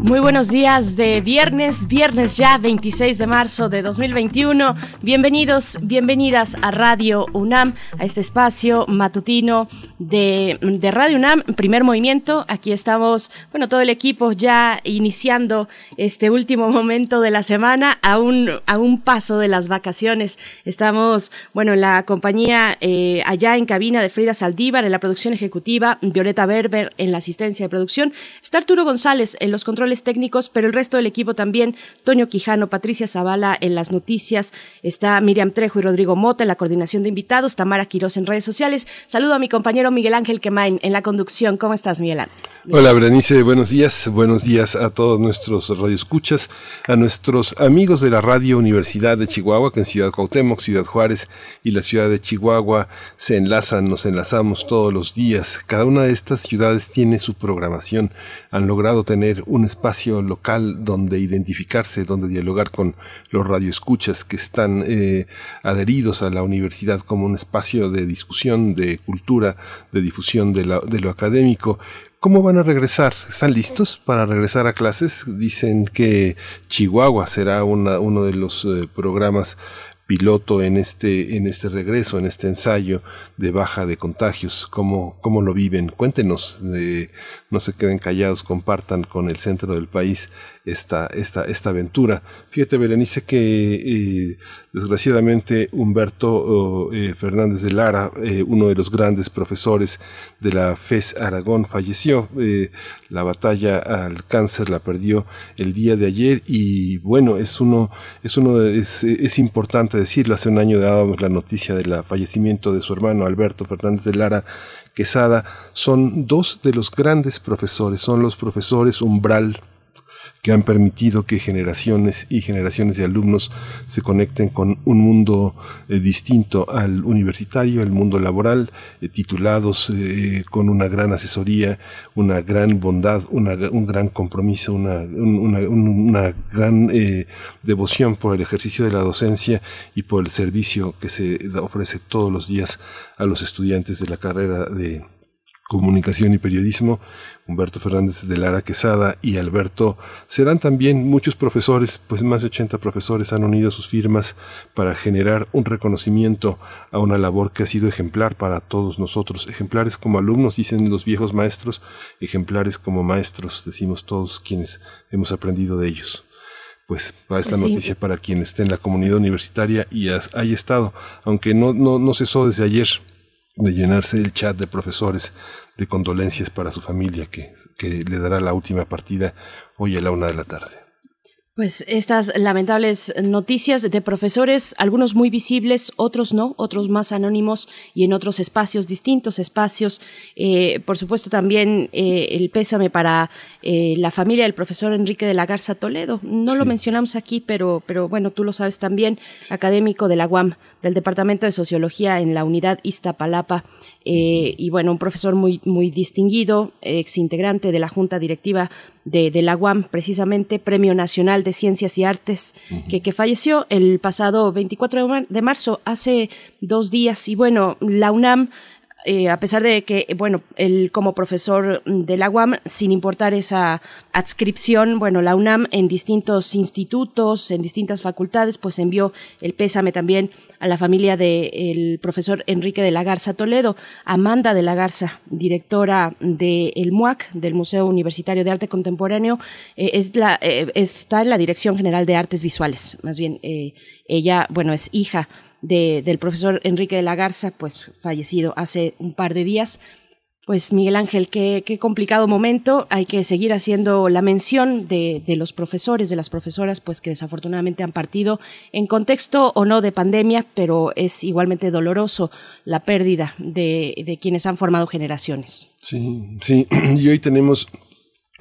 Muy buenos días de viernes, viernes ya 26 de marzo de 2021. Bienvenidos, bienvenidas a Radio UNAM, a este espacio matutino de, de, Radio UNAM, primer movimiento. Aquí estamos, bueno, todo el equipo ya iniciando este último momento de la semana, a un, a un paso de las vacaciones. Estamos, bueno, en la compañía eh, allá en cabina de Frida Saldívar, en la producción ejecutiva, Violeta Berber en la asistencia de producción, está Arturo González en los controles técnicos, pero el resto del equipo también, Toño Quijano, Patricia Zavala en las noticias, está Miriam Trejo y Rodrigo Mota en la coordinación de invitados, Tamara Quiroz en redes sociales. Saludo a mi compañero Miguel Ángel Quemain en la conducción. ¿Cómo estás, Miguel Ángel? Hola, Berenice, buenos días. Buenos días a todos nuestros radioescuchas, a nuestros amigos de la Radio Universidad de Chihuahua, que en Ciudad Cuauhtémoc, Ciudad Juárez y la ciudad de Chihuahua se enlazan, nos enlazamos todos los días. Cada una de estas ciudades tiene su programación. Han logrado tener un espacio local donde identificarse, donde dialogar con los radioescuchas que están eh, adheridos a la universidad como un espacio de discusión, de cultura, de difusión de, de lo académico ¿Cómo van a regresar? ¿Están listos para regresar a clases? Dicen que Chihuahua será uno de los eh, programas piloto en este, en este regreso, en este ensayo de baja de contagios? ¿Cómo, cómo lo viven? Cuéntenos, no se queden callados, compartan con el centro del país esta, esta, esta aventura. Fíjate, Berenice, que eh, desgraciadamente Humberto eh, Fernández de Lara, eh, uno de los grandes profesores de la FES Aragón, falleció. la batalla al cáncer la perdió el día de ayer y bueno, es uno, es uno es, es importante decirlo. Hace un año dábamos la noticia del fallecimiento de su hermano Alberto Fernández de Lara Quesada. Son dos de los grandes profesores, son los profesores umbral que han permitido que generaciones y generaciones de alumnos se conecten con un mundo eh, distinto al universitario, el mundo laboral, eh, titulados eh, con una gran asesoría, una gran bondad, un gran compromiso, una, una gran devoción por el ejercicio de la docencia y por el servicio que se ofrece todos los días a los estudiantes de la carrera de Comunicación y Periodismo, Humberto Fernández de Lara Quesada y Alberto, serán también muchos profesores, pues más de 80 profesores han unido sus firmas para generar un reconocimiento a una labor que ha sido ejemplar para todos nosotros, ejemplares como alumnos, dicen los viejos maestros, ejemplares como maestros, decimos todos quienes hemos aprendido de ellos. Pues va esta noticia para quien esté en la comunidad universitaria y haya estado, aunque no, no, no cesó desde ayer de llenarse el chat de profesores de condolencias para su familia que, que le dará la última partida hoy a la una de la tarde. Pues estas lamentables noticias de profesores, algunos muy visibles, otros no, otros más anónimos y en otros espacios, distintos espacios. Eh, por supuesto también eh, el pésame para eh, la familia del profesor Enrique de la Garza Toledo. No lo mencionamos aquí, pero, pero bueno, tú lo sabes también, académico de la UAM, del Departamento de Sociología en la unidad Iztapalapa. y bueno, un profesor muy, muy distinguido, ex integrante de la Junta Directiva de, de, la UAM, precisamente Premio Nacional de Ciencias y Artes, que, que, falleció el pasado 24 de marzo, hace dos días. Y bueno, la UNAM eh, a pesar de que, bueno, él como profesor de la UAM, sin importar esa adscripción, bueno, la UNAM en distintos institutos, en distintas facultades, pues envió el pésame también a la familia del profesor Enrique de la Garza Toledo, Amanda de la Garza, directora del MUAC, del Museo Universitario de Arte Contemporáneo, eh, eh, está en la Dirección General de Artes Visuales, más bien, ella, bueno, es hija del profesor Enrique de la Garza, pues fallecido hace un par de días. Pues Miguel Ángel, qué, complicado momento. Hay que seguir haciendo la mención de, de, los profesores, de las profesoras, pues que desafortunadamente han partido en contexto o no de pandemia, pero es igualmente doloroso la pérdida de, de quienes han formado generaciones. Sí, sí. Y hoy tenemos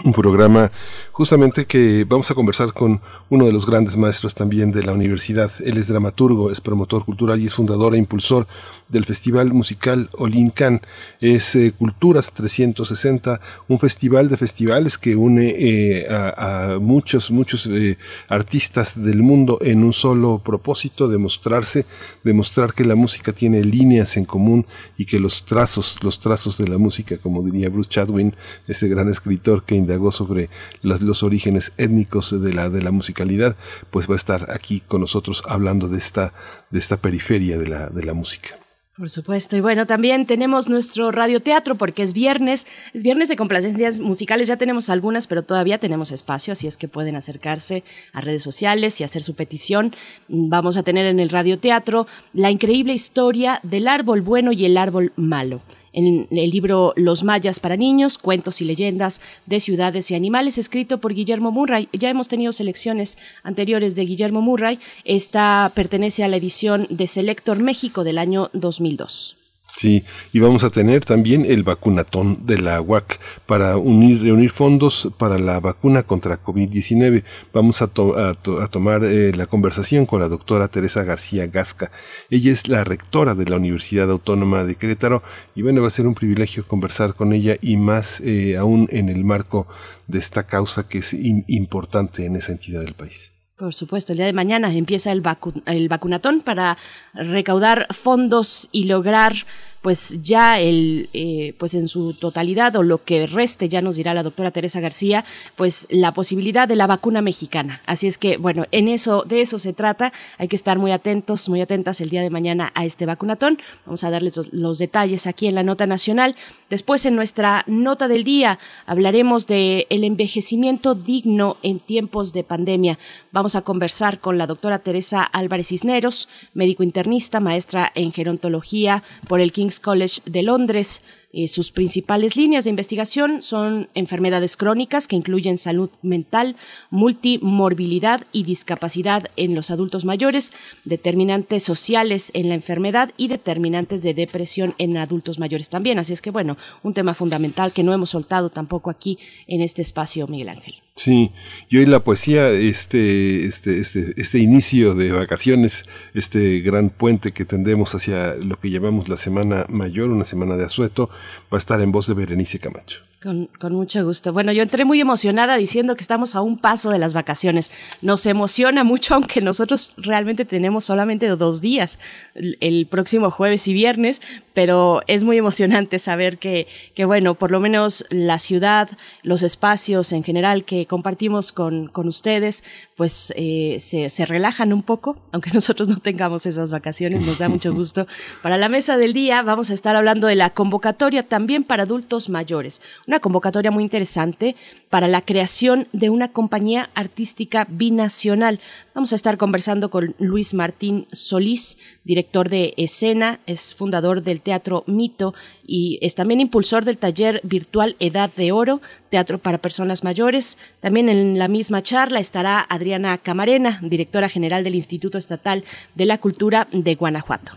un programa justamente que vamos a conversar con uno de los grandes maestros también de la universidad. Él es dramaturgo, es promotor cultural y es fundador e impulsor del Festival Musical Olincan. Es eh, Culturas 360, un festival de festivales que une eh, a, muchos, muchos eh, artistas del mundo en un solo propósito, de mostrarse, demostrar que la música tiene líneas en común y que los trazos, los trazos de la música, como diría Bruce Chadwin, ese gran escritor que sobre los, los orígenes étnicos de la, de la musicalidad, pues va a estar aquí con nosotros hablando de esta, de esta periferia de la, de la música. Por supuesto. Y bueno, también tenemos nuestro radioteatro porque es viernes, es viernes de complacencias musicales, ya tenemos algunas, pero todavía tenemos espacio, así es que pueden acercarse a redes sociales y hacer su petición. Vamos a tener en el radioteatro la increíble historia del árbol bueno y el árbol malo en el libro Los mayas para niños, cuentos y leyendas de ciudades y animales, escrito por Guillermo Murray. Ya hemos tenido selecciones anteriores de Guillermo Murray. Esta pertenece a la edición de Selector México del año 2002. Sí, y vamos a tener también el vacunatón de la UAC para unir, reunir fondos para la vacuna contra COVID-19. Vamos a, tomar eh, la conversación con la doctora Teresa García Gasca. Ella es la rectora de la Universidad Autónoma de Querétaro y bueno, va a ser un privilegio conversar con ella y más eh, aún en el marco de esta causa que es importante en esa entidad del país. Por supuesto, el día de mañana empieza el, el vacunatón para recaudar fondos y lograr pues ya el, eh, pues en su totalidad o lo que reste, ya nos dirá la doctora Teresa García, pues la posibilidad de la vacuna mexicana. Así es que, bueno, en eso, de eso se trata. Hay que estar muy atentos, muy atentas el día de mañana a este vacunatón. Vamos a darles los, detalles aquí en la nota nacional. Después, en nuestra nota del día, hablaremos de el envejecimiento digno en tiempos de pandemia. Vamos a conversar con la doctora Teresa Álvarez Cisneros, médico internista, maestra en gerontología por el King's College de Londres. Eh, sus principales líneas de investigación son enfermedades crónicas que incluyen salud mental, multimorbilidad y discapacidad en los adultos mayores, determinantes sociales en la enfermedad y determinantes de depresión en adultos mayores también. Así es que, bueno, un tema fundamental que no hemos soltado tampoco aquí en este espacio, Miguel Ángel. Sí, y hoy la poesía, este, este, este, este inicio de vacaciones, este gran puente que tendemos hacia lo que llamamos la Semana Mayor, una semana de asueto, va a estar en voz de Berenice Camacho. Con, mucho gusto. Bueno, yo entré muy emocionada diciendo que estamos a un paso de las vacaciones. Nos emociona mucho, aunque nosotros realmente tenemos solamente dos días, el, próximo jueves y viernes, pero es muy emocionante saber que, que, bueno, por lo menos la ciudad, los espacios en general que compartimos con, con ustedes, pues eh, se, se relajan un poco, aunque nosotros no tengamos esas vacaciones, nos da mucho gusto. Para la mesa del día vamos a estar hablando de la convocatoria también para adultos mayores una convocatoria muy interesante para la creación de una compañía artística binacional. Vamos a estar conversando con Luis Martín Solís, director de escena, es fundador del Teatro Mito y es también impulsor del taller virtual Edad de Oro, Teatro para Personas Mayores. También en la misma charla estará Adriana Camarena, directora general del Instituto Estatal de la Cultura de Guanajuato.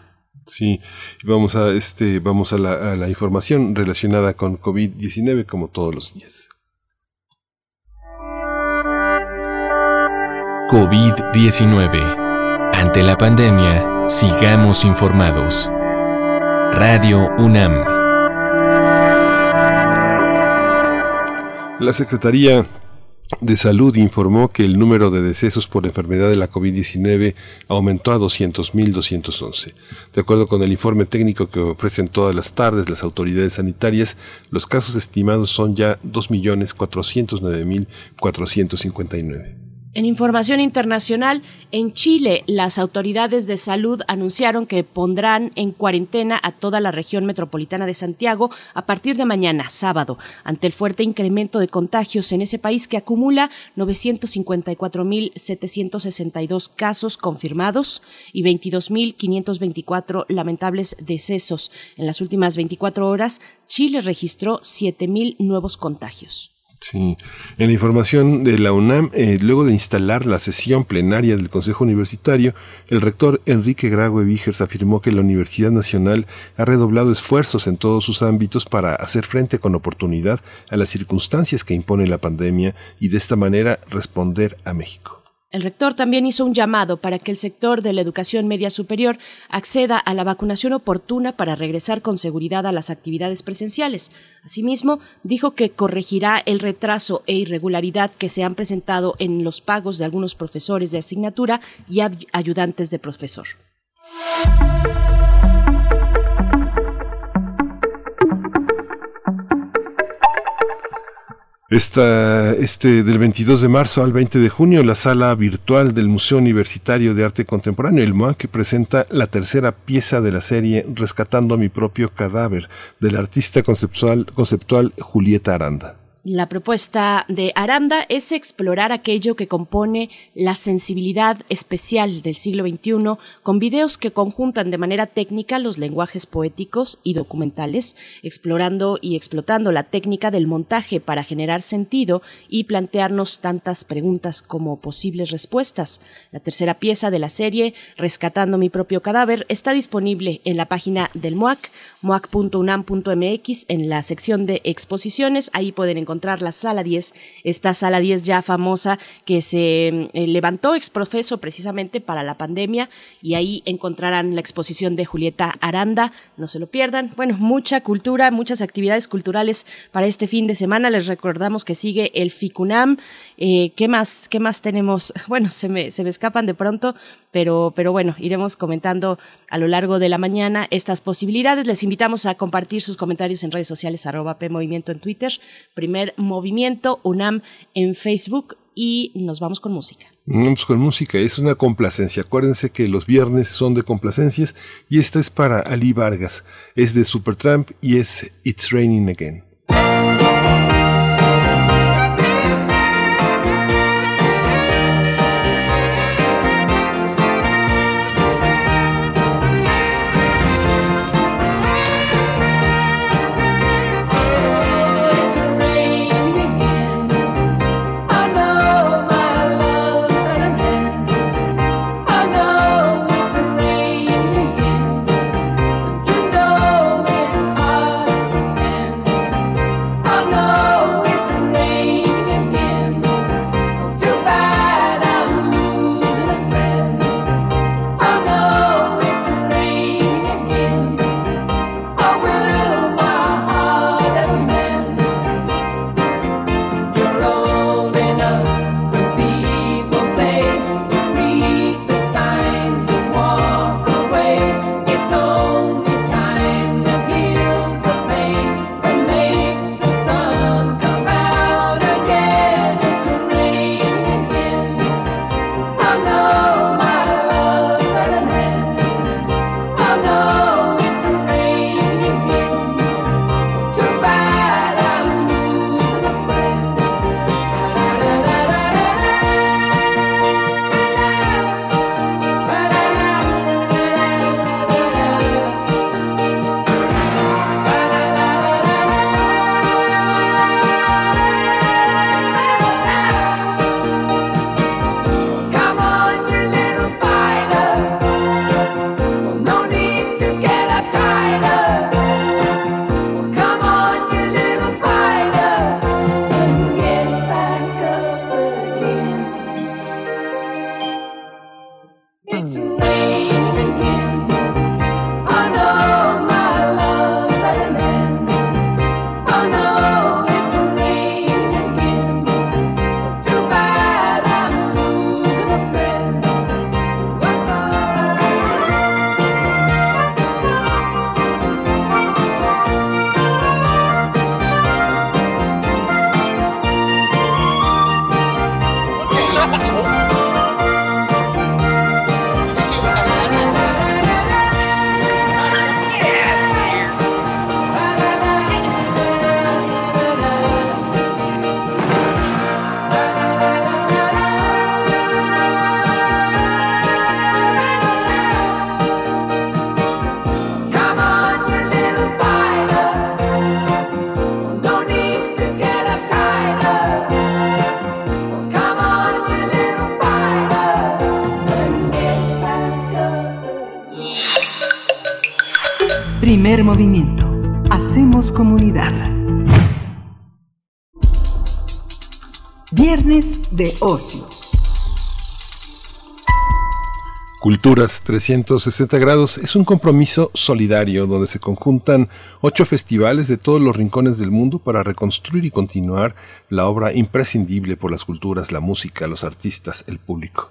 Sí, vamos a este, vamos la, a la información relacionada con COVID-19 como todos los días. COVID-19. Ante la pandemia, sigamos informados. Radio UNAM. La Secretaría de Salud informó que el número de decesos por enfermedad de la COVID-19 aumentó a 200.211. De acuerdo con el informe técnico que ofrecen todas las tardes las autoridades sanitarias, los casos estimados son ya 2.409.459. En información internacional, en Chile, las autoridades de salud anunciaron que pondrán en cuarentena a toda la región metropolitana de Santiago a partir de mañana, sábado, ante el fuerte incremento de contagios en ese país que acumula 954.762 casos confirmados y 22.524 lamentables decesos. En las últimas 24 horas, Chile registró 7.000 nuevos contagios. Sí, en la información de la UNAM, eh, luego de instalar la sesión plenaria del Consejo Universitario, el rector Enrique Graue Vigers afirmó que la Universidad Nacional ha redoblado esfuerzos en todos sus ámbitos para hacer frente con oportunidad a las circunstancias que impone la pandemia y de esta manera responder a México. El rector también hizo un llamado para que el sector de la educación media superior acceda a la vacunación oportuna para regresar con seguridad a las actividades presenciales. Asimismo, dijo que corregirá el retraso e irregularidad que se han presentado en los pagos de algunos profesores de asignatura y ayudantes de profesor. Esta, este del 22 de marzo al 20 de junio, la sala virtual del Museo Universitario de Arte Contemporáneo, el MOAC, presenta la tercera pieza de la serie Rescatando a mi propio cadáver, del artista conceptual, conceptual Julieta Aranda. La propuesta de Aranda es explorar aquello que compone la sensibilidad especial del siglo XXI con videos que conjuntan de manera técnica los lenguajes poéticos y documentales, explorando y explotando la técnica del montaje para generar sentido y plantearnos tantas preguntas como posibles respuestas. La tercera pieza de la serie, Rescatando mi propio cadáver, está disponible en la página del MOAC, moac.unam.mx, en la sección de exposiciones. Ahí pueden encontrar encontrar la sala 10, esta sala 10 ya famosa que se eh, levantó exprofeso precisamente para la pandemia y ahí encontrarán la exposición de Julieta Aranda, no se lo pierdan. Bueno, mucha cultura, muchas actividades culturales para este fin de semana. Les recordamos que sigue el FICUNAM. Eh, ¿Qué más? ¿Qué más tenemos? Bueno, se me, se me escapan de pronto, pero, pero bueno, iremos comentando a lo largo de la mañana estas posibilidades. Les invitamos a compartir sus comentarios en redes sociales, arroba PMovimiento en Twitter, primer movimiento UNAM en Facebook y nos vamos con música. Vamos con música, es una complacencia. Acuérdense que los viernes son de complacencias y esta es para Ali Vargas. Es de Supertramp y es It's Raining Again. Culturas 360 grados es un compromiso solidario donde se conjuntan ocho festivales de todos los rincones del mundo para reconstruir y continuar la obra imprescindible por las culturas, la música, los artistas, el público.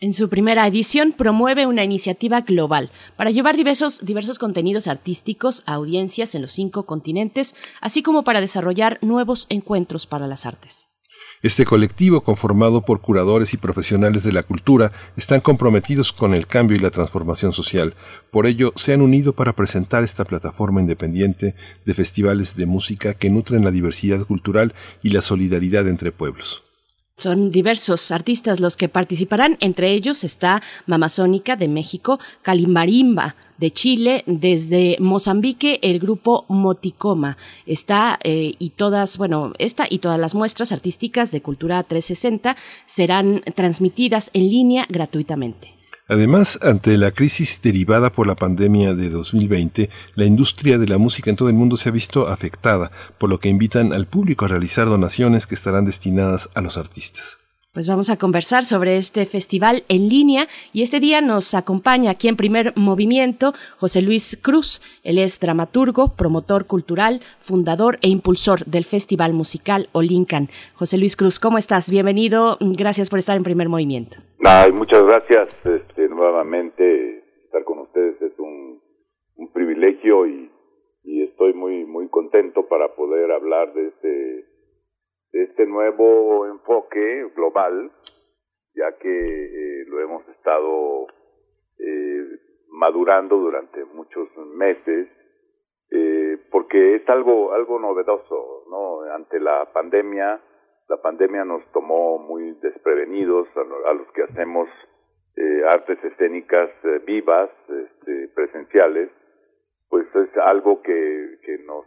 En su primera edición promueve una iniciativa global para llevar diversos, diversos contenidos artísticos a audiencias en los cinco continentes, así como para desarrollar nuevos encuentros para las artes. Este colectivo, conformado por curadores y profesionales de la cultura, están comprometidos con el cambio y la transformación social. Por ello, se han unido para presentar esta plataforma independiente de festivales de música que nutren la diversidad cultural y la solidaridad entre pueblos. Son diversos artistas los que participarán, entre ellos está Mamazónica de México, Calimbarimba de Chile, desde Mozambique el grupo Moticoma está eh, y todas, bueno, esta y todas las muestras artísticas de Cultura 360 serán transmitidas en línea gratuitamente. Además, ante la crisis derivada por la pandemia de 2020, la industria de la música en todo el mundo se ha visto afectada, por lo que invitan al público a realizar donaciones que estarán destinadas a los artistas. Pues vamos a conversar sobre este festival en línea y este día nos acompaña aquí en primer movimiento José Luis Cruz. Él es dramaturgo, promotor cultural, fundador e impulsor del Festival Musical Olincan. José Luis Cruz, ¿cómo estás? Bienvenido. Gracias por estar en primer movimiento. muchas gracias. Nuevamente estar con ustedes es un, privilegio y, estoy muy, muy contento para poder hablar de este este nuevo enfoque global, ya que eh, lo hemos estado eh, madurando durante muchos meses, eh, porque es algo algo novedoso, ¿no? Ante la pandemia, la pandemia nos tomó muy desprevenidos a, los que hacemos artes escénicas vivas, este, presenciales, pues es algo que, nos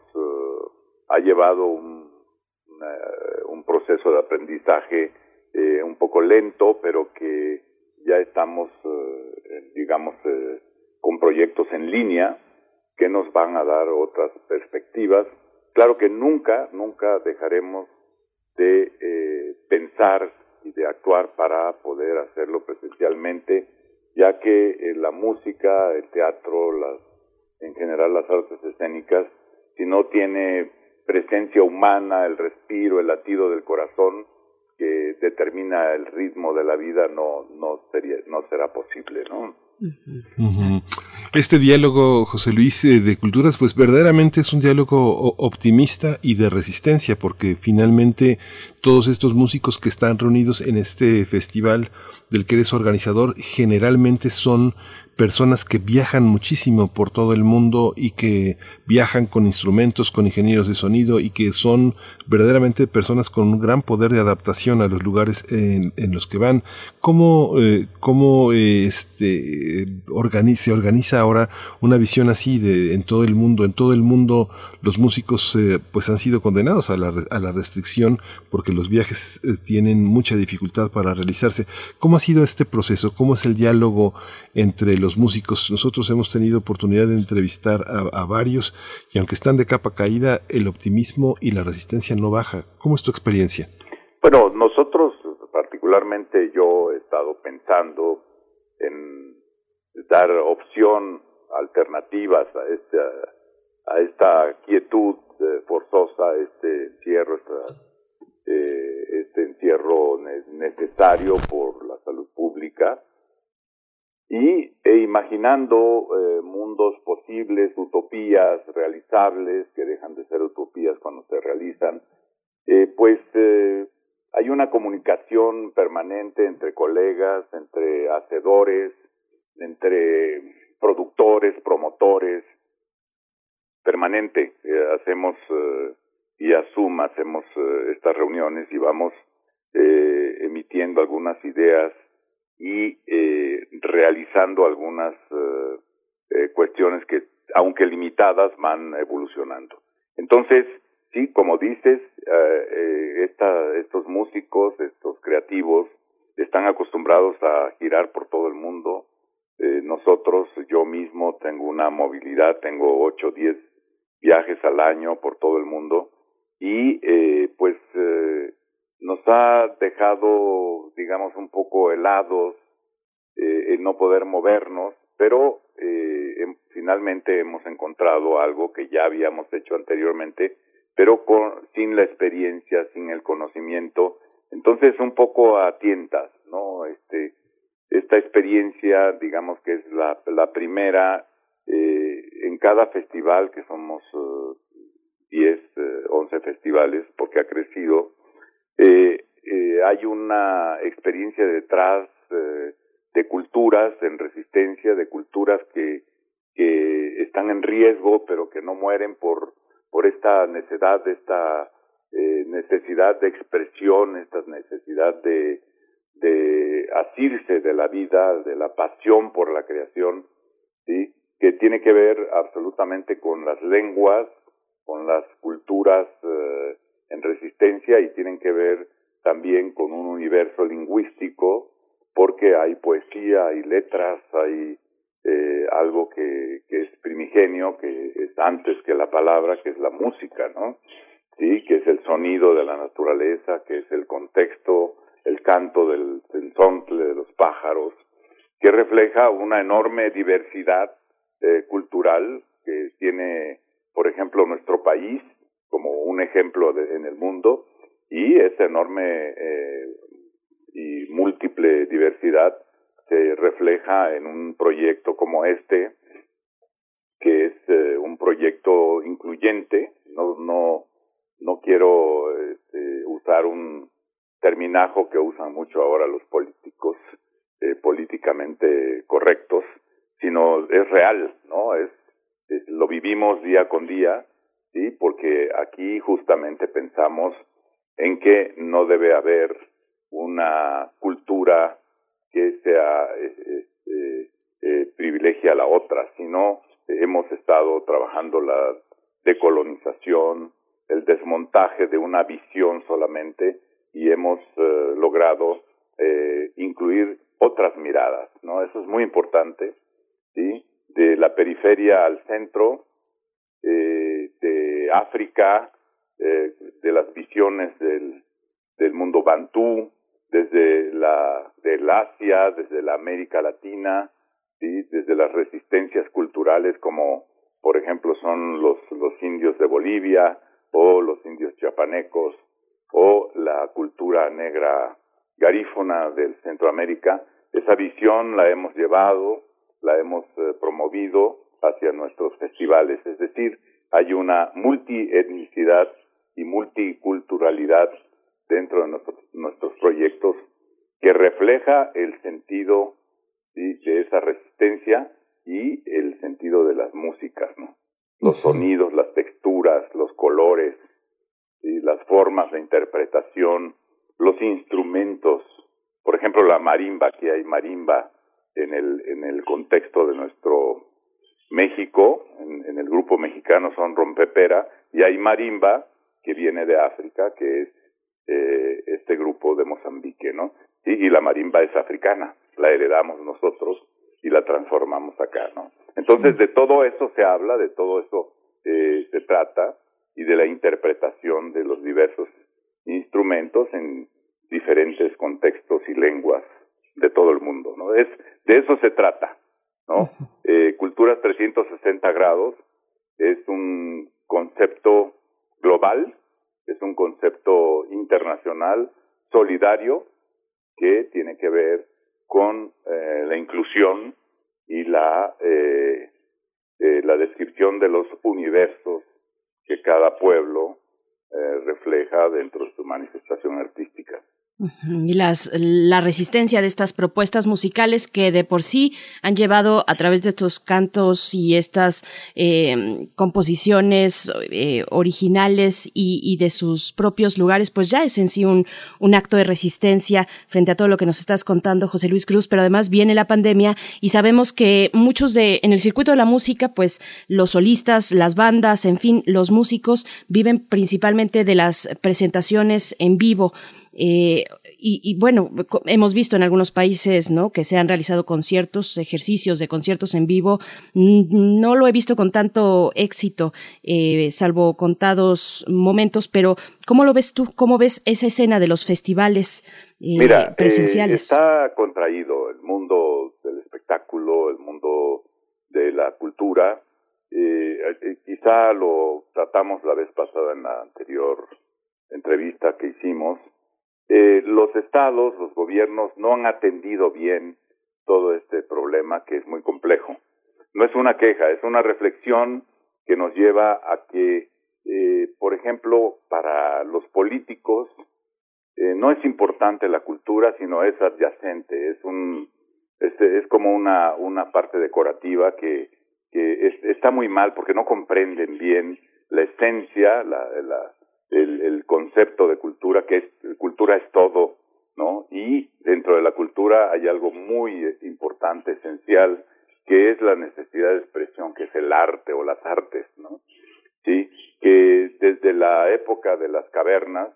ha llevado un proceso de aprendizaje eh, un poco lento, pero que ya estamos, eh, digamos, eh, con proyectos en línea que nos van a dar otras perspectivas. Claro que nunca, nunca dejaremos de pensar y de actuar para poder hacerlo presencialmente, ya que la música, el teatro, las, en general las artes escénicas, si no tiene presencia humana, el respiro, el latido del corazón que determina el ritmo de la vida no no sería no será posible, ¿no? Este diálogo, José Luis, eh, de culturas, pues verdaderamente es un diálogo optimista y de resistencia, porque finalmente todos estos músicos que están reunidos en este festival del que eres organizador generalmente son personas que viajan muchísimo por todo el mundo y que viajan con instrumentos, con ingenieros de sonido y que son verdaderamente personas con un gran poder de adaptación a los lugares en, los que van. ¿Cómo, eh, cómo eh, este, se organiza ahora una visión así de, en todo el mundo? En todo el mundo los músicos eh, pues han sido condenados a la, a la restricción porque los viajes tienen mucha dificultad para realizarse. ¿Cómo ha sido este proceso? ¿Cómo es el diálogo entre los músicos? Nosotros hemos tenido oportunidad de entrevistar a varios y aunque están de capa caída, el optimismo y la resistencia no baja. ¿Cómo es tu experiencia? Bueno, nosotros, particularmente yo he estado pensando en dar opción, alternativas a esta, a esta quietud eh, forzosa, este encierro, eh, este encierro necesario por la salud pública y e imaginando eh, mundos posibles, utopías realizables que dejan de ser utopías cuando se realizan, eh, pues eh, hay una comunicación permanente entre colegas, entre hacedores, entre productores, promotores, permanente. hacemos vía Zoom, hacemos estas reuniones y vamos emitiendo algunas ideas y eh, realizando algunas eh, eh, cuestiones que, aunque limitadas, van evolucionando. Entonces, sí, como dices, esta, estos músicos, estos creativos, están acostumbrados a girar por todo el mundo, Eh, nosotros, yo mismo tengo una movilidad, tengo 8 o 10 viajes al año por todo el mundo y eh, pues eh, nos ha dejado, digamos, un poco helados eh, no poder movernos, pero eh, em, finalmente hemos encontrado algo que ya habíamos hecho anteriormente, pero con, sin la experiencia, sin el conocimiento, entonces un poco a tientas, ¿no? Este, esta experiencia, digamos que es la, primera eh, en cada festival, que somos uh, 10, eh, 11 festivales, porque ha crecido, eh, eh, hay una experiencia detrás eh, de culturas en resistencia, de culturas que, que están en riesgo, pero que no mueren por, por esta necesidad, esta eh, necesidad de expresión, esta necesidad de, de asirse de la vida, de la pasión por la creación, ¿sí? que tiene que ver absolutamente con las lenguas, con las culturas eh, en resistencia y tienen que ver también con un universo lingüístico, porque hay poesía, hay letras, hay eh, algo que, que es primigenio, que es antes que la palabra, que es la música, ¿no? Sí, que es el sonido de la naturaleza, que es el contexto, el canto del tensontle, de los pájaros, que refleja una enorme diversidad eh, cultural que tiene, por ejemplo, nuestro país como un ejemplo de, en el mundo y esa enorme eh, y múltiple diversidad se refleja en un proyecto como este, que es eh, un proyecto incluyente. No, no, no quiero este, usar un terminajo que usan mucho ahora los políticos eh, políticamente correctos, sino es real, ¿no? Es, es, lo vivimos día con día, sí, porque aquí justamente pensamos en que no debe haber una cultura que sea eh, eh, eh, privilegia a la otra, sino hemos estado trabajando la decolonización, el desmontaje de una visión solamente y hemos eh, logrado eh, incluir otras miradas, ¿no? Eso es muy importante, ¿sí? De la periferia al centro, eh, África, eh, de las visiones del, del mundo bantú, desde la del Asia, desde la América Latina, ¿sí? desde las resistencias culturales como por ejemplo son los indios de Bolivia o los indios chiapanecos o la cultura negra garífona del Centroamérica, esa visión la hemos llevado, la hemos eh, promovido hacia nuestros festivales, es decir, hay una multietnicidad y multiculturalidad dentro de nuestros, nuestros proyectos que refleja el sentido ¿sí? de esa resistencia y el sentido de las músicas, ¿no? Los sonidos, las texturas, los colores, ¿sí? las formas de interpretación, los instrumentos, por ejemplo la marimba, que hay marimba en el, en el contexto de nuestro México, en, en el grupo mexicano son rompepera, y hay marimba que viene de África, que es eh, este grupo de Mozambique, ¿no? Y, y la marimba es africana, la heredamos nosotros y la transformamos acá, ¿no? Entonces de todo eso se habla, de todo eso eh, se trata y de la interpretación de los diversos instrumentos en diferentes contextos y lenguas de todo el mundo, ¿no? Es de eso se trata, ¿no? Eh, Culturas 360 grados es un concepto global, es un concepto internacional, solidario, que tiene que ver con eh, la inclusión y la, eh, eh, la descripción de los universos que cada pueblo eh, refleja dentro de su manifestación artística. Y las, la resistencia de estas propuestas musicales que de por sí han llevado a través de estos cantos y estas eh, composiciones eh, originales y, de sus propios lugares, pues ya es en sí un, acto de resistencia frente a todo lo que nos estás contando, José Luis Cruz, pero además viene la pandemia y sabemos que muchos de, en el circuito de la música, pues los solistas, las bandas, en fin, los músicos viven principalmente de las presentaciones en vivo. Eh, y, bueno, hemos visto en algunos países, ¿no? Que se han realizado conciertos, ejercicios de conciertos en vivo. No lo he visto con tanto éxito, eh, salvo contados momentos, pero ¿cómo lo ves tú? ¿Cómo ves esa escena de los festivales eh, Mira, presenciales? está contraído el mundo del espectáculo, el mundo de la cultura. quizá lo tratamos la vez pasada en la anterior entrevista que hicimos eh, los estados, los gobiernos no han atendido bien todo este problema que es muy complejo. No es una queja, es una reflexión que nos lleva a que, eh, por ejemplo, para los políticos eh, no es importante la cultura, sino es adyacente, es un es, es como una una parte decorativa que que está muy mal porque no comprenden bien la esencia, la, la el, el concepto de cultura, que es cultura es todo, ¿no? Y dentro de la cultura hay algo muy importante, esencial, que es la necesidad de expresión, que es el arte o las artes, ¿no? Sí, que desde la época de las cavernas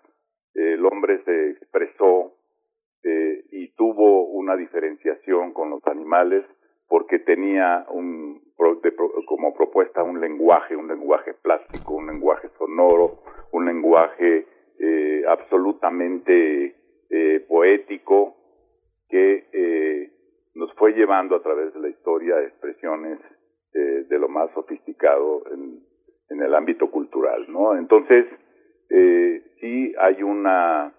el hombre se expresó eh, y tuvo una diferenciación con los animales porque tenía un, como propuesta un lenguaje, un lenguaje plástico, un lenguaje sonoro, un lenguaje eh, absolutamente eh, poético que eh, nos fue llevando a través de la historia a expresiones eh, de lo más sofisticado en, en, el ámbito cultural, ¿no? Entonces, eh, sí hay una,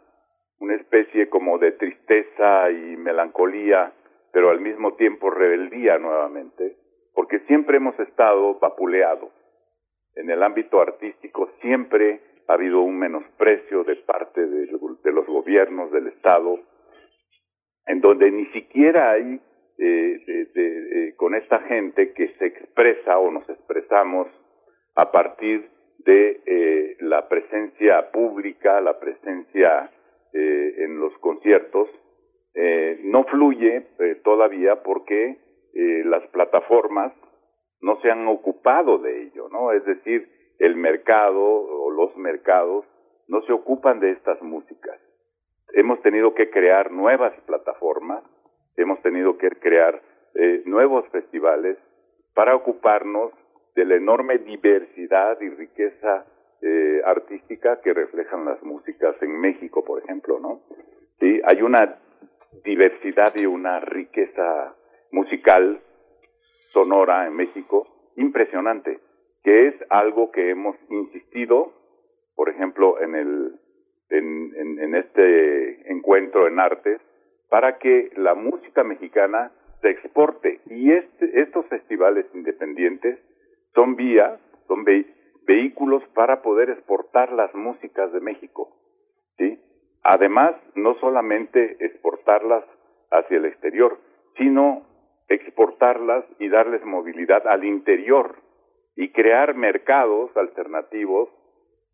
una especie como de tristeza y melancolía pero al mismo tiempo rebeldía nuevamente, porque siempre hemos estado vapuleados. En el ámbito artístico siempre ha habido un menosprecio de parte de, los gobiernos del Estado, en donde ni siquiera hay eh, de, con esta gente que se expresa o nos expresamos a partir de eh, la presencia pública, la presencia eh, en los conciertos, eh, no fluye eh, todavía porque eh, las plataformas no se han ocupado de ello, ¿no? Es decir, el mercado o los mercados no se ocupan de estas músicas. Hemos tenido que crear nuevas plataformas, hemos tenido que crear eh, nuevos festivales para ocuparnos de la enorme diversidad y riqueza eh, artística que reflejan las músicas en México, por ejemplo, ¿no? Hay una diversidad y una riqueza musical sonora en México impresionante, que es algo que hemos insistido, por ejemplo, en el en, en, este encuentro en artes, para que la música mexicana se exporte. Y este, estos festivales independientes son vías, son vehículos para poder exportar las músicas de México. ¿sí? Además, no solamente exportarlas hacia el exterior, sino exportarlas y darles movilidad al interior y crear mercados alternativos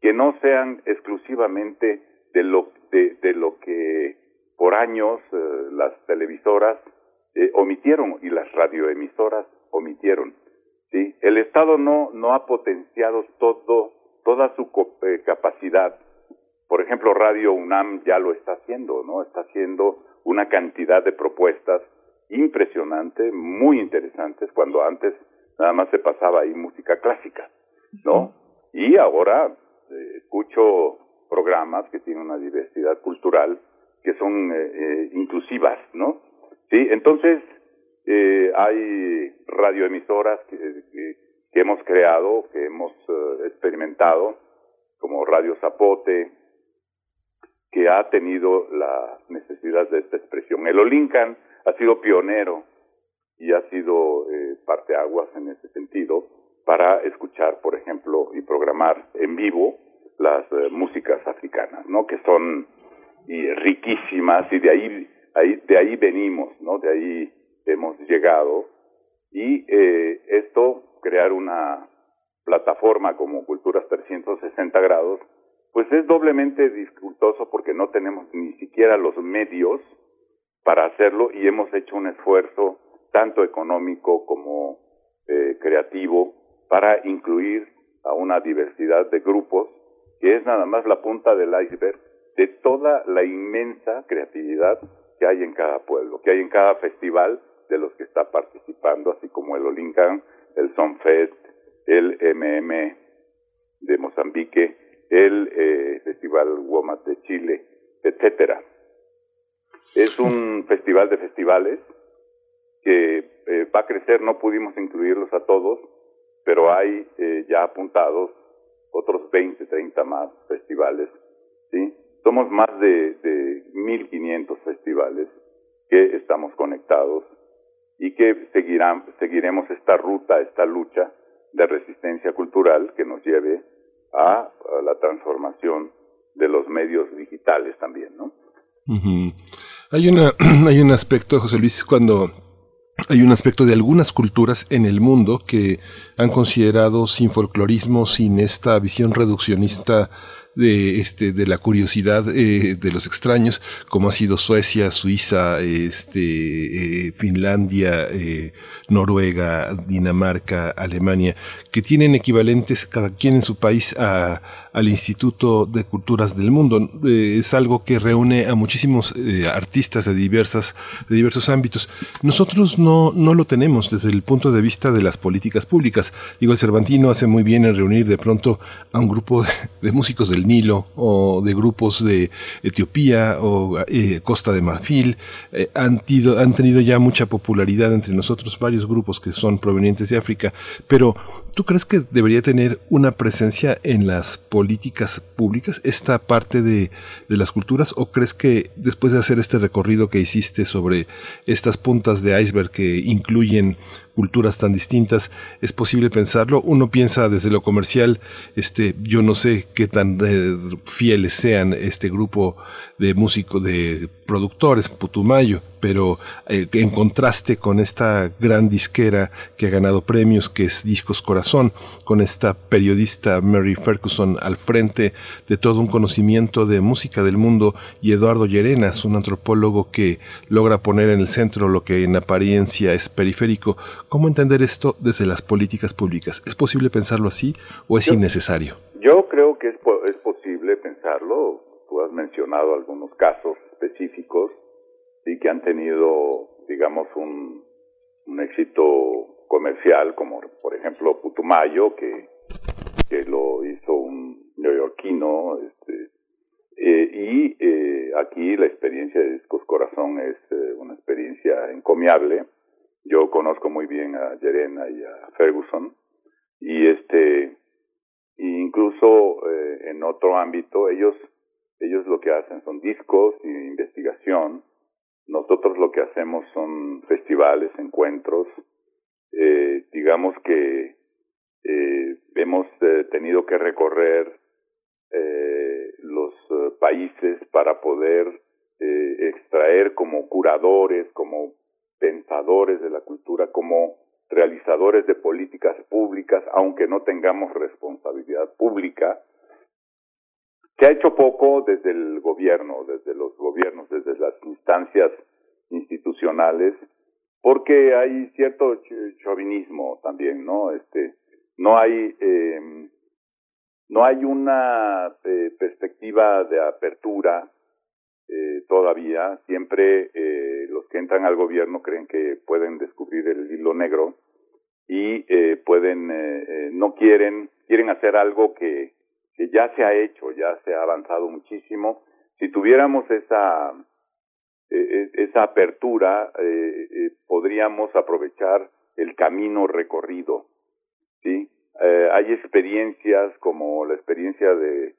que no sean exclusivamente de lo, de, lo que por años eh, las televisoras eh, omitieron y las radioemisoras omitieron. ¿sí? El Estado no, no ha potenciado todo, toda su eh, capacidad por ejemplo, Radio UNAM ya lo está haciendo, ¿no? Está haciendo una cantidad de propuestas impresionantes, muy interesantes, cuando antes nada más se pasaba ahí música clásica, ¿no? Y ahora eh, escucho programas que tienen una diversidad cultural que son eh, eh, inclusivas, ¿no? Sí, entonces eh, hay radioemisoras que, que, que, hemos creado, que hemos experimentado, como Radio Zapote, que ha tenido la necesidad de esta expresión. El Olincan ha sido pionero y ha sido eh, parteaguas en ese sentido para escuchar, por ejemplo, y programar en vivo las eh, músicas africanas, ¿no? Que son y riquísimas y de ahí, ahí, de ahí venimos, ¿no? De ahí hemos llegado y eh, esto crear una plataforma como Culturas 360 grados pues es doblemente dificultoso porque no tenemos ni siquiera los medios para hacerlo y hemos hecho un esfuerzo tanto económico como eh, creativo para incluir a una diversidad de grupos que es nada más la punta del iceberg de toda la inmensa creatividad que hay en cada pueblo, que hay en cada festival de los que está participando, así como el Olincan, el Sonfest, el MM de Mozambique, el eh, Festival Womat de Chile, etcétera. Es un festival de festivales que eh, va a crecer, no pudimos incluirlos a todos, pero hay eh, ya apuntados otros 20, 30 más festivales, ¿sí? Somos más de, de 1.500 festivales que estamos conectados y que seguirán, seguiremos esta ruta, esta lucha de resistencia cultural que nos lleve a, la transformación de los medios digitales también, ¿no? Hay una hay un aspecto, José Luis, cuando hay un aspecto de algunas culturas en el mundo que han considerado sin folclorismo, sin esta visión reduccionista de, este, de la curiosidad eh, de los extraños, como ha sido Suecia, Suiza, este, eh, Finlandia, eh, Noruega, Dinamarca, Alemania, que tienen equivalentes cada quien en su país a, al Instituto de Culturas del Mundo. Eh, es algo que reúne a muchísimos eh, artistas de, diversas, de diversos ámbitos. Nosotros no, no lo tenemos desde el punto de vista de las políticas públicas. Digo, el Cervantino hace muy bien en reunir de pronto a un grupo de, músicos del Nilo o de grupos de Etiopía o eh, Costa de Marfil. han, han tenido ya mucha popularidad entre nosotros varios grupos que son provenientes de África, pero ¿Tú crees que debería tener una presencia en las políticas públicas esta parte de, de, las culturas o crees que después de hacer este recorrido que hiciste sobre estas puntas de iceberg que incluyen culturas tan distintas, es posible pensarlo. Uno piensa desde lo comercial, este, yo no sé qué tan eh, fieles sean este grupo de músicos, de productores, Putumayo, pero eh, en contraste con esta gran disquera que ha ganado premios, que es Discos Corazón, con esta periodista Mary Ferguson al frente de todo un conocimiento de música del mundo, y Eduardo Llerenas, un antropólogo que logra poner en el centro lo que en apariencia es periférico, ¿Cómo entender esto desde las políticas públicas? ¿Es posible pensarlo así o es innecesario? Yo creo que es, es posible pensarlo. Tú has mencionado algunos casos específicos y que han tenido, digamos, un, un éxito comercial, como por ejemplo Putumayo, que, que lo hizo un neoyorquino, este, eh, y eh, aquí la experiencia de Discos Corazón es eh, una experiencia encomiable. Yo conozco muy bien a Yerena y a Ferguson y este incluso eh, en otro ámbito ellos ellos lo que hacen son discos y investigación nosotros lo que hacemos son festivales encuentros eh, digamos que eh, hemos eh, tenido que recorrer eh, los países para poder extraer como curadores como pensadores de la cultura, como realizadores de políticas públicas, aunque no tengamos responsabilidad pública. Se ha hecho poco desde el gobierno, desde los gobiernos, desde las instancias institucionales, porque hay cierto chauvinismo también, ¿no? Este, no hay, eh, no hay una eh, perspectiva de apertura eh, todavía. Siempre eh, los que entran al gobierno creen que pueden descubrir el hilo negro y eh, pueden, no quieren, quieren hacer algo que, que ya se ha hecho, ya se ha avanzado muchísimo. Si tuviéramos esa, esa apertura, podríamos aprovechar el camino recorrido. ¿sí? hay experiencias como la experiencia de,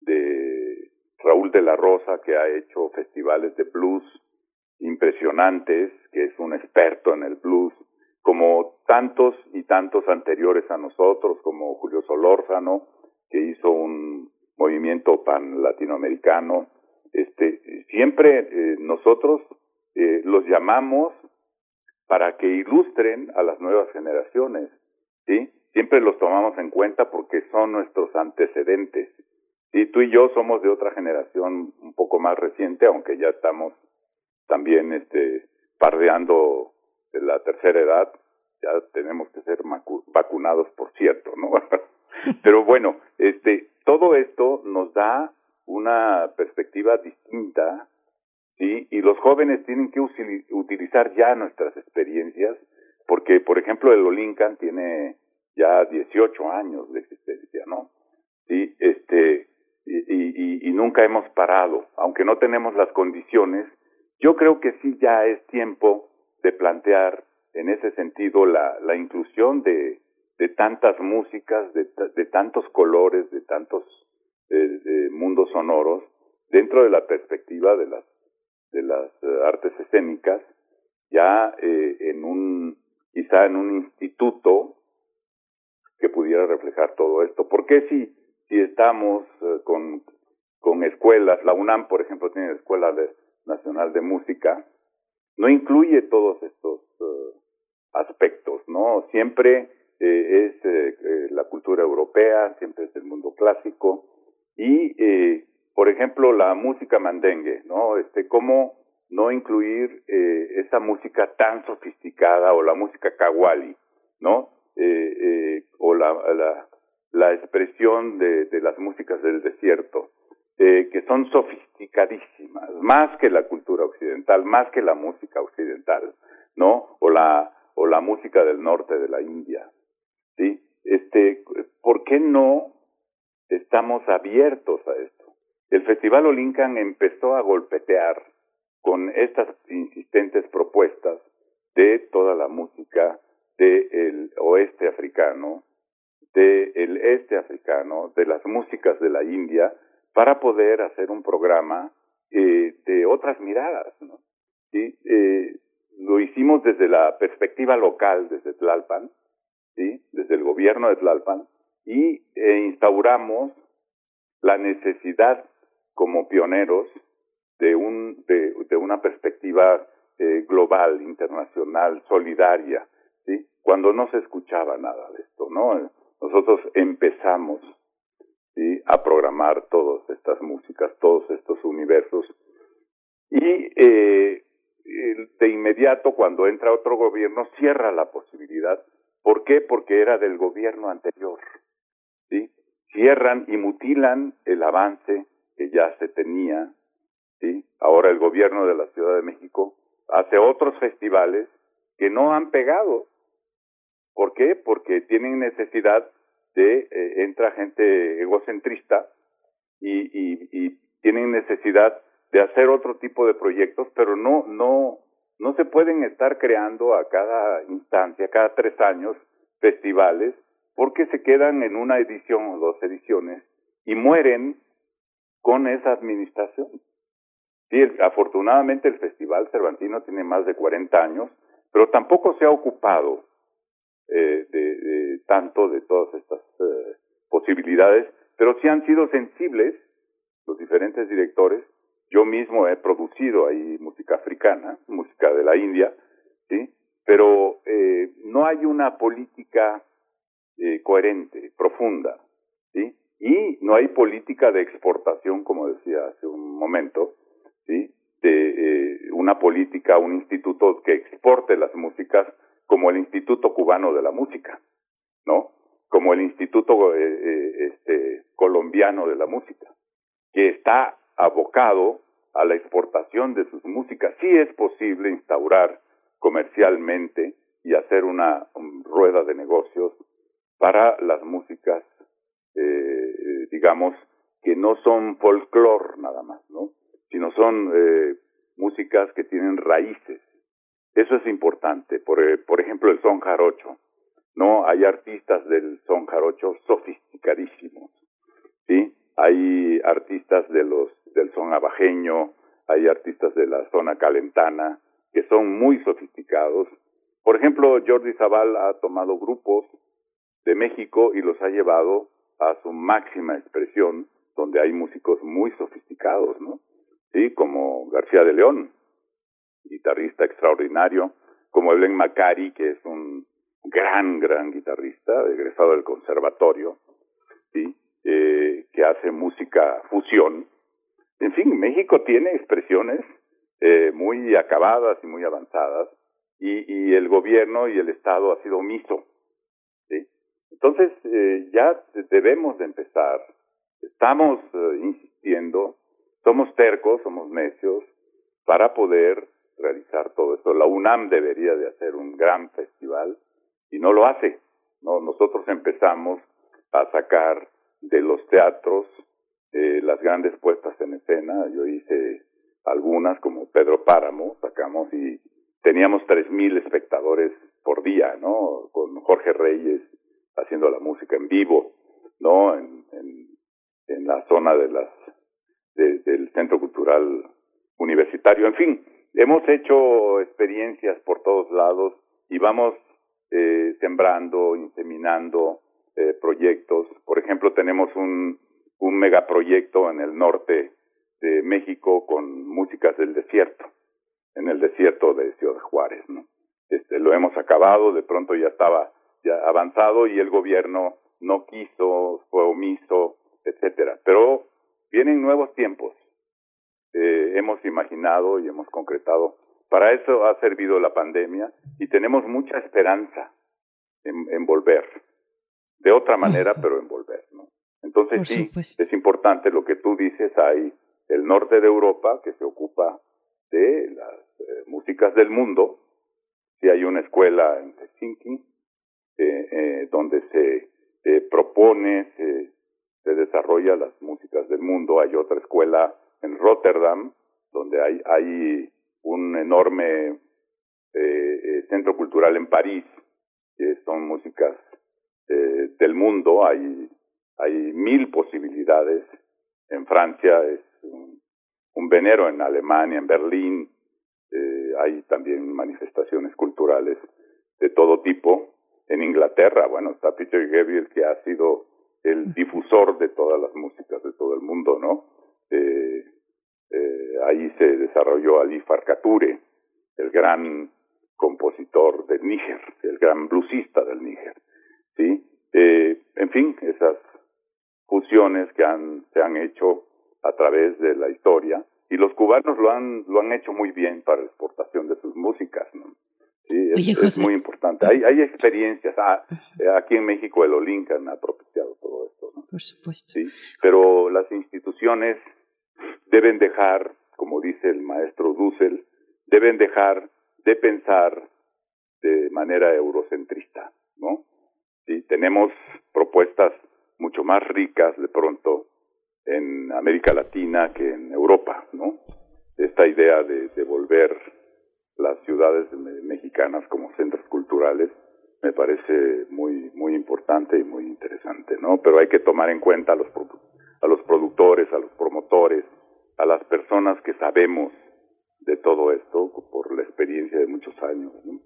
de Raúl de la Rosa, que ha hecho festivales de blues impresionantes, que es un experto en el blues, como tantos y tantos anteriores a nosotros, como Julio Solórzano, que hizo un movimiento pan latinoamericano. Este, siempre eh, nosotros eh, los llamamos para que ilustren a las nuevas generaciones, ¿sí? Siempre los tomamos en cuenta porque son nuestros antecedentes. Sí, tú y yo somos de otra generación un poco más reciente, aunque ya estamos también este pardeando de la tercera edad, ya tenemos que ser vacunados, por cierto, ¿no? Pero bueno, este todo esto nos da una perspectiva distinta, ¿sí? Y los jóvenes tienen que utilizar ya nuestras experiencias, porque, por ejemplo, el Olincan tiene ya 18 años de existencia, ¿no? Sí, este, y, y, nunca hemos parado, aunque no tenemos las condiciones, yo creo que sí ya es tiempo de plantear en ese sentido la, la inclusión de, de tantas músicas, de, de tantos colores, de tantos de mundos sonoros dentro de la perspectiva de las de las eh, artes escénicas ya eh, en un quizá en un instituto que pudiera reflejar todo esto. ¿Por qué si si estamos eh, con con escuelas, la UNAM por ejemplo tiene la Escuela Nacional de Música, no incluye todos estos aspectos, ¿no? Siempre es la cultura europea, siempre es el mundo clásico, y, eh, por ejemplo, la música mandengue, ¿no? Este, cómo no incluir eh, esa música tan sofisticada o la música kawali, ¿no? Eh, eh, o la, la, la expresión de, de, las músicas del desierto, eh, que son sofisticadísimas, más que la cultura occidental, más que la música occidental, ¿no? O la, o la música del norte de la India, ¿sí? Este, ¿por qué no estamos abiertos a esto. El Festival Olincan empezó a golpetear con estas insistentes propuestas de toda la música del oeste africano, del este africano, de las músicas de la India, para poder hacer un programa eh, de otras miradas. ¿no? ¿Sí? Eh, lo hicimos desde la perspectiva local, desde Tlalpan, ¿sí? desde el gobierno de Tlalpan, y eh, instauramos la necesidad como pioneros de un de, de una perspectiva eh, global, internacional, solidaria. Cuando no se escuchaba nada de esto, ¿no? Nosotros empezamos a programar todas estas músicas, todos estos universos y eh, de inmediato cuando entra otro gobierno cierra la posibilidad. ¿Por qué? Porque era del gobierno anterior. ¿sí? Cierran y mutilan el avance que ya se tenía, ¿sí? Ahora el gobierno de la Ciudad de México hace otros festivales que no han pegado. ¿Por qué? Porque tienen necesidad de, eh, entra gente egocentrista y, y, y tienen necesidad de hacer otro tipo de proyectos, pero no, no, no se pueden estar creando a cada instancia, cada tres años, festivales porque se quedan en una edición o dos ediciones y mueren con esa administración. Sí, afortunadamente el Festival Cervantino tiene más de 40 años, pero tampoco se ha ocupado eh, de, de, tanto de todas estas eh, posibilidades, pero sí han sido sensibles los diferentes directores. Yo mismo he producido ahí música africana, música de la India, sí, pero eh, no hay una política eh, coherente, profunda, ¿sí? Y no hay política de exportación, como decía hace un momento, ¿sí? De eh, una política, un instituto que exporte las músicas como el Instituto Cubano de la Música, ¿no? Como el Instituto eh, eh, este, Colombiano de la Música, que está abocado a la exportación de sus músicas. Sí es posible instaurar comercialmente y hacer una rueda de negocios para las músicas, eh, digamos, que no son folclore nada más, ¿no? Sino son eh, músicas que tienen raíces. Eso es importante. Por, eh, por ejemplo, el son jarocho, ¿no? Hay artistas del son jarocho sofisticadísimos, ¿sí? Hay artistas de los, del son abajeño, hay artistas de la zona calentana, que son muy sofisticados. Por ejemplo, Jordi Zaval ha tomado grupos de México y los ha llevado a su máxima expresión, donde hay músicos muy sofisticados, ¿no? Sí, como García de León, guitarrista extraordinario, como Evelyn Macari, que es un gran, gran guitarrista, egresado del conservatorio, ¿sí? Eh, que hace música fusión. En fin, México tiene expresiones eh, muy acabadas y muy avanzadas, y, y el gobierno y el Estado ha sido omiso entonces, eh, ya debemos de empezar. Estamos eh, insistiendo, somos tercos, somos necios para poder realizar todo esto. La UNAM debería de hacer un gran festival y no lo hace. No, nosotros empezamos a sacar de los teatros eh, las grandes puestas en escena. Yo hice algunas como Pedro Páramo, sacamos y teníamos tres mil espectadores por día, ¿no? Con Jorge Reyes haciendo la música en vivo, ¿no? En, en, en la zona de las del Centro Cultural Universitario. En fin, hemos hecho experiencias por todos lados y vamos eh, sembrando, inseminando eh, proyectos. Por ejemplo, tenemos un, un megaproyecto en el norte de México con músicas del desierto, en el desierto de Ciudad Juárez, ¿no? Este, lo hemos acabado, de pronto ya estaba ya avanzado y el gobierno no quiso, fue omiso, etcétera. Pero vienen nuevos tiempos. Eh, hemos imaginado y hemos concretado. Para eso ha servido la pandemia y tenemos mucha esperanza en, volver. De otra manera, pero en volver, ¿no? Entonces sí, es importante lo que tú dices. Hay el norte de Europa que se ocupa de las eh, músicas del mundo. Si hay una escuela en Helsinki eh, eh, donde se propone, se, se desarrolla las músicas del mundo. Hay otra escuela en Rotterdam donde hay, hay un enorme centro cultural en París que son músicas del mundo. Hay hay mil posibilidades. En Francia es un, venero, en Alemania, en Berlín, eh, hay también manifestaciones culturales de todo tipo. En Inglaterra, bueno, está Peter Gabriel, que ha sido el difusor de todas las músicas de todo el mundo, ¿no? Eh, eh, ahí se desarrolló Ali Farcature, el gran compositor del Níger, el gran bluesista del Níger, ¿sí? en fin, esas fusiones que han, se han hecho a través de la historia y los cubanos lo han lo han hecho muy bien para la exportación de sus músicas ¿no? sí es, muy importante. Hay hay experiencias. Ah, eh, aquí en México el Olincan ha propiciado todo esto ¿no? por supuesto. Sí pero las instituciones deben dejar como dice el maestro Dussel deben dejar de pensar de manera eurocentrista no sí tenemos propuestas mucho más ricas de pronto en América Latina que en Europa, ¿no? Esta idea de, de volver las ciudades mexicanas como centros culturales me parece muy muy importante y muy interesante, ¿no? Pero hay que tomar en cuenta a los a los productores, a los promotores, a las personas que sabemos de todo esto por la experiencia de muchos años, ¿no?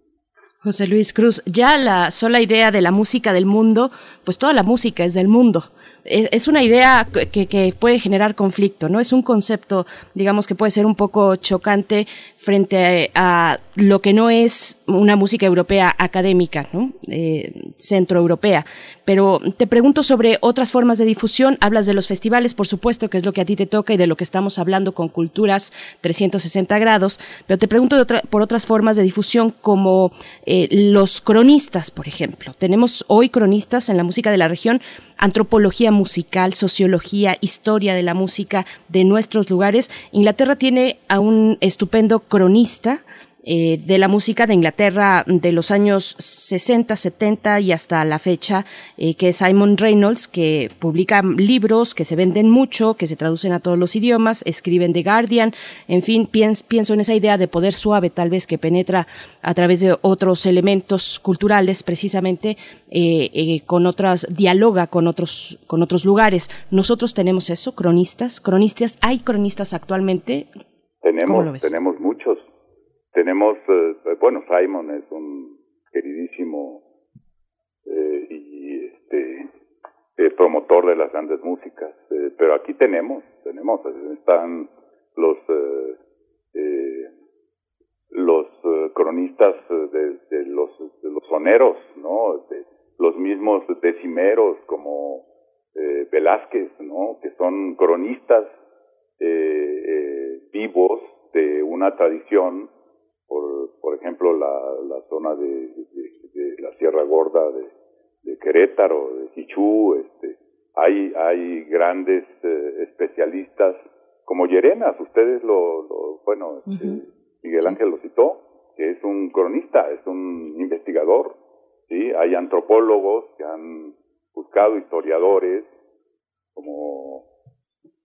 José Luis Cruz, ya la sola idea de la música del mundo, pues toda la música es del mundo es una idea que, que, puede generar conflicto, ¿no? Es un concepto, digamos, que puede ser un poco chocante frente a, lo que no es una música europea académica, ¿no? Eh, centroeuropea. Pero te pregunto sobre otras formas de difusión. Hablas de los festivales, por supuesto, que es lo que a ti te toca y de lo que estamos hablando con Culturas 360 grados. Pero te pregunto por otras formas de difusión como eh, los cronistas, por ejemplo. Tenemos hoy cronistas en la música de la región antropología musical, sociología, historia de la música de nuestros lugares. Inglaterra tiene a un estupendo cronista eh, de la música de Inglaterra de los años 60, 70 y hasta la fecha, eh, que es Simon Reynolds, que publica libros que se venden mucho, que se traducen a todos los idiomas, escriben The Guardian, en fin, pienso, pienso en esa idea de poder suave tal vez que penetra a través de otros elementos culturales precisamente eh, con otras, dialoga con otros, con otros lugares. Nosotros tenemos eso, cronistas, cronistas, hay cronistas actualmente. Tenemos, tenemos muchos tenemos, eh, bueno, Simon es un queridísimo eh, y este eh, promotor de las grandes músicas, pero aquí tenemos, tenemos, están los los cronistas de, de, los de los soneros, ¿no? De, los mismos decimeros como Velázquez, ¿no? Que son cronistas vivos de una tradición por, por ejemplo, la, la zona de, de, la Sierra Gorda de, de Querétaro, de Jichú, este, hay, hay grandes eh, especialistas como Llerenas, ustedes lo, bueno, este, Miguel Ángel lo citó, que es un cronista, es un investigador, ¿sí? Hay antropólogos que han buscado historiadores, como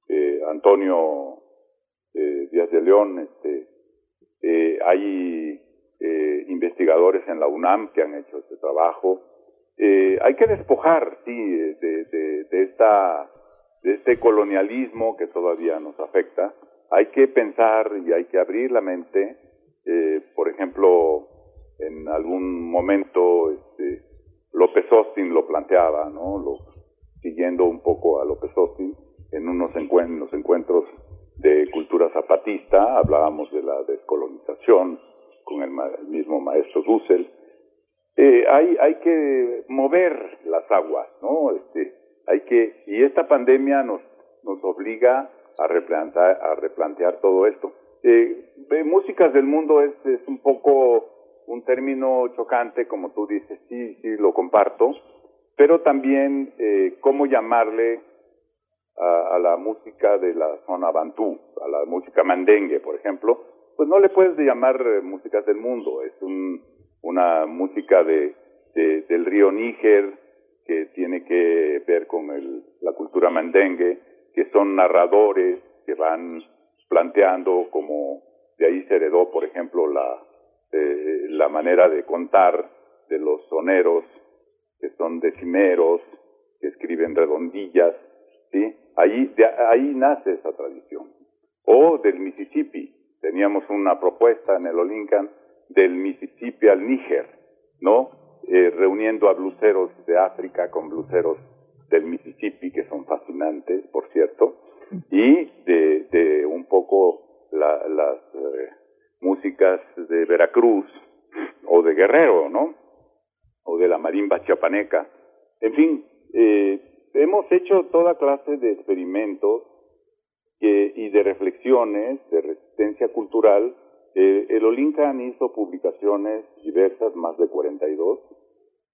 eh, Antonio eh, Díaz de León, este, eh, hay eh, investigadores en la UNAM que han hecho este trabajo. Eh, hay que despojar, sí, de, de, de, esta, de este colonialismo que todavía nos afecta. Hay que pensar y hay que abrir la mente. Eh, por ejemplo, en algún momento este, López Austin lo planteaba, ¿no? Lo, siguiendo un poco a López Austin, en unos encuentros, encuentros de cultura zapatista, hablábamos de la descolonización con el, mismo maestro Dussel. Eh, hay, hay que mover las aguas, ¿no? Este, hay que, y esta pandemia nos, nos obliga a replantear, a replantear todo esto. Eh, músicas del mundo es, es un poco un término chocante, como tú dices, sí, sí, lo comparto, pero también eh, cómo llamarle a, a, la música de la zona bantú, a la música mandengue, por ejemplo, pues no le puedes llamar eh, músicas del mundo, es un, una música de, de, del río Níger que tiene que ver con el, la cultura mandengue, que son narradores que van planteando como de ahí se heredó, por ejemplo, la, eh, la manera de contar de los soneros que son decimeros, que escriben redondillas, ¿sí? Ahí, de, ahí nace esa tradición. O del Mississippi, teníamos una propuesta en el Olincan del Mississippi al Níger, ¿no? Eh, reuniendo a bluseros de África con bluseros del Mississippi, que son fascinantes, por cierto, y de, de un poco la, las eh, músicas de Veracruz o de Guerrero, ¿no? o de la marimba chiapaneca. En fin, eh, hemos hecho toda clase de experimentos que, y de reflexiones de resistencia cultural. Eh, el Olincan hizo publicaciones diversas, más de 42,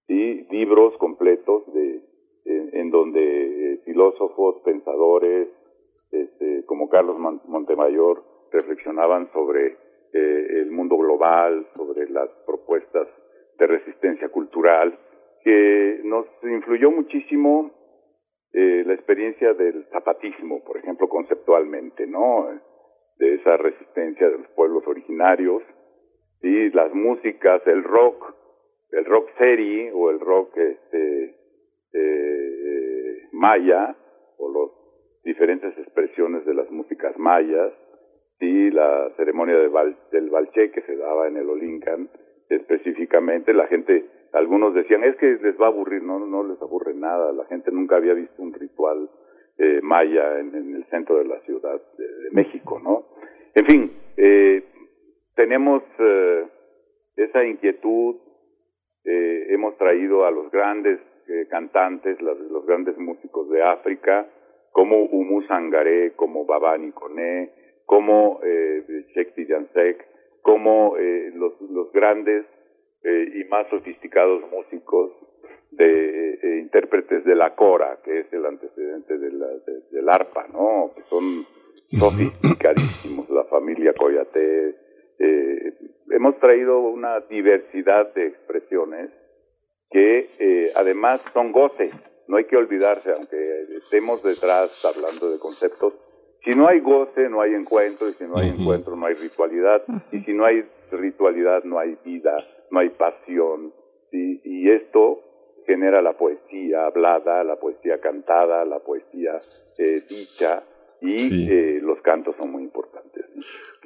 y libros completos de, en, donde eh, filósofos, pensadores, este, como Carlos Montemayor, reflexionaban sobre eh, el mundo global, sobre las propuestas de resistencia cultural, que nos influyó muchísimo eh, la experiencia del zapatismo, por ejemplo, conceptualmente, ¿no? De esa resistencia de los pueblos originarios, y las músicas, el rock, el rock seri o el rock este, eh, maya, o las diferentes expresiones de las músicas mayas, sí, la ceremonia de del Balché que se daba en el Olincan, específicamente, la gente, algunos decían, es que les va a aburrir, no, no les aburre nada, la gente nunca había visto un ritual eh, maya en, en, el centro de la ciudad de, México, ¿no? En fin, eh, tenemos eh, esa inquietud, eh, hemos traído a los grandes eh, cantantes, los, los, grandes músicos de África, como Umu Sangaré, como Babani Kone, como eh, Shekti Jansek, como eh, los, los grandes eh, y más sofisticados músicos de eh, intérpretes de la cora, que es el antecedente de la, de, del arpa, ¿no? Que son sofisticadísimos, la familia Coyate. Eh, hemos traído una diversidad de expresiones que eh, además son goces. No hay que olvidarse, aunque estemos detrás hablando de conceptos, si no hay goce, no hay encuentro, y si no hay uh -huh. encuentro, no hay ritualidad, y si no hay ritualidad, no hay vida, no hay pasión, ¿sí? y esto genera la poesía hablada, la poesía cantada, la poesía eh, dicha, y sí. eh, los cantos son muy importantes.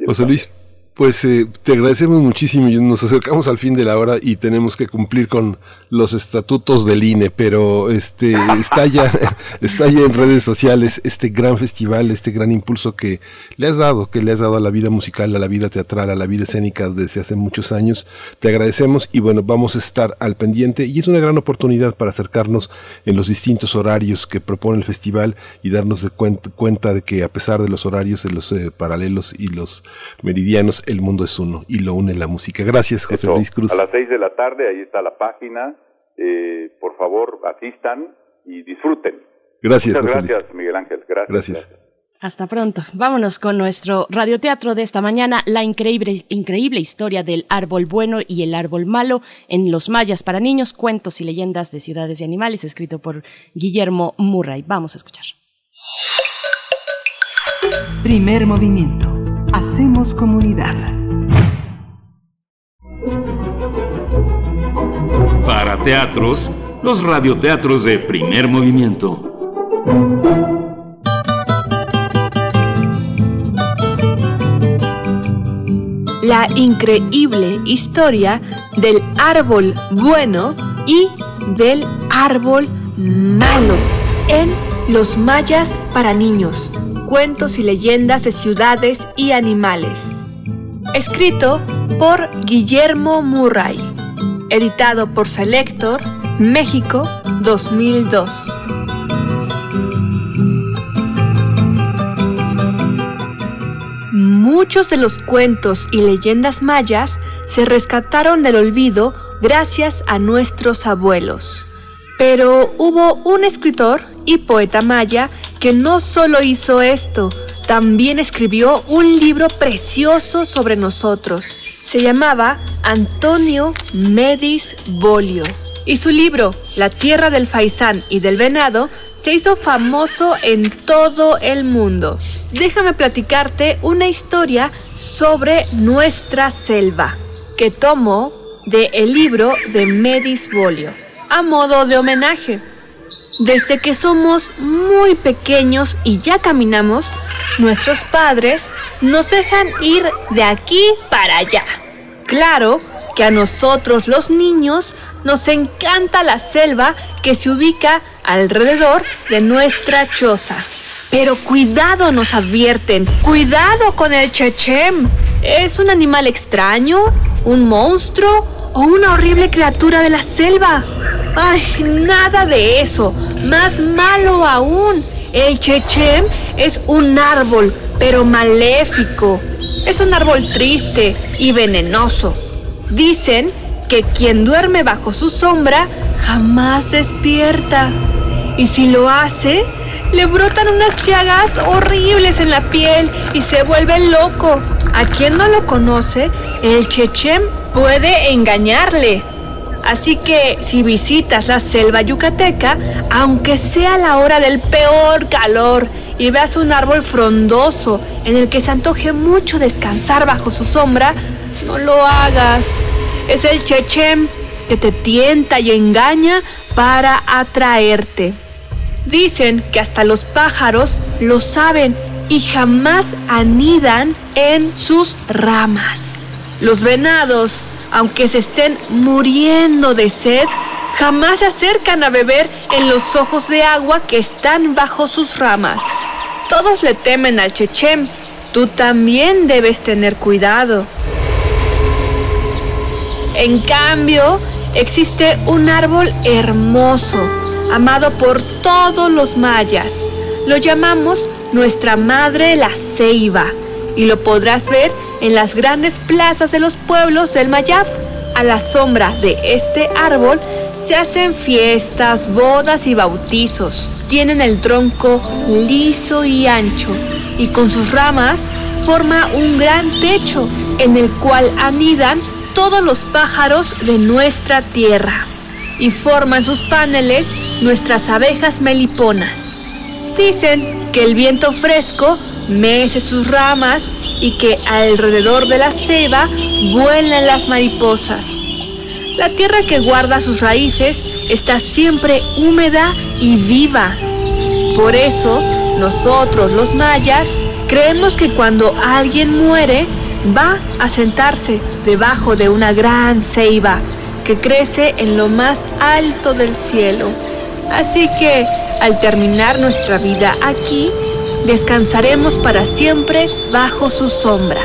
José Luis, pues eh, te agradecemos muchísimo. Nos acercamos al fin de la hora y tenemos que cumplir con los estatutos del INE, pero este está ya está ya en redes sociales este gran festival, este gran impulso que le has dado, que le has dado a la vida musical, a la vida teatral, a la vida escénica desde hace muchos años. Te agradecemos y bueno, vamos a estar al pendiente y es una gran oportunidad para acercarnos en los distintos horarios que propone el festival y darnos de cuenta, cuenta de que a pesar de los horarios, de los eh, paralelos y los meridianos, el mundo es uno y lo une la música. Gracias, José Eso, Luis Cruz. A las seis de la tarde, ahí está la página. Eh, por favor, asistan y disfruten. Gracias, Muchas José gracias, Luis. Miguel Ángel. Gracias. gracias. gracias. Hasta pronto. Vámonos con nuestro radioteatro de esta mañana, la increíble, increíble historia del árbol bueno y el árbol malo en Los Mayas para niños, cuentos y leyendas de ciudades y animales, escrito por Guillermo Murray. Vamos a escuchar. Primer movimiento. Hacemos comunidad. Para teatros, los radioteatros de primer movimiento. la increíble historia del árbol bueno y del árbol malo en Los Mayas para niños, cuentos y leyendas de ciudades y animales. Escrito por Guillermo Murray, editado por Selector, México 2002. Muchos de los cuentos y leyendas mayas se rescataron del olvido gracias a nuestros abuelos. Pero hubo un escritor y poeta maya que no solo hizo esto, también escribió un libro precioso sobre nosotros. Se llamaba Antonio Medis Bolio. Y su libro, La tierra del faisán y del venado, se hizo famoso en todo el mundo déjame platicarte una historia sobre nuestra selva que tomo de el libro de Medis Bolio a modo de homenaje. Desde que somos muy pequeños y ya caminamos, nuestros padres nos dejan ir de aquí para allá. Claro que a nosotros los niños nos encanta la selva que se ubica alrededor de nuestra choza. Pero cuidado, nos advierten. Cuidado con el chechem. ¿Es un animal extraño? ¿Un monstruo? ¿O una horrible criatura de la selva? Ay, nada de eso. Más malo aún. El chechem es un árbol, pero maléfico. Es un árbol triste y venenoso. Dicen que quien duerme bajo su sombra jamás despierta. Y si lo hace, le brotan unas llagas horribles en la piel y se vuelve loco. A quien no lo conoce, el chechem puede engañarle. Así que si visitas la selva yucateca, aunque sea la hora del peor calor y veas un árbol frondoso en el que se antoje mucho descansar bajo su sombra, no lo hagas. Es el chechem que te tienta y engaña para atraerte. Dicen que hasta los pájaros lo saben y jamás anidan en sus ramas. Los venados, aunque se estén muriendo de sed, jamás se acercan a beber en los ojos de agua que están bajo sus ramas. Todos le temen al chechem. Tú también debes tener cuidado. En cambio, existe un árbol hermoso amado por todos los mayas. Lo llamamos nuestra madre la ceiba y lo podrás ver en las grandes plazas de los pueblos del Mayaf. A la sombra de este árbol se hacen fiestas, bodas y bautizos. Tienen el tronco liso y ancho y con sus ramas forma un gran techo en el cual anidan todos los pájaros de nuestra tierra y forman sus paneles nuestras abejas meliponas. Dicen que el viento fresco mece sus ramas y que alrededor de la ceba vuelan las mariposas. La tierra que guarda sus raíces está siempre húmeda y viva. Por eso, nosotros los mayas creemos que cuando alguien muere, va a sentarse debajo de una gran ceiba crece en lo más alto del cielo. Así que al terminar nuestra vida aquí, descansaremos para siempre bajo su sombra.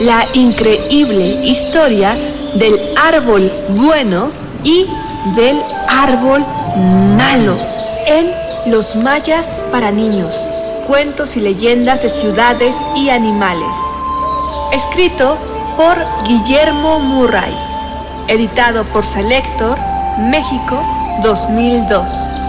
La increíble historia del árbol bueno y del árbol malo en Los Mayas para niños, cuentos y leyendas de ciudades y animales. Escrito por Guillermo Murray, editado por Selector, México 2002.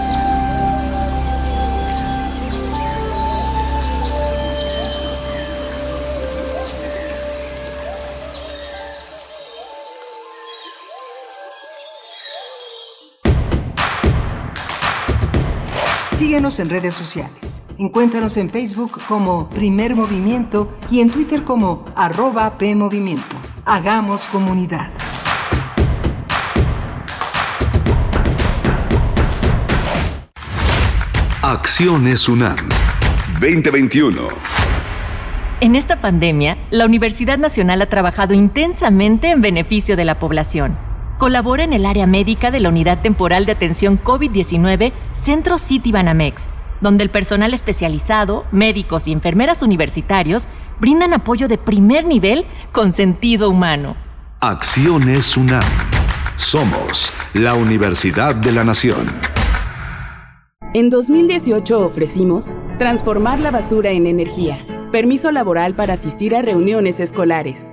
Síguenos en redes sociales. Encuéntranos en Facebook como Primer Movimiento y en Twitter como arroba PMovimiento. Hagamos comunidad. Acciones UNAM 2021. En esta pandemia, la Universidad Nacional ha trabajado intensamente en beneficio de la población. Colabora en el área médica de la Unidad Temporal de Atención COVID-19 Centro City Banamex, donde el personal especializado, médicos y enfermeras universitarios brindan apoyo de primer nivel con sentido humano. Acciones UNAM. Somos la Universidad de la Nación. En 2018 ofrecimos transformar la basura en energía, permiso laboral para asistir a reuniones escolares,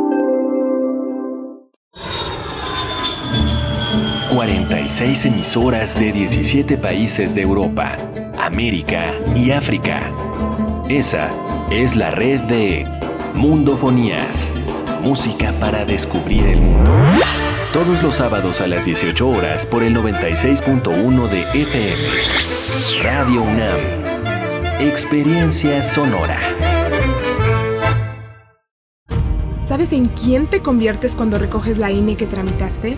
46 emisoras de 17 países de Europa, América y África. Esa es la red de Mundofonías, música para descubrir el mundo. Todos los sábados a las 18 horas por el 96.1 de FM. Radio UNAM. Experiencia sonora. ¿Sabes en quién te conviertes cuando recoges la INE que tramitaste?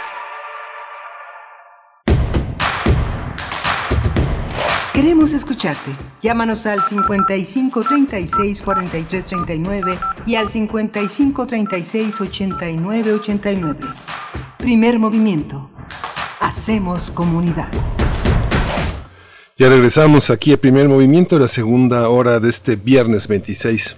Queremos escucharte. Llámanos al 55 36 43 39 y al 55 36 89 89. Primer movimiento. Hacemos comunidad. Ya regresamos aquí a primer movimiento, la segunda hora de este viernes 26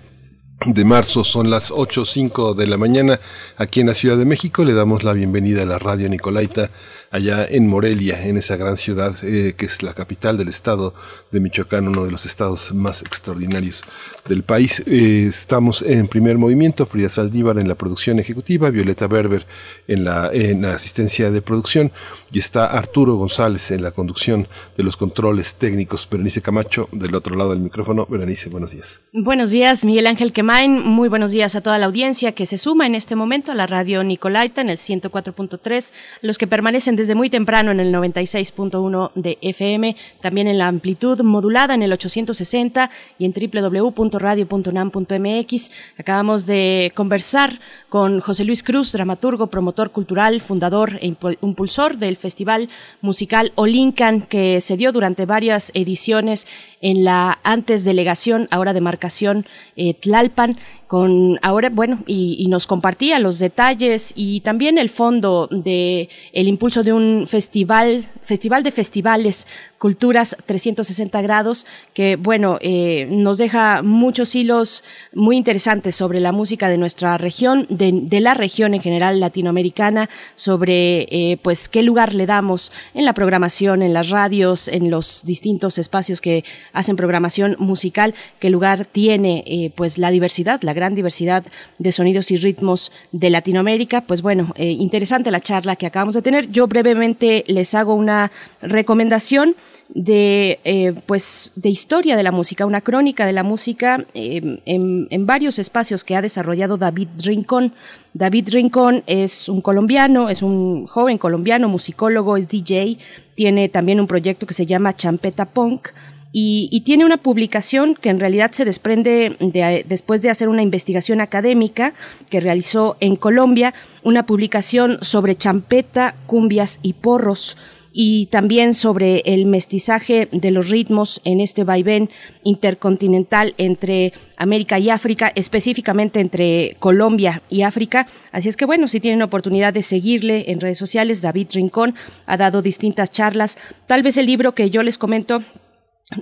de marzo, son las 8.05 de la mañana aquí en la Ciudad de México. Le damos la bienvenida a la radio Nicolaita allá en Morelia, en esa gran ciudad eh, que es la capital del estado de Michoacán, uno de los estados más extraordinarios del país. Eh, estamos en primer movimiento, Frida Saldívar en la producción ejecutiva, Violeta Berber en la, en la asistencia de producción y está Arturo González en la conducción de los controles técnicos. Berenice Camacho del otro lado del micrófono. Berenice, buenos días. Buenos días, Miguel Ángel Quemain. Muy buenos días a toda la audiencia que se suma en este momento a la radio Nicolaita en el 104.3, los que permanecen desde muy temprano en el 96.1 de FM, también en la amplitud modulada en el 860 y en www.radio.unam.mx. Acabamos de conversar con José Luis Cruz, dramaturgo, promotor cultural, fundador e impulsor del Festival Musical Olincan, que se dio durante varias ediciones en la antes delegación, ahora demarcación eh, Tlalpan, con ahora, bueno, y, nos compartía los detalles y también el fondo de el impulso de un festival, festival de festivales, culturas 360 grados, que bueno, eh, nos deja muchos hilos muy interesantes sobre la música de nuestra región, de, la región en general latinoamericana, sobre eh, pues qué lugar le damos en la programación, en las radios, en los distintos espacios que hacen programación musical, qué lugar tiene eh, pues la diversidad, la gran diversidad de sonidos y ritmos de Latinoamérica. Pues bueno, eh, interesante la charla que acabamos de tener. Yo brevemente les hago una recomendación de eh, pues de historia de la música, una crónica de la música en, en, varios espacios que ha desarrollado David Rincón. David Rincón es un colombiano, es un joven colombiano, musicólogo, es DJ, tiene también un proyecto que se llama Champeta Punk y, tiene una publicación que en realidad se desprende de, después de hacer una investigación académica que realizó en Colombia, una publicación sobre champeta, cumbias y porros y también sobre el mestizaje de los ritmos en este vaivén intercontinental entre América y África, específicamente entre Colombia y África. Así es que bueno, si tienen oportunidad de seguirle en redes sociales, David Rincón ha dado distintas charlas. Tal vez el libro que yo les comento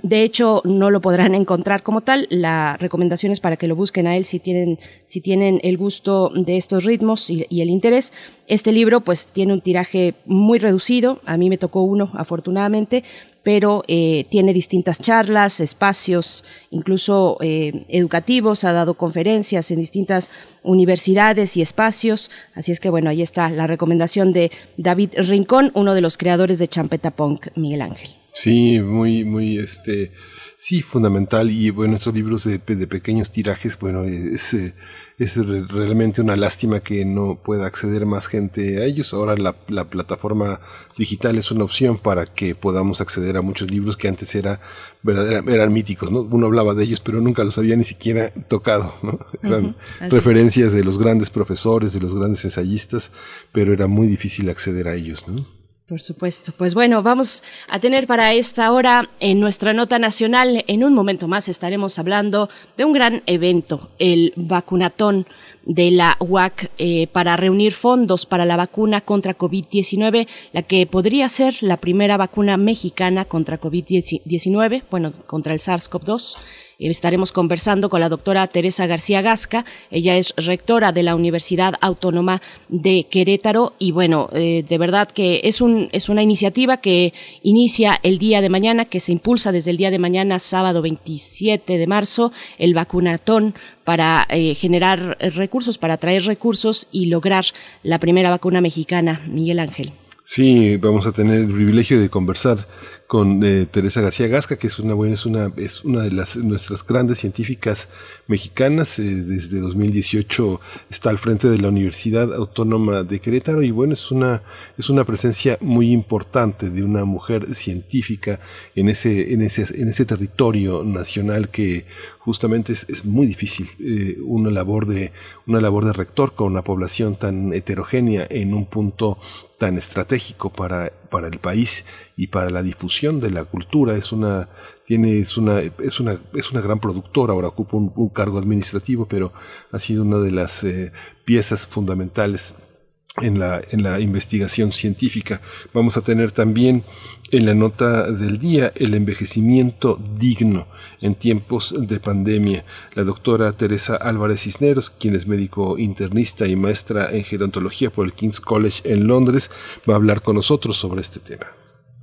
de hecho, no lo podrán encontrar como tal. La recomendación es para que lo busquen a él si tienen, si tienen el gusto de estos ritmos y, el interés. Este libro, pues, tiene un tiraje muy reducido. A mí me tocó uno, afortunadamente, pero eh, tiene distintas charlas, espacios, incluso eh, educativos. Ha dado conferencias en distintas universidades y espacios. Así es que, bueno, ahí está la recomendación de David Rincón, uno de los creadores de Champeta Punk, Miguel Ángel. Sí, muy, muy, este, sí, fundamental. Y bueno, estos libros de, pequeños tirajes, bueno, es, es realmente una lástima que no pueda acceder más gente a ellos. Ahora la, la, plataforma digital es una opción para que podamos acceder a muchos libros que antes era verdadera, eran míticos, ¿no? Uno hablaba de ellos, pero nunca los había ni siquiera tocado, ¿no? Eran referencias de los grandes profesores, de los grandes ensayistas, pero era muy difícil acceder a ellos, ¿no? Por supuesto. Pues bueno, vamos a tener para esta hora en nuestra nota nacional, en un momento más estaremos hablando de un gran evento, el vacunatón de la UAC eh, para reunir fondos para la vacuna contra COVID-19, la que podría ser la primera vacuna mexicana contra COVID-19, bueno, contra el SARS-CoV-2. Estaremos conversando con la doctora Teresa García Gasca. Ella es rectora de la Universidad Autónoma de Querétaro y bueno, eh, de verdad que es, un, es una iniciativa que inicia el día de mañana, que se impulsa desde el día de mañana, sábado 27 de marzo, el vacunatón para eh, generar recursos, para traer recursos y lograr la primera vacuna mexicana. Miguel Ángel. Sí, vamos a tener el privilegio de conversar con eh, Teresa García Gasca, que es una buena, es una, es una de las nuestras grandes científicas mexicanas. Eh, desde 2018 está al frente de la Universidad Autónoma de Querétaro y bueno, es una, es una presencia muy importante de una mujer científica en ese, en ese, en ese territorio nacional que justamente es, es muy difícil eh, una labor de una labor de rector con una población tan heterogénea en un punto tan estratégico para, para el país y para la difusión de la cultura. Es una, tiene, es una, es una, es una gran productora, ahora ocupa un, cargo administrativo, pero ha sido una de las eh, piezas fundamentales en la, en la investigación científica. Vamos a tener también en la nota del día el envejecimiento digno en tiempos de pandemia. La doctora Teresa Álvarez Cisneros, quien es médico internista y maestra en gerontología por el King's College en Londres, va a hablar con nosotros sobre este tema.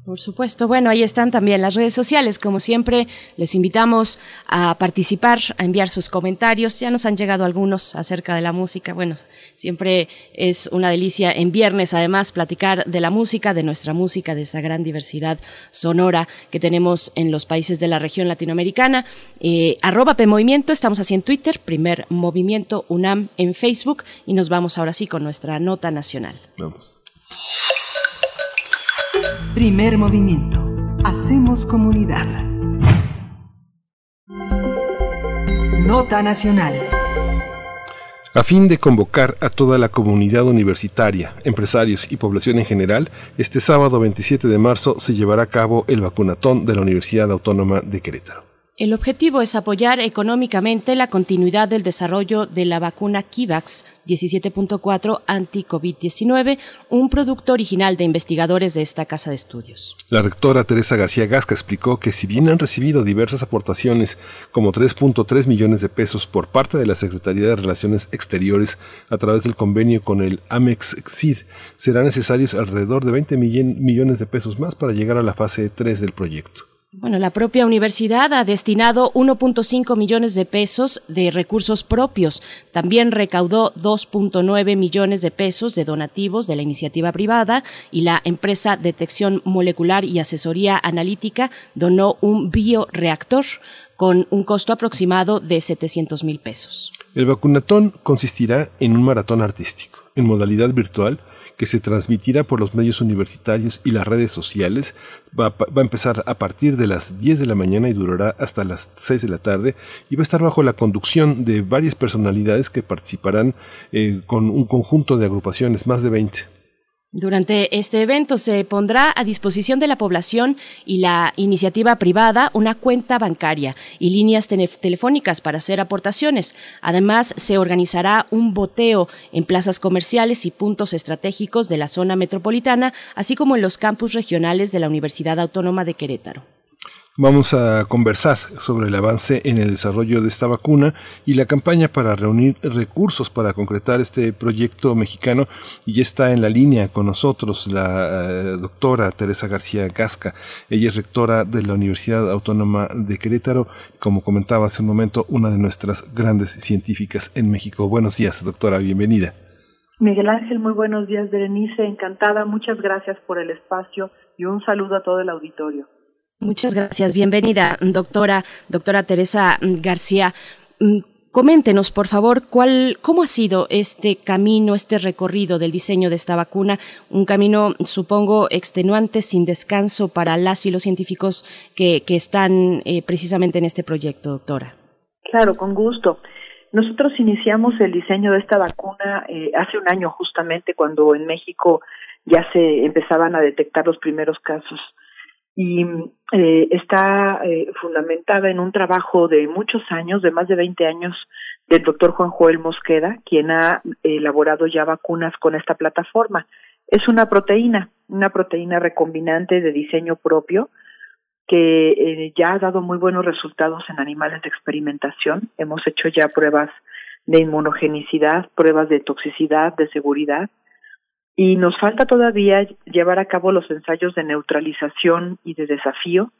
Por supuesto. Bueno, ahí están también las redes sociales. Como siempre, les invitamos a participar, a enviar sus comentarios. Ya nos han llegado algunos acerca de la música. Bueno, siempre es una delicia en viernes, además, platicar de la música, de nuestra música, de esta gran diversidad sonora que tenemos en los países de la región latinoamericana. Eh, arroba PMovimiento, estamos así en Twitter, primer movimiento UNAM en Facebook y nos vamos ahora sí con nuestra nota nacional. Vamos. Primer movimiento. Hacemos comunidad. Nota nacional. A fin de convocar a toda la comunidad universitaria, empresarios y población en general, este sábado 27 de marzo se llevará a cabo el vacunatón de la Universidad Autónoma de Querétaro. El objetivo es apoyar económicamente la continuidad del desarrollo de la vacuna Kivax 17.4 anti-COVID-19, un producto original de investigadores de esta casa de estudios. La rectora Teresa García Gasca explicó que si bien han recibido diversas aportaciones, como 3.3 millones de pesos por parte de la Secretaría de Relaciones Exteriores a través del convenio con el Amex-CID, serán necesarios alrededor de 20 millones de pesos más para llegar a la fase 3 del proyecto. Bueno, la propia universidad ha destinado 1.5 millones de pesos de recursos propios. También recaudó 2.9 millones de pesos de donativos de la iniciativa privada y la empresa Detección Molecular y Asesoría Analítica donó un bioreactor con un costo aproximado de 700 mil pesos. El vacunatón consistirá en un maratón artístico, en modalidad virtual, que se transmitirá por los medios universitarios y las redes sociales. Va, a empezar a partir de las 10 de la mañana y durará hasta las 6 de la tarde y va a estar bajo la conducción de varias personalidades que participarán eh, con un conjunto de agrupaciones, más de 20. Durante este evento se pondrá a disposición de la población y la iniciativa privada una cuenta bancaria y líneas telefónicas para hacer aportaciones. Además, se organizará un boteo en plazas comerciales y puntos estratégicos de la zona metropolitana, así como en los campus regionales de la Universidad Autónoma de Querétaro. Vamos a conversar sobre el avance en el desarrollo de esta vacuna y la campaña para reunir recursos para concretar este proyecto mexicano. Y ya está en la línea con nosotros la eh, doctora Teresa García Gasca. Ella es rectora de la Universidad Autónoma de Querétaro, como comentaba hace un momento, una de nuestras grandes científicas en México. Buenos días, doctora, bienvenida. Miguel Ángel, muy buenos días, Berenice, encantada, muchas gracias por el espacio y un saludo a todo el auditorio. Muchas gracias. Bienvenida, doctora, doctora Teresa García. Mm, coméntenos, por favor, cuál, cómo ha sido este camino, este recorrido del diseño de esta vacuna, un camino, supongo, extenuante, sin descanso para las y los científicos que, que están eh, precisamente en este proyecto, doctora. Claro, con gusto. Nosotros iniciamos el diseño de esta vacuna eh, hace un año justamente cuando en México ya se empezaban a detectar los primeros casos y eh, está eh, fundamentada en un trabajo de muchos años, de más de 20 años, del doctor Juan Joel Mosqueda, quien ha elaborado ya vacunas con esta plataforma. Es una proteína, una proteína recombinante de diseño propio que eh, ya ha dado muy buenos resultados en animales de experimentación. Hemos hecho ya pruebas de inmunogenicidad, pruebas de toxicidad, de seguridad, y nos falta todavía llevar a cabo los ensayos de neutralización y de desafío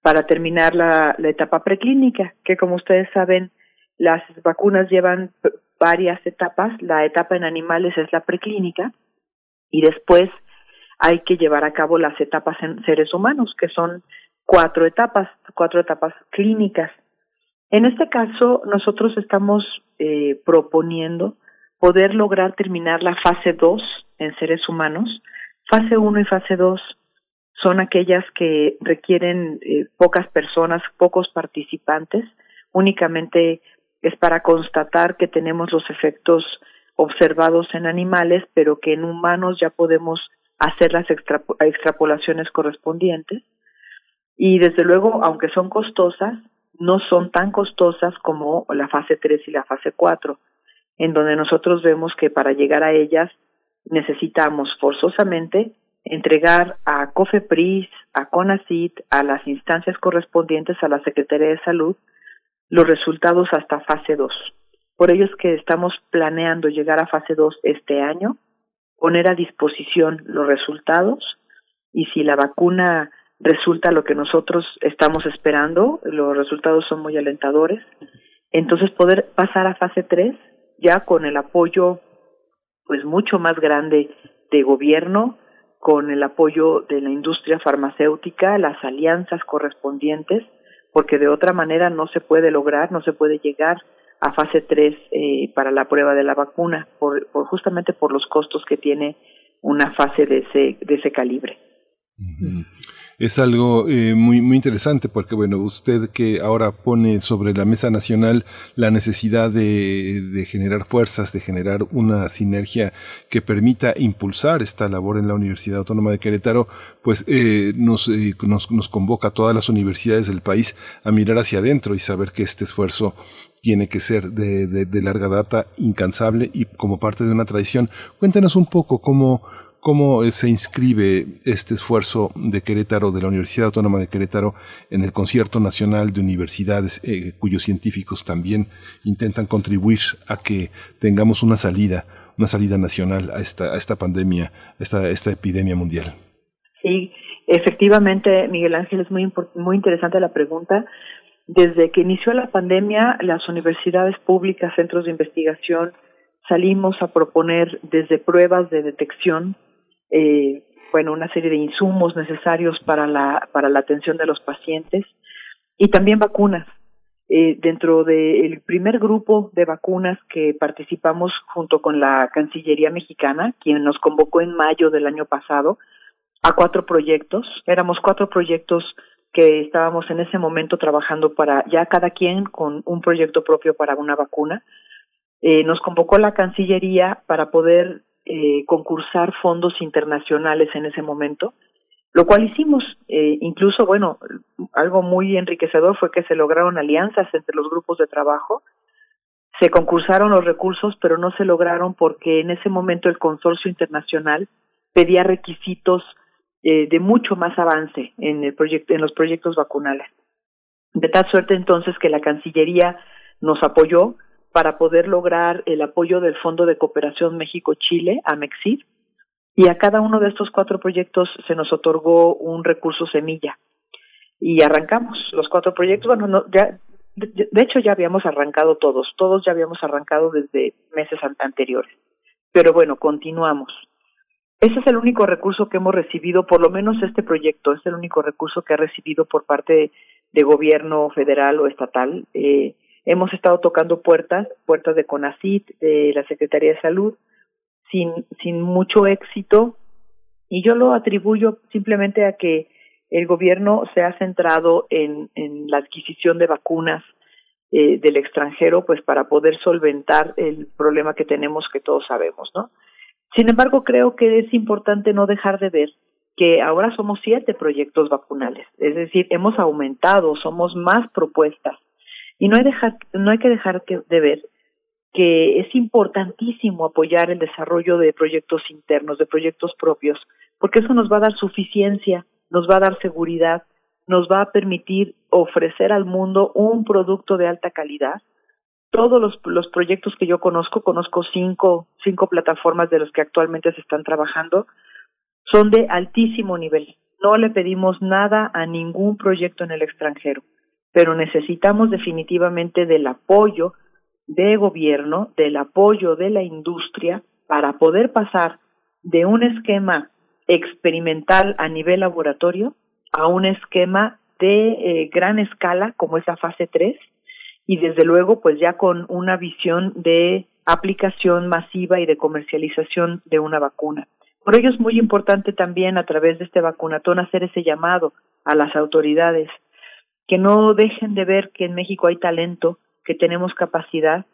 para terminar la, etapa preclínica, que como ustedes saben, las vacunas llevan varias etapas. La etapa en animales es la preclínica y después hay que llevar a cabo las etapas en seres humanos, que son cuatro etapas, cuatro etapas clínicas. En este caso, nosotros estamos eh, proponiendo poder lograr terminar la fase 2 en seres humanos. Fase 1 y fase 2 son aquellas que requieren eh, pocas personas, pocos participantes. Únicamente es para constatar que tenemos los efectos observados en animales, pero que en humanos ya podemos hacer las extrapolaciones correspondientes. Y desde luego, aunque son costosas, no son tan costosas como la fase 3 y la fase 4, en donde nosotros vemos que para llegar a ellas necesitamos forzosamente entregar a COFEPRIS, a CONACIT, a las instancias correspondientes a la Secretaría de Salud, los resultados hasta fase 2. Por ello es que estamos planeando llegar a fase 2 este año, poner a disposición los resultados y si la vacuna resulta lo que nosotros estamos esperando, los resultados son muy alentadores, entonces poder pasar a fase 3 ya con el apoyo pues mucho más grande de gobierno, con el apoyo de la industria farmacéutica, las alianzas correspondientes, porque de otra manera no se puede lograr, no se puede llegar a fase 3 eh, para la prueba de la vacuna, por, por, justamente por los costos que tiene una fase de ese, de ese calibre es algo eh, muy, muy interesante porque, bueno, usted que ahora pone sobre la mesa nacional la necesidad de, de generar fuerzas, de generar una sinergia que permita impulsar esta labor en la Universidad Autónoma de Querétaro, pues eh, nos, eh, nos, nos convoca a todas las universidades del país a mirar hacia adentro y saber que este esfuerzo tiene que ser de, de, de, larga data, incansable y como parte de una tradición. Cuéntenos un poco cómo, ¿Cómo eh, se inscribe este esfuerzo de Querétaro, de la Universidad Autónoma de Querétaro, en el Concierto Nacional de Universidades, eh, cuyos científicos también intentan contribuir a que tengamos una salida, una salida nacional a esta, a esta pandemia, a esta, esta epidemia mundial? Sí, efectivamente, Miguel Ángel, es muy, muy interesante la pregunta. Desde que inició la pandemia, las universidades públicas, centros de investigación, salimos a proponer desde pruebas de detección eh, bueno, una serie de insumos necesarios para la, para la atención de los pacientes y también vacunas. Eh, dentro del primer grupo de vacunas que participamos junto con la Cancillería mexicana, quien nos convocó en mayo del año pasado a cuatro proyectos, éramos cuatro proyectos que estábamos en ese momento trabajando para ya cada quien con un proyecto propio para una vacuna. Eh, nos convocó la Cancillería para poder eh, concursar fondos internacionales en ese momento, lo cual hicimos. Eh, incluso, bueno, algo muy enriquecedor fue que se lograron alianzas entre los grupos de trabajo, se concursaron los recursos, pero no se lograron porque en ese momento el consorcio internacional pedía requisitos eh, de mucho más avance en, el proyecto, en los proyectos vacunales. De tal suerte entonces que la Cancillería nos apoyó, para poder lograr el apoyo del Fondo de Cooperación México-Chile, AMEXID, y a cada uno de estos cuatro proyectos se nos otorgó un recurso semilla. Y arrancamos los cuatro proyectos, bueno, no, ya, de, de hecho ya habíamos arrancado todos, todos ya habíamos arrancado desde meses anteriores. Pero bueno, continuamos. Ese es el único recurso que hemos recibido, por lo menos este proyecto es el único recurso que ha recibido por parte de gobierno federal o estatal. Eh, Hemos estado tocando puertas, puertas de CONACIT, de la Secretaría de Salud, sin, sin mucho éxito, y yo lo atribuyo simplemente a que el gobierno se ha centrado en, en la adquisición de vacunas eh, del extranjero, pues para poder solventar el problema que tenemos que todos sabemos, ¿no? Sin embargo, creo que es importante no dejar de ver que ahora somos siete proyectos vacunales, es decir, hemos aumentado, somos más propuestas y no hay, dejar, no hay que dejar de ver que es importantísimo apoyar el desarrollo de proyectos internos, de proyectos propios, porque eso nos va a dar suficiencia, nos va a dar seguridad, nos va a permitir ofrecer al mundo un producto de alta calidad. Todos los, los proyectos que yo conozco, conozco cinco, cinco plataformas de los que actualmente se están trabajando, son de altísimo nivel. No le pedimos nada a ningún proyecto en el extranjero pero necesitamos definitivamente del apoyo de gobierno, del apoyo de la industria para poder pasar de un esquema experimental a nivel laboratorio a un esquema de eh, gran escala como es la fase 3 y desde luego pues ya con una visión de aplicación masiva y de comercialización de una vacuna. Por ello es muy importante también a través de este vacunatón hacer ese llamado a las autoridades que no dejen de ver que en México hay talento, que tenemos capacidad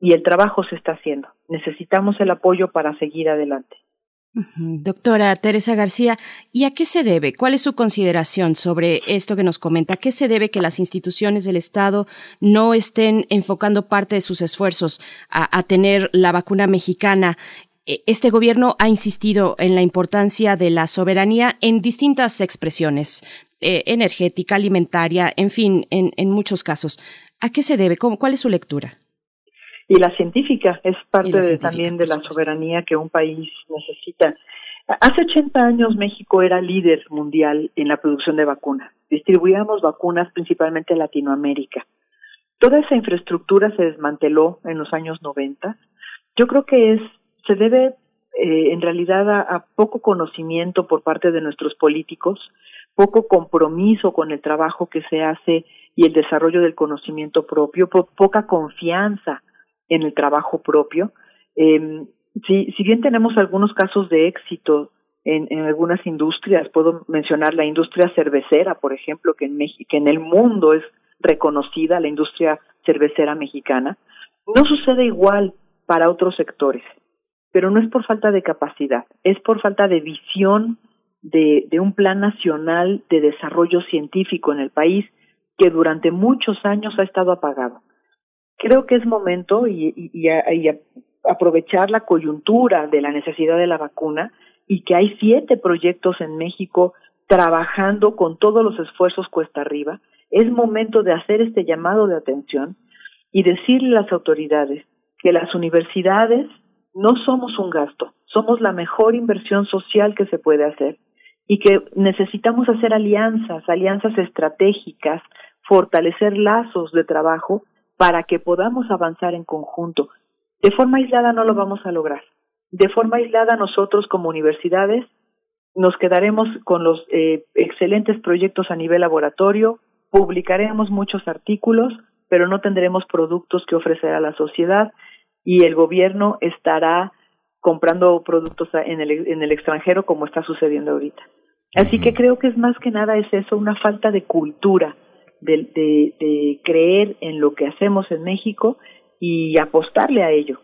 y el trabajo se está haciendo. Necesitamos el apoyo para seguir adelante. Doctora Teresa García, ¿y a qué se debe? ¿Cuál es su consideración sobre esto que nos comenta? ¿A qué se debe que las instituciones del Estado no estén enfocando parte de sus esfuerzos a, tener la vacuna mexicana eh, este gobierno ha insistido en la importancia de la soberanía en distintas expresiones, eh, energética, alimentaria, en fin, en, en, muchos casos. ¿A qué se debe? ¿Cuál es su lectura? Y la científica es parte también de la soberanía que un país necesita. Hace 80 años México era líder mundial en la producción de vacunas. Distribuíamos vacunas principalmente a Latinoamérica. Toda esa infraestructura se desmanteló en los años 90. Yo creo que es se debe eh, en realidad a, poco conocimiento por parte de nuestros políticos, poco compromiso con el trabajo que se hace y el desarrollo del conocimiento propio, poca confianza en el trabajo propio. Eh, si, bien tenemos algunos casos de éxito en, en, algunas industrias, puedo mencionar la industria cervecera, por ejemplo, que en que en el mundo es reconocida, la industria cervecera mexicana, no sucede igual para otros sectores pero no es por falta de capacidad, es por falta de visión de, un plan nacional de desarrollo científico en el país que durante muchos años ha estado apagado. Creo que es momento y, aprovechar la coyuntura de la necesidad de la vacuna y que hay siete proyectos en México trabajando con todos los esfuerzos cuesta arriba. Es momento de hacer este llamado de atención y decirle a las autoridades que las universidades no somos un gasto, somos la mejor inversión social que se puede hacer y que necesitamos hacer alianzas, alianzas estratégicas, fortalecer lazos de trabajo para que podamos avanzar en conjunto. De forma aislada no lo vamos a lograr. De forma aislada nosotros como universidades nos quedaremos con los eh, excelentes proyectos a nivel laboratorio, publicaremos muchos artículos, pero no tendremos productos que ofrecer a la sociedad y el gobierno estará comprando productos en el, en el extranjero como está sucediendo ahorita. Así que creo que es más que nada es eso, una falta de cultura, de, de, creer en lo que hacemos en México y apostarle a ello.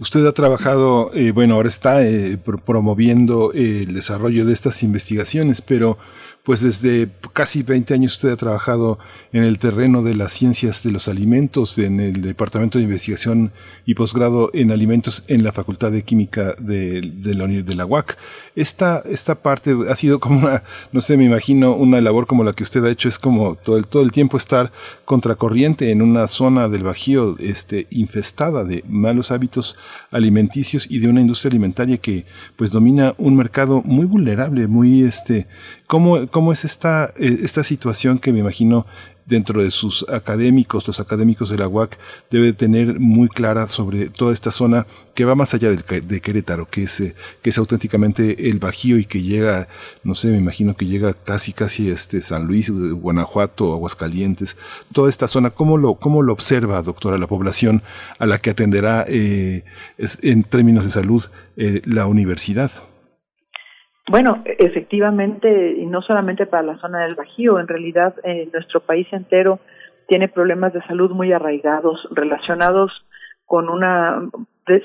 Usted ha trabajado, eh, bueno, ahora está eh, promoviendo el desarrollo de estas investigaciones, pero pues desde casi 20 años usted ha trabajado en el terreno de las ciencias de los alimentos, en el Departamento de Investigación y Posgrado en Alimentos en la Facultad de Química de, la, de la UAC. Esta, esta parte ha sido como una, no sé, me imagino una labor como la que usted ha hecho, es como todo el, todo el tiempo estar contracorriente en una zona del Bajío este, infestada de malos hábitos alimenticios y de una industria alimentaria que pues domina un mercado muy vulnerable, muy este, ¿cómo, cómo es esta, eh, esta situación que me imagino dentro de sus académicos, los académicos de la UAC, debe tener muy clara sobre toda esta zona que va más allá de, Querétaro, que es, eh, que es auténticamente el Bajío y que llega, no sé, me imagino que llega casi, casi este San Luis, Guanajuato, Aguascalientes, toda esta zona. ¿Cómo lo, cómo lo observa, doctora, la población a la que atenderá eh, en términos de salud eh, la universidad? Bueno, efectivamente, y no solamente para la zona del Bajío, en realidad eh, nuestro país entero tiene problemas de salud muy arraigados relacionados con una,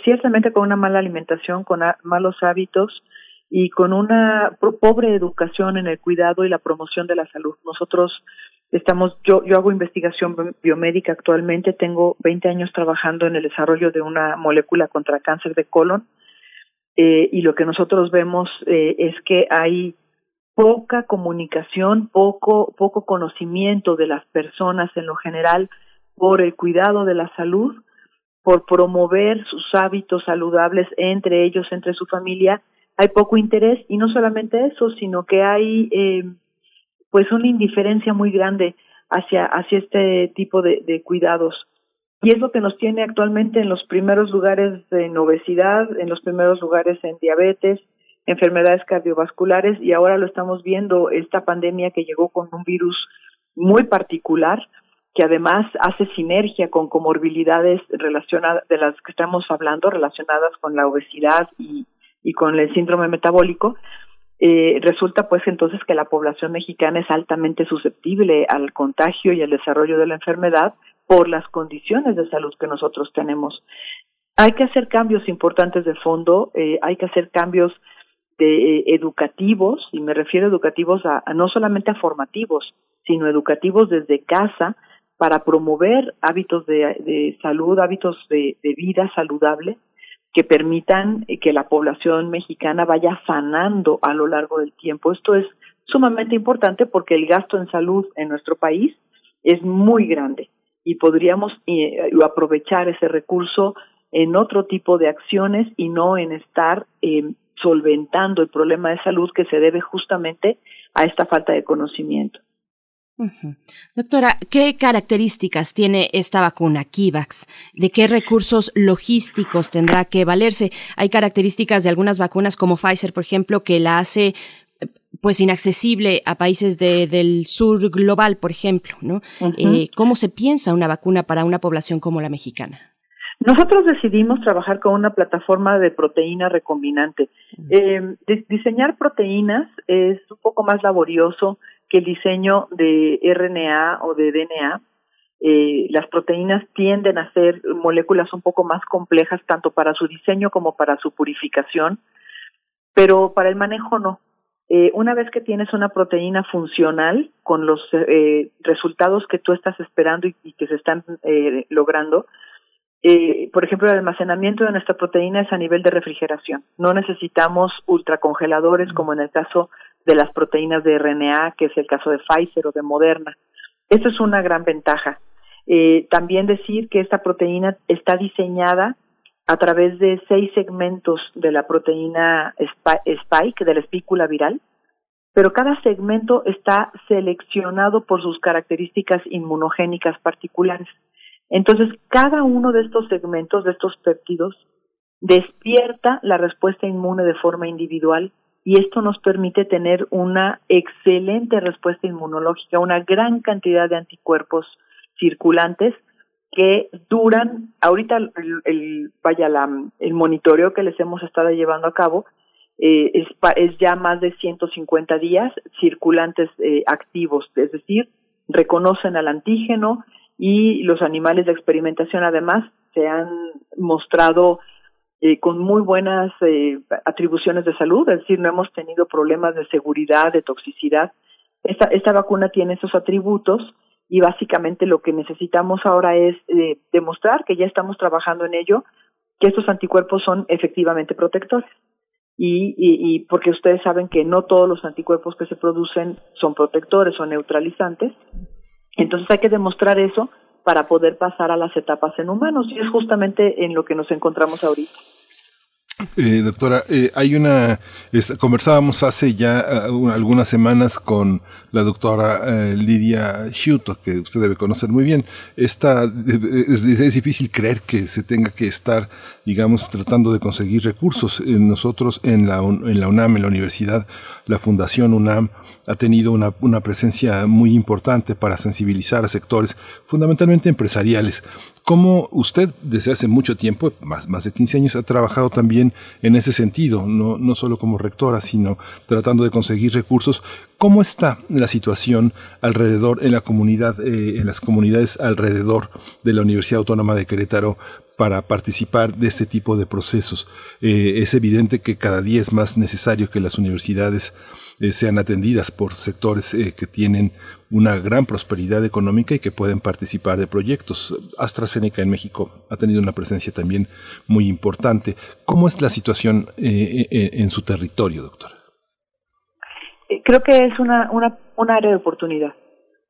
ciertamente con una mala alimentación, con malos hábitos y con una pobre educación en el cuidado y la promoción de la salud. Nosotros estamos, yo, yo hago investigación biomédica actualmente, tengo 20 años trabajando en el desarrollo de una molécula contra cáncer de colon eh, y lo que nosotros vemos eh, es que hay poca comunicación, poco, poco conocimiento de las personas en lo general por el cuidado de la salud, por promover sus hábitos saludables entre ellos, entre su familia, hay poco interés y no solamente eso, sino que hay eh, pues una indiferencia muy grande hacia, hacia este tipo de, de cuidados y es lo que nos tiene actualmente en los primeros lugares en obesidad, en los primeros lugares en diabetes, enfermedades cardiovasculares y ahora lo estamos viendo esta pandemia que llegó con un virus muy particular que además hace sinergia con comorbilidades relacionadas de las que estamos hablando relacionadas con la obesidad y, y con el síndrome metabólico eh, resulta pues entonces que la población mexicana es altamente susceptible al contagio y al desarrollo de la enfermedad por las condiciones de salud que nosotros tenemos. Hay que hacer cambios importantes de fondo, eh, hay que hacer cambios de, eh, educativos, y me refiero a educativos a, no solamente a formativos, sino educativos desde casa para promover hábitos de, salud, hábitos de, vida saludable, que permitan que la población mexicana vaya sanando a lo largo del tiempo. Esto es sumamente importante porque el gasto en salud en nuestro país es muy grande y podríamos eh, aprovechar ese recurso en otro tipo de acciones y no en estar eh, solventando el problema de salud que se debe justamente a esta falta de conocimiento. Doctora, ¿qué características tiene esta vacuna Kivax? ¿De qué recursos logísticos tendrá que valerse? Hay características de algunas vacunas como Pfizer, por ejemplo, que la hace pues inaccesible a países del sur global, por ejemplo, ¿no? Eh, ¿Cómo se piensa una vacuna para una población como la mexicana? Nosotros decidimos trabajar con una plataforma de proteína recombinante. Eh, diseñar proteínas es un poco más laborioso que el diseño de RNA o de DNA. Eh, las proteínas tienden a ser moléculas un poco más complejas tanto para su diseño como para su purificación, pero para el manejo no. Eh, una vez que tienes una proteína funcional con los eh, resultados que tú estás esperando y, que se están eh, logrando, eh, por ejemplo, el almacenamiento de nuestra proteína es a nivel de refrigeración. No necesitamos ultracongeladores como en el caso de las proteínas de RNA, que es el caso de Pfizer o de Moderna. Eso es una gran ventaja. Eh, también decir que esta proteína está diseñada a través de seis segmentos de la proteína spike, de la espícula viral, pero cada segmento está seleccionado por sus características inmunogénicas particulares. Entonces, cada uno de estos segmentos, de estos péptidos, despierta la respuesta inmune de forma individual y esto nos permite tener una excelente respuesta inmunológica, una gran cantidad de anticuerpos circulantes que duran, ahorita el, vaya la, el monitoreo que les hemos estado llevando a cabo eh, es, es ya más de 150 días circulantes eh, activos, es decir, reconocen al antígeno, y los animales de experimentación además se han mostrado eh, con muy buenas eh, atribuciones de salud, es decir, no hemos tenido problemas de seguridad, de toxicidad. Esta, esta vacuna tiene esos atributos y básicamente lo que necesitamos ahora es eh, demostrar que ya estamos trabajando en ello, que estos anticuerpos son efectivamente protectores. Y, y, y porque ustedes saben que no todos los anticuerpos que se producen son protectores o neutralizantes, entonces hay que demostrar eso para poder pasar a las etapas en humanos y es justamente en lo que nos encontramos ahorita. Eh, doctora, eh, hay una, conversábamos hace ya uh, algunas semanas con la doctora eh, Lidia Schuto, que usted debe conocer muy bien. Esta, es, es, difícil creer que se tenga que estar, digamos, tratando de conseguir recursos. nosotros en la, en la UNAM, en la universidad, la Fundación UNAM, ha tenido una, una, presencia muy importante para sensibilizar a sectores fundamentalmente empresariales. ¿Cómo usted desde hace mucho tiempo, más, más de 15 años, ha trabajado también en ese sentido, no, no solo como rectora, sino tratando de conseguir recursos? ¿Cómo está la situación alrededor en la comunidad, eh, en las comunidades alrededor de la Universidad Autónoma de Querétaro para participar de este tipo de procesos? Eh, es evidente que cada día es más necesario que las universidades eh, sean atendidas por sectores eh, que tienen una gran prosperidad económica y que pueden participar de proyectos. AstraZeneca en México ha tenido una presencia también muy importante. ¿Cómo es la situación eh, en su territorio, doctora? Creo que es una, un área de oportunidad.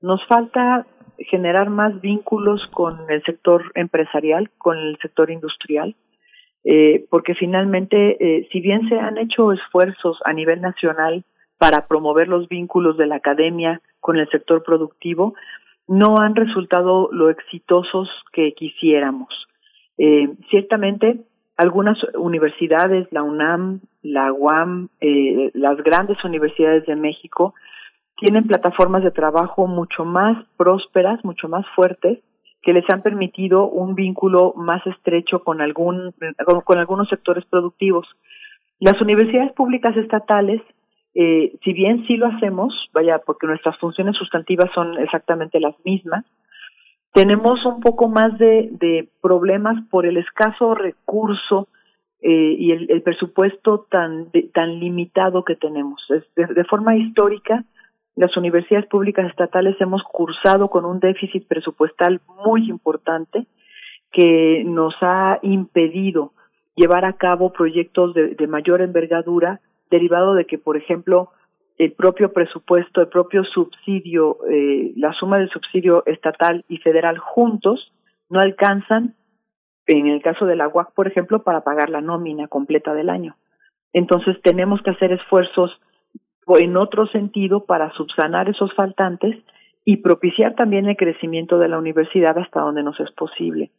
Nos falta generar más vínculos con el sector empresarial, con el sector industrial, eh, porque finalmente, eh, si bien se han hecho esfuerzos a nivel nacional para promover los vínculos de la academia con el sector productivo no han resultado lo exitosos que quisiéramos. Eh, ciertamente, algunas universidades, la UNAM, la UAM, eh, las grandes universidades de México, tienen plataformas de trabajo mucho más prósperas, mucho más fuertes, que les han permitido un vínculo más estrecho con algún con algunos sectores productivos. Las universidades públicas estatales eh, si bien sí lo hacemos, vaya, porque nuestras funciones sustantivas son exactamente las mismas, tenemos un poco más de, de problemas por el escaso recurso eh, y el, presupuesto tan, tan limitado que tenemos. de, de forma histórica, las universidades públicas estatales hemos cursado con un déficit presupuestal muy importante que nos ha impedido llevar a cabo proyectos de, de mayor envergadura, derivado de que, por ejemplo, el propio presupuesto, el propio subsidio, eh, la suma del subsidio estatal y federal juntos no alcanzan, en el caso de la UAC, por ejemplo, para pagar la nómina completa del año. Entonces tenemos que hacer esfuerzos en otro sentido para subsanar esos faltantes y propiciar también el crecimiento de la universidad hasta donde nos es posible.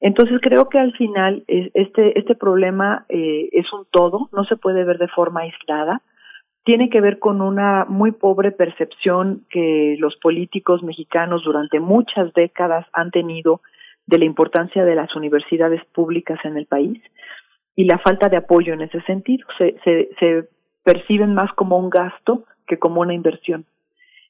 Entonces creo que al final este, este problema eh, es un todo, no se puede ver de forma aislada, tiene que ver con una muy pobre percepción que los políticos mexicanos durante muchas décadas han tenido de la importancia de las universidades públicas en el país y la falta de apoyo en ese sentido. Se, se, se perciben más como un gasto que como una inversión.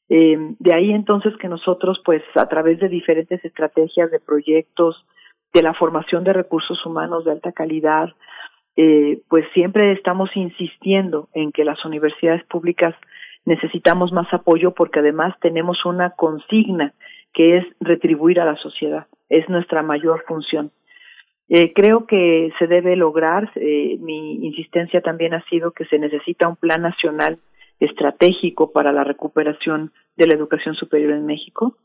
Eh, de ahí entonces que nosotros, pues a través de diferentes estrategias de proyectos, de la formación de recursos humanos de alta calidad, eh, pues siempre estamos insistiendo en que las universidades públicas necesitamos más apoyo porque además tenemos una consigna que es retribuir a la sociedad. Es nuestra mayor función. Eh, creo que se debe lograr, eh, mi insistencia también ha sido que se necesita un plan nacional estratégico para la recuperación de la educación superior en México.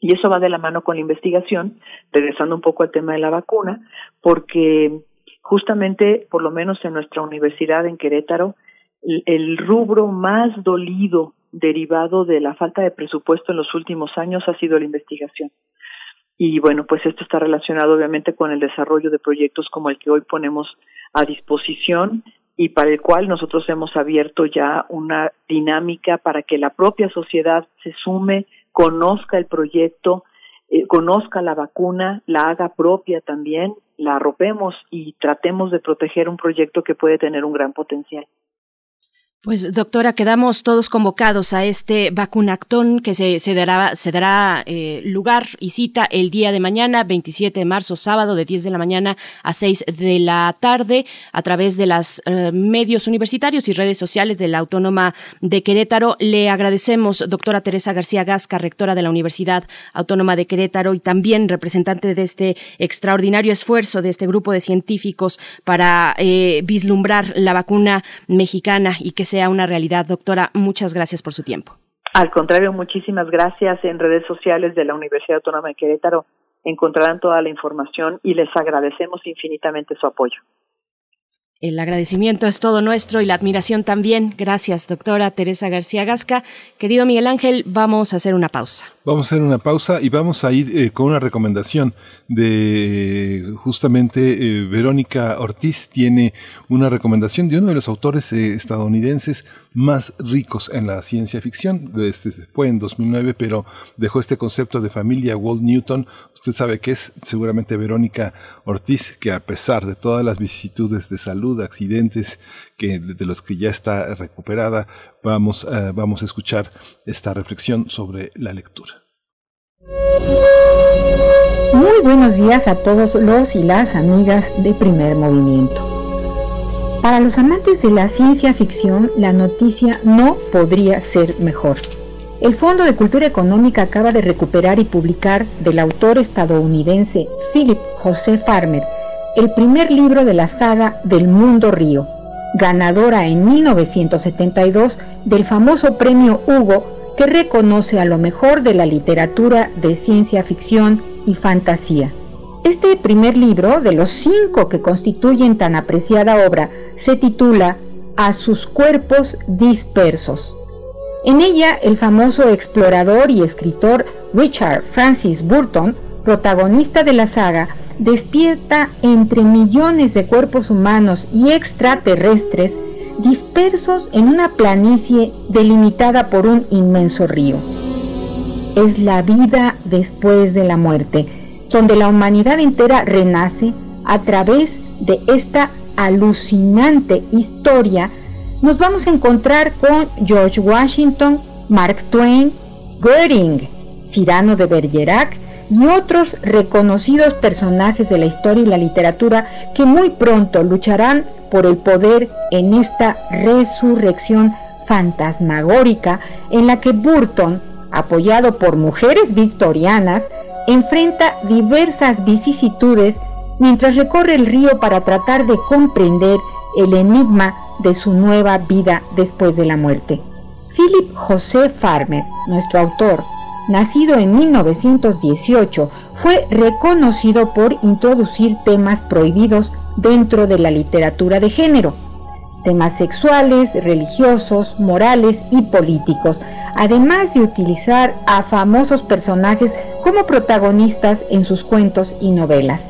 Y eso va de la mano con la investigación, regresando un poco al tema de la vacuna, porque justamente, por lo menos en nuestra universidad en Querétaro, el rubro más dolido derivado de la falta de presupuesto en los últimos años ha sido la investigación. Y bueno, pues esto está relacionado obviamente con el desarrollo de proyectos como el que hoy ponemos a disposición y para el cual nosotros hemos abierto ya una dinámica para que la propia sociedad se sume, conozca el proyecto, eh, conozca la vacuna, la haga propia también, la arropemos y tratemos de proteger un proyecto que puede tener un gran potencial. Pues doctora, quedamos todos convocados a este vacunactón que se, dará, se dará eh, lugar y cita el día de mañana, 27 de marzo, sábado, de 10 de la mañana a 6 de la tarde, a través de los eh, medios universitarios y redes sociales de la Autónoma de Querétaro. Le agradecemos, doctora Teresa García Gasca, rectora de la Universidad Autónoma de Querétaro y también representante de este extraordinario esfuerzo de este grupo de científicos para eh, vislumbrar la vacuna mexicana y que sea una realidad. Doctora, muchas gracias por su tiempo. Al contrario, muchísimas gracias. En redes sociales de la Universidad Autónoma de Querétaro encontrarán toda la información y les agradecemos infinitamente su apoyo. El agradecimiento es todo nuestro y la admiración también. Gracias, doctora Teresa García Gasca. Querido Miguel Ángel, vamos a hacer una pausa. Vamos a hacer una pausa y vamos a ir eh, con una recomendación de justamente eh, Verónica Ortiz tiene una recomendación de uno de los autores eh, estadounidenses más ricos en la ciencia ficción. Este fue en 2009, pero dejó este concepto de familia Walt Newton. Usted sabe que es seguramente Verónica Ortiz, que a pesar de todas las vicisitudes de salud, accidentes que de los que ya está recuperada, vamos, uh, vamos a escuchar esta reflexión sobre la lectura. Muy buenos días a todos los y las amigas de primer movimiento. Para los amantes de la ciencia ficción, la noticia no podría ser mejor. El Fondo de Cultura Económica acaba de recuperar y publicar del autor estadounidense Philip José Farmer el primer libro de la saga del Mundo Río, ganadora en 1972 del famoso premio Hugo que reconoce a lo mejor de la literatura de ciencia ficción y fantasía. Este primer libro, de los cinco que constituyen tan apreciada obra, se titula A sus cuerpos dispersos. En ella, el famoso explorador y escritor Richard Francis Burton, protagonista de la saga, despierta entre millones de cuerpos humanos y extraterrestres dispersos en una planicie delimitada por un inmenso río. Es la vida después de la muerte, donde la humanidad entera renace a través de esta alucinante historia. Nos vamos a encontrar con George Washington, Mark Twain, Goering, Cyrano de Bergerac, y otros reconocidos personajes de la historia y la literatura que muy pronto lucharán por el poder en esta resurrección fantasmagórica en la que Burton, apoyado por mujeres victorianas, enfrenta diversas vicisitudes mientras recorre el río para tratar de comprender el enigma de su nueva vida después de la muerte. Philip José Farmer, nuestro autor, nacido en 1918, fue reconocido por introducir temas prohibidos dentro de la literatura de género, temas sexuales, religiosos, morales y políticos, además de utilizar a famosos personajes como protagonistas en sus cuentos y novelas.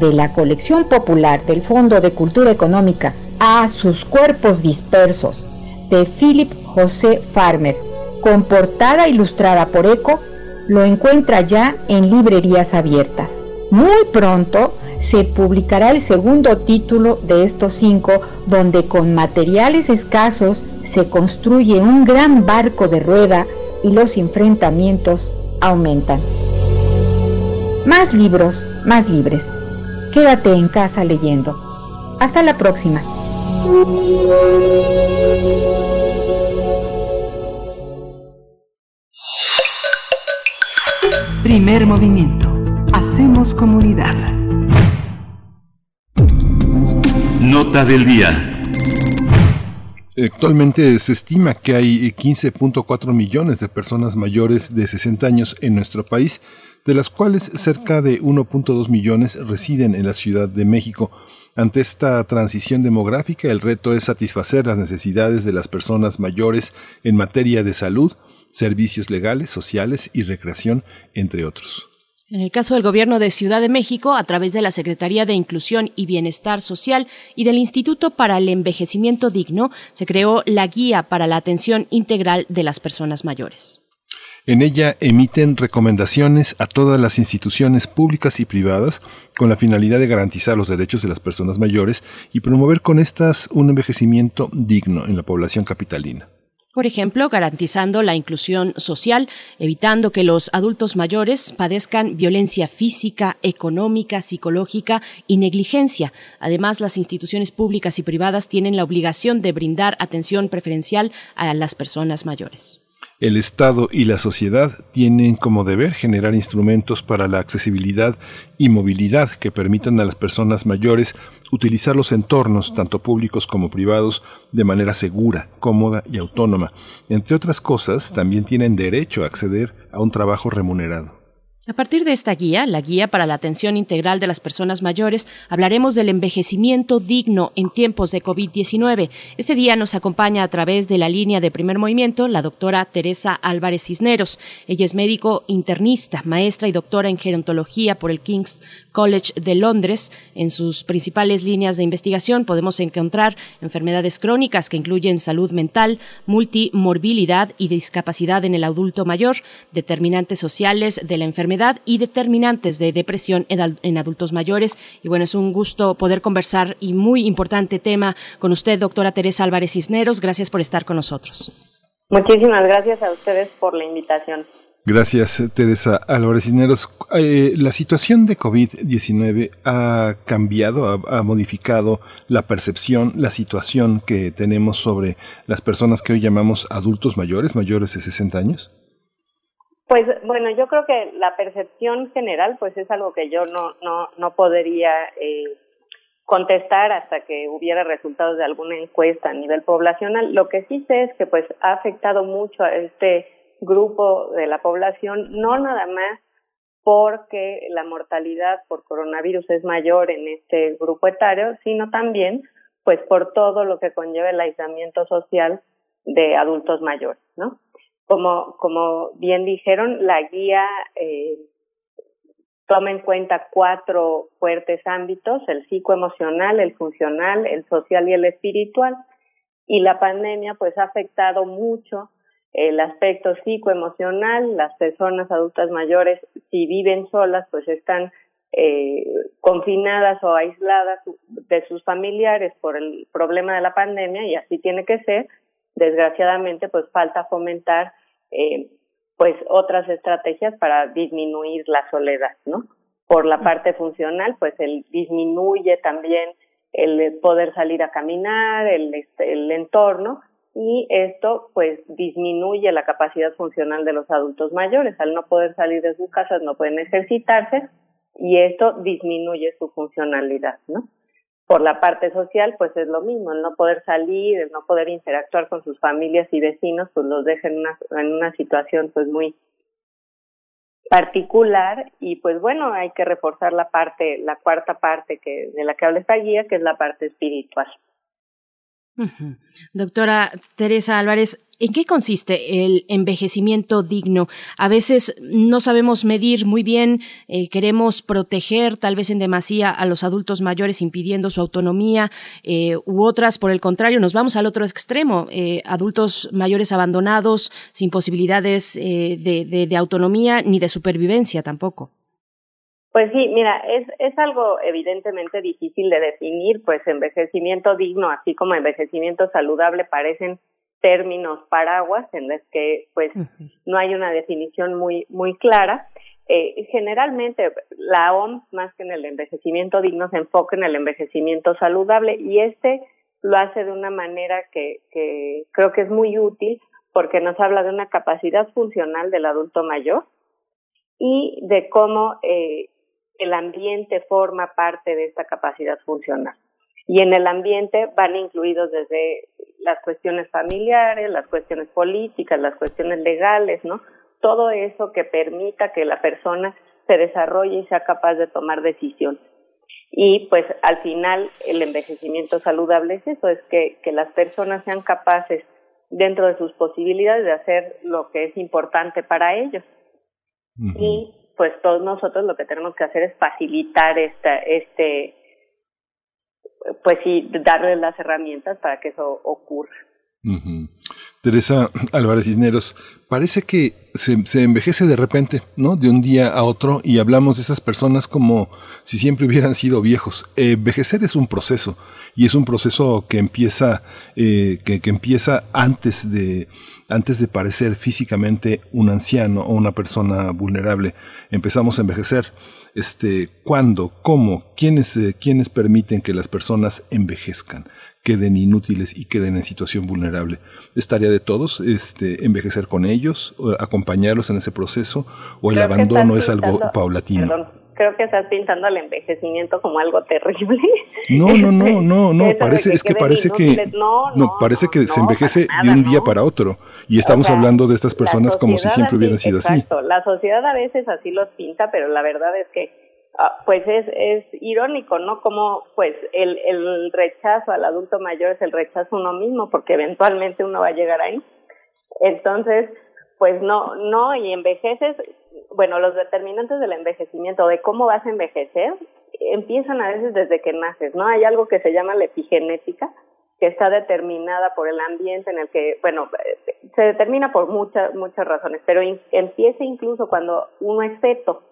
De la colección popular del Fondo de Cultura Económica a sus cuerpos dispersos, de Philip José Farmer, con portada ilustrada por Eco, lo encuentra ya en librerías abiertas. Muy pronto se publicará el segundo título de estos cinco, donde con materiales escasos se construye un gran barco de rueda y los enfrentamientos aumentan. Más libros, más libres. Quédate en casa leyendo. Hasta la próxima. Primer movimiento. Hacemos comunidad. Nota del día. Actualmente se estima que hay 15.4 millones de personas mayores de 60 años en nuestro país, de las cuales cerca de 1.2 millones residen en la Ciudad de México. Ante esta transición demográfica, el reto es satisfacer las necesidades de las personas mayores en materia de salud, servicios legales, sociales y recreación, entre otros. En el caso del Gobierno de Ciudad de México, a través de la Secretaría de Inclusión y Bienestar Social y del Instituto para el Envejecimiento Digno, se creó la Guía para la Atención Integral de las Personas Mayores. En ella emiten recomendaciones a todas las instituciones públicas y privadas con la finalidad de garantizar los derechos de las personas mayores y promover con estas un envejecimiento digno en la población capitalina por ejemplo, garantizando la inclusión social, evitando que los adultos mayores padezcan violencia física, económica, psicológica y negligencia. Además, las instituciones públicas y privadas tienen la obligación de brindar atención preferencial a las personas mayores. El Estado y la sociedad tienen como deber generar instrumentos para la accesibilidad y movilidad que permitan a las personas mayores utilizar los entornos, tanto públicos como privados, de manera segura, cómoda y autónoma. Entre otras cosas, también tienen derecho a acceder a un trabajo remunerado. A partir de esta guía, la guía para la atención integral de las personas mayores, hablaremos del envejecimiento digno en tiempos de COVID-19. Este día nos acompaña a través de la línea de primer movimiento la doctora Teresa Álvarez Cisneros. Ella es médico internista, maestra y doctora en gerontología por el King's College de Londres. En sus principales líneas de investigación podemos encontrar enfermedades crónicas que incluyen salud mental, multimorbilidad y discapacidad en el adulto mayor, determinantes sociales de la enfermedad y determinantes de depresión en adultos mayores. Y bueno, es un gusto poder conversar y muy importante tema con usted, doctora Teresa Álvarez Cisneros. Gracias por estar con nosotros. Muchísimas gracias a ustedes por la invitación. Gracias, Teresa Álvarez Cisneros. Eh, la situación de COVID-19 ha cambiado, ha, modificado la percepción, la situación que tenemos sobre las personas que hoy llamamos adultos mayores, mayores de 60 años. Pues bueno, yo creo que la percepción general, pues es algo que yo no no no podría eh, contestar hasta que hubiera resultados de alguna encuesta a nivel poblacional. Lo que sí sé es que pues ha afectado mucho a este grupo de la población, no nada más porque la mortalidad por coronavirus es mayor en este grupo etario, sino también pues por todo lo que conlleva el aislamiento social de adultos mayores, ¿no? Como, como bien dijeron, la guía eh, toma en cuenta cuatro fuertes ámbitos, el psicoemocional, el funcional, el social y el espiritual. Y la pandemia pues ha afectado mucho el aspecto psicoemocional, las personas adultas mayores, si viven solas, pues están eh, confinadas o aisladas de sus familiares por el problema de la pandemia y así tiene que ser. Desgraciadamente, pues falta fomentar eh, pues otras estrategias para disminuir la soledad, ¿no? Por la parte funcional, pues el disminuye también el poder salir a caminar, el, este, el entorno, y esto pues disminuye la capacidad funcional de los adultos mayores. Al no poder salir de sus casas, no pueden ejercitarse y esto disminuye su funcionalidad, ¿no? Por la parte social, pues es lo mismo, el no poder salir, el no poder interactuar con sus familias y vecinos, pues los deja en una, en una situación pues muy particular y pues bueno, hay que reforzar la parte, la cuarta parte que de la que habla esta guía, que es la parte espiritual. Doctora Teresa Álvarez, ¿en qué consiste el envejecimiento digno? A veces no sabemos medir muy bien, eh, queremos proteger tal vez en demasía a los adultos mayores impidiendo su autonomía, eh, u otras, por el contrario, nos vamos al otro extremo, eh, adultos mayores abandonados, sin posibilidades de autonomía ni de supervivencia tampoco. Pues sí, mira, es algo evidentemente difícil de definir, pues envejecimiento digno, así como envejecimiento saludable, parecen términos paraguas en los que pues no hay una definición muy muy clara. Eh, generalmente la OMS más que en el envejecimiento digno se enfoca en el envejecimiento saludable y este lo hace de una manera que, que creo que es muy útil porque nos habla de una capacidad funcional del adulto mayor y de cómo eh, el ambiente forma parte de esta capacidad funcional. Y en el ambiente van incluidos desde las cuestiones familiares, las cuestiones políticas, las cuestiones legales, ¿no? Todo eso que permita que la persona se desarrolle y sea capaz de tomar decisiones. Y pues al final el envejecimiento saludable es eso, es que, que las personas sean capaces dentro de sus posibilidades de hacer lo que es importante para ellos. Y pues todos nosotros lo que tenemos que hacer es facilitar esta, este, pues sí, darles las herramientas para que eso ocurra. Teresa Álvarez Cisneros, parece que se, se, envejece de repente, ¿no? De un día a otro y hablamos de esas personas como si siempre hubieran sido viejos. envejecer es un proceso y es un proceso que empieza, eh, que, que empieza antes de, antes de parecer físicamente un anciano o una persona vulnerable. Empezamos a envejecer. Este, ¿Cuándo? ¿Cómo? ¿Quiénes, eh, ¿Quiénes permiten que las personas envejezcan? queden inútiles y queden en situación vulnerable. Es tarea de todos este, envejecer con ellos, acompañarlos en ese proceso, o el abandono es algo paulatino creo que estás pintando el envejecimiento como algo terrible. No, no, no, no, no, parece, es que parece que, no, no, parece que se envejece de un día para otro. Y estamos hablando de estas personas como si siempre hubieran sido exacto. La sociedad a veces así los pinta, pero la verdad es que, ah, pues es, es irónico, ¿no? Como, pues, el, el rechazo al adulto mayor es el rechazo a uno mismo, porque eventualmente uno va a llegar ahí. Entonces, pues no, no, y envejeces bueno, los determinantes del envejecimiento, de cómo vas a envejecer, empiezan a veces desde que naces, ¿no? Hay algo que se llama la epigenética, que está determinada por el ambiente en el que, bueno, se determina por muchas, muchas razones, pero empieza incluso cuando uno es feto.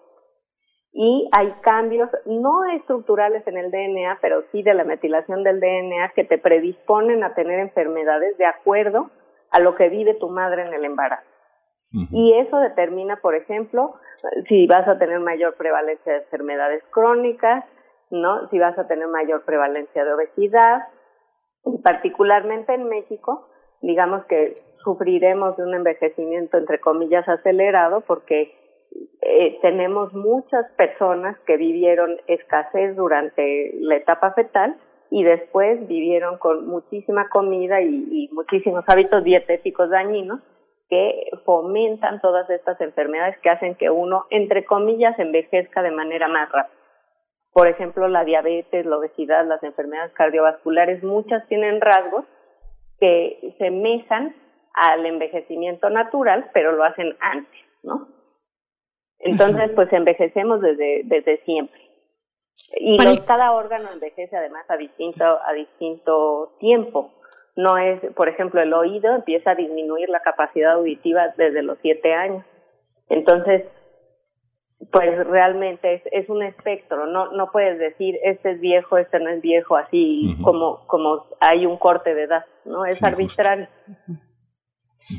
Y hay cambios no estructurales en el DNA, pero sí de la metilación del DNA que te predisponen a tener enfermedades de acuerdo a lo que vive tu madre en el embarazo. Y eso determina, por ejemplo, si vas a tener mayor prevalencia de enfermedades crónicas, ¿no? Si vas a tener mayor prevalencia de obesidad, y particularmente en México, digamos que sufriremos de un envejecimiento entre comillas acelerado porque eh, tenemos muchas personas que vivieron escasez durante la etapa fetal y después vivieron con muchísima comida y, y muchísimos hábitos dietéticos dañinos que fomentan todas estas enfermedades que hacen que uno, entre comillas, envejezca de manera más rápida. Por ejemplo, la diabetes, la obesidad, las enfermedades cardiovasculares, muchas tienen rasgos que se mesan al envejecimiento natural, pero lo hacen antes, ¿no? Entonces, pues envejecemos desde, desde siempre. Y cada órgano envejece además a distinto, a distinto tiempo no es, por ejemplo, el oído empieza a disminuir la capacidad auditiva desde los siete años. Entonces, pues realmente es, es un espectro, no, no puedes decir este es viejo, este no es viejo, así como, como hay un corte de edad, ¿no? Es arbitrario.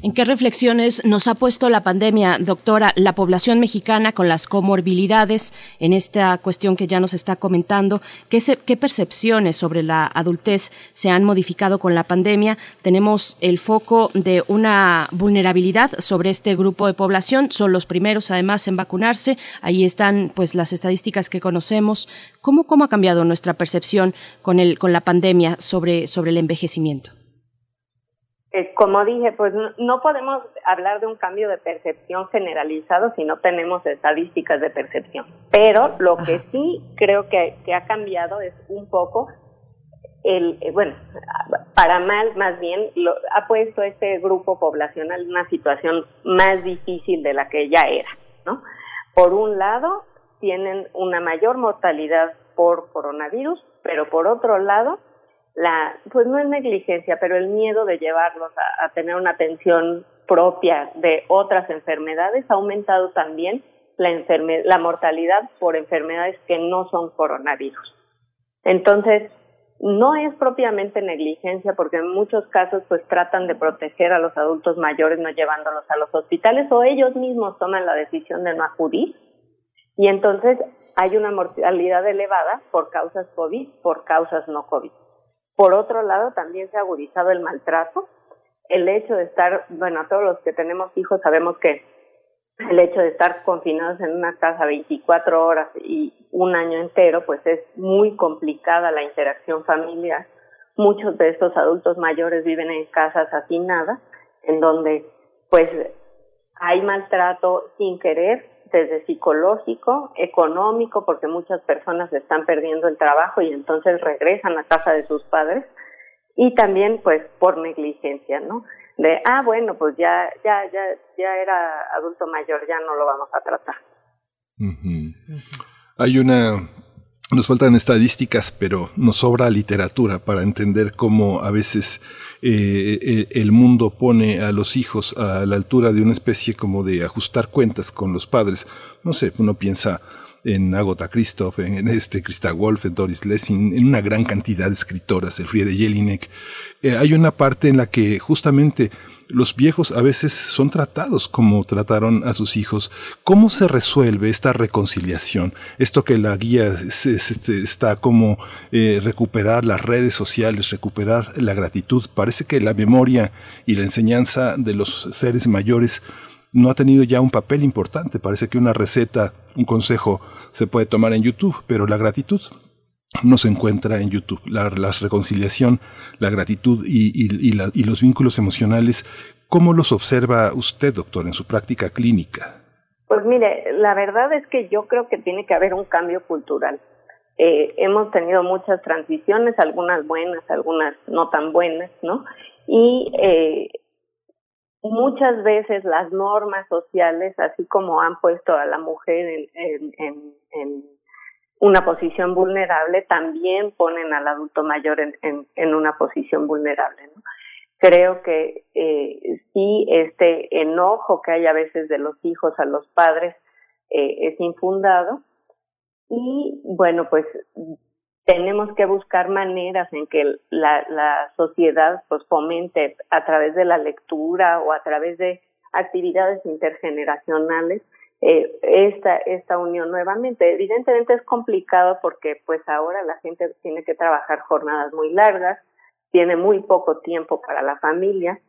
¿En qué reflexiones nos ha puesto la pandemia, doctora, la población mexicana con las comorbilidades en esta cuestión que ya nos está comentando? ¿Qué, ¿Qué, percepciones sobre la adultez se han modificado con la pandemia? Tenemos el foco de una vulnerabilidad sobre este grupo de población. Son los primeros, además, en vacunarse. Ahí están, pues, las estadísticas que conocemos. ¿Cómo, ha cambiado nuestra percepción con, el, con la pandemia sobre el envejecimiento? Eh, como dije, pues no, podemos hablar de un cambio de percepción generalizado si no tenemos estadísticas de percepción. Pero lo que sí creo que, ha cambiado es un poco el, eh, bueno, para mal más bien, lo, ha puesto este grupo poblacional en una situación más difícil de la que ya era, ¿no? Por un lado, tienen una mayor mortalidad por coronavirus, pero por otro lado, la, pues no es negligencia, pero el miedo de llevarlos a, tener una atención propia de otras enfermedades ha aumentado también la, la mortalidad por enfermedades que no son coronavirus. Entonces, no es propiamente negligencia porque en muchos casos pues tratan de proteger a los adultos mayores no llevándolos a los hospitales o ellos mismos toman la decisión de no acudir y entonces hay una mortalidad elevada por causas COVID, por causas no COVID. Por otro lado, también se ha agudizado el maltrato. El hecho de estar, bueno, todos los que tenemos hijos sabemos que el hecho de estar confinados en una casa 24 horas y un año entero, pues es muy complicada la interacción familiar. Muchos de estos adultos mayores viven en casas hacinadas, en donde pues hay maltrato sin querer desde psicológico, económico, porque muchas personas están perdiendo el trabajo y entonces regresan a casa de sus padres, y también pues por negligencia, ¿no? De, ah, bueno, pues ya, ya, ya, ya era adulto mayor, ya no lo vamos a tratar. Hay una nos faltan estadísticas, pero nos sobra literatura para entender cómo a veces eh, el mundo pone a los hijos a la altura de una especie como de ajustar cuentas con los padres. No sé, uno piensa en Agota Christoph, en, este Christa Wolf, en Doris Lessing, en una gran cantidad de escritoras, el Friede Jelinek. Eh, hay una parte en la que justamente los viejos a veces son tratados como trataron a sus hijos. ¿Cómo se resuelve esta reconciliación? Esto que la guía este, está como eh, recuperar las redes sociales, recuperar la gratitud. Parece que la memoria y la enseñanza de los seres mayores no ha tenido ya un papel importante. Parece que una receta, un consejo se puede tomar en YouTube, pero la gratitud no se encuentra en YouTube. La, reconciliación, la gratitud y, los vínculos emocionales, ¿cómo los observa usted, doctor, en su práctica clínica? Pues mire, la verdad es que yo creo que tiene que haber un cambio cultural. Eh, hemos tenido muchas transiciones, algunas buenas, algunas no tan buenas, ¿no? Y eh, muchas veces las normas sociales, así como han puesto a la mujer en, en, en una posición vulnerable, también ponen al adulto mayor en, en, en una posición vulnerable. ¿no? Creo que eh, sí, este enojo que hay a veces de los hijos a los padres eh, es infundado y bueno, pues tenemos que buscar maneras en que la, la sociedad pues fomente a través de la lectura o a través de actividades intergeneracionales eh, esta, esta unión nuevamente. Evidentemente es complicado porque pues ahora la gente tiene que trabajar jornadas muy largas, tiene muy poco tiempo para la familia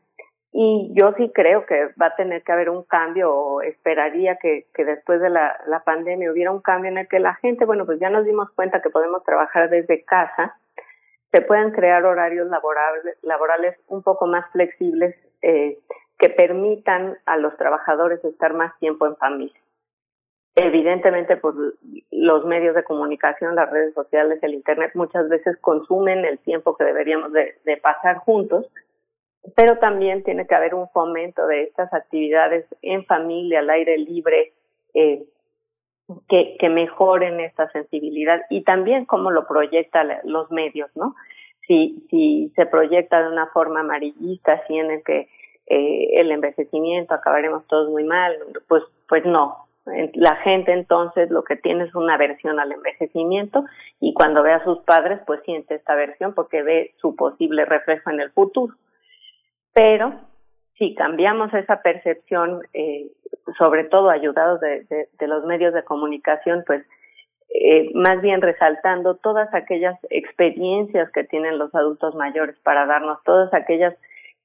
y yo sí creo que va a tener que haber un cambio o esperaría que, que después de la, la pandemia hubiera un cambio en el que la gente, bueno, pues ya nos dimos cuenta que podemos trabajar desde casa, se puedan crear horarios laborables, laborales un poco más flexibles eh, que permitan a los trabajadores estar más tiempo en familia. Evidentemente, pues los medios de comunicación, las redes sociales, el Internet muchas veces consumen el tiempo que deberíamos de, pasar juntos, pero también tiene que haber un fomento de estas actividades en familia, al aire libre, eh, que, que mejoren esta sensibilidad y también cómo lo proyectan los medios, ¿no? Si, si se proyecta de una forma amarillista, así en el que eh, el envejecimiento, acabaremos todos muy mal, pues, pues no. La gente entonces lo que tiene es una aversión al envejecimiento y cuando ve a sus padres pues siente esta aversión porque ve su posible reflejo en el futuro. Pero si cambiamos esa percepción, eh, sobre todo ayudados de, de, los medios de comunicación, pues eh, más bien resaltando todas aquellas experiencias que tienen los adultos mayores para darnos todas aquellas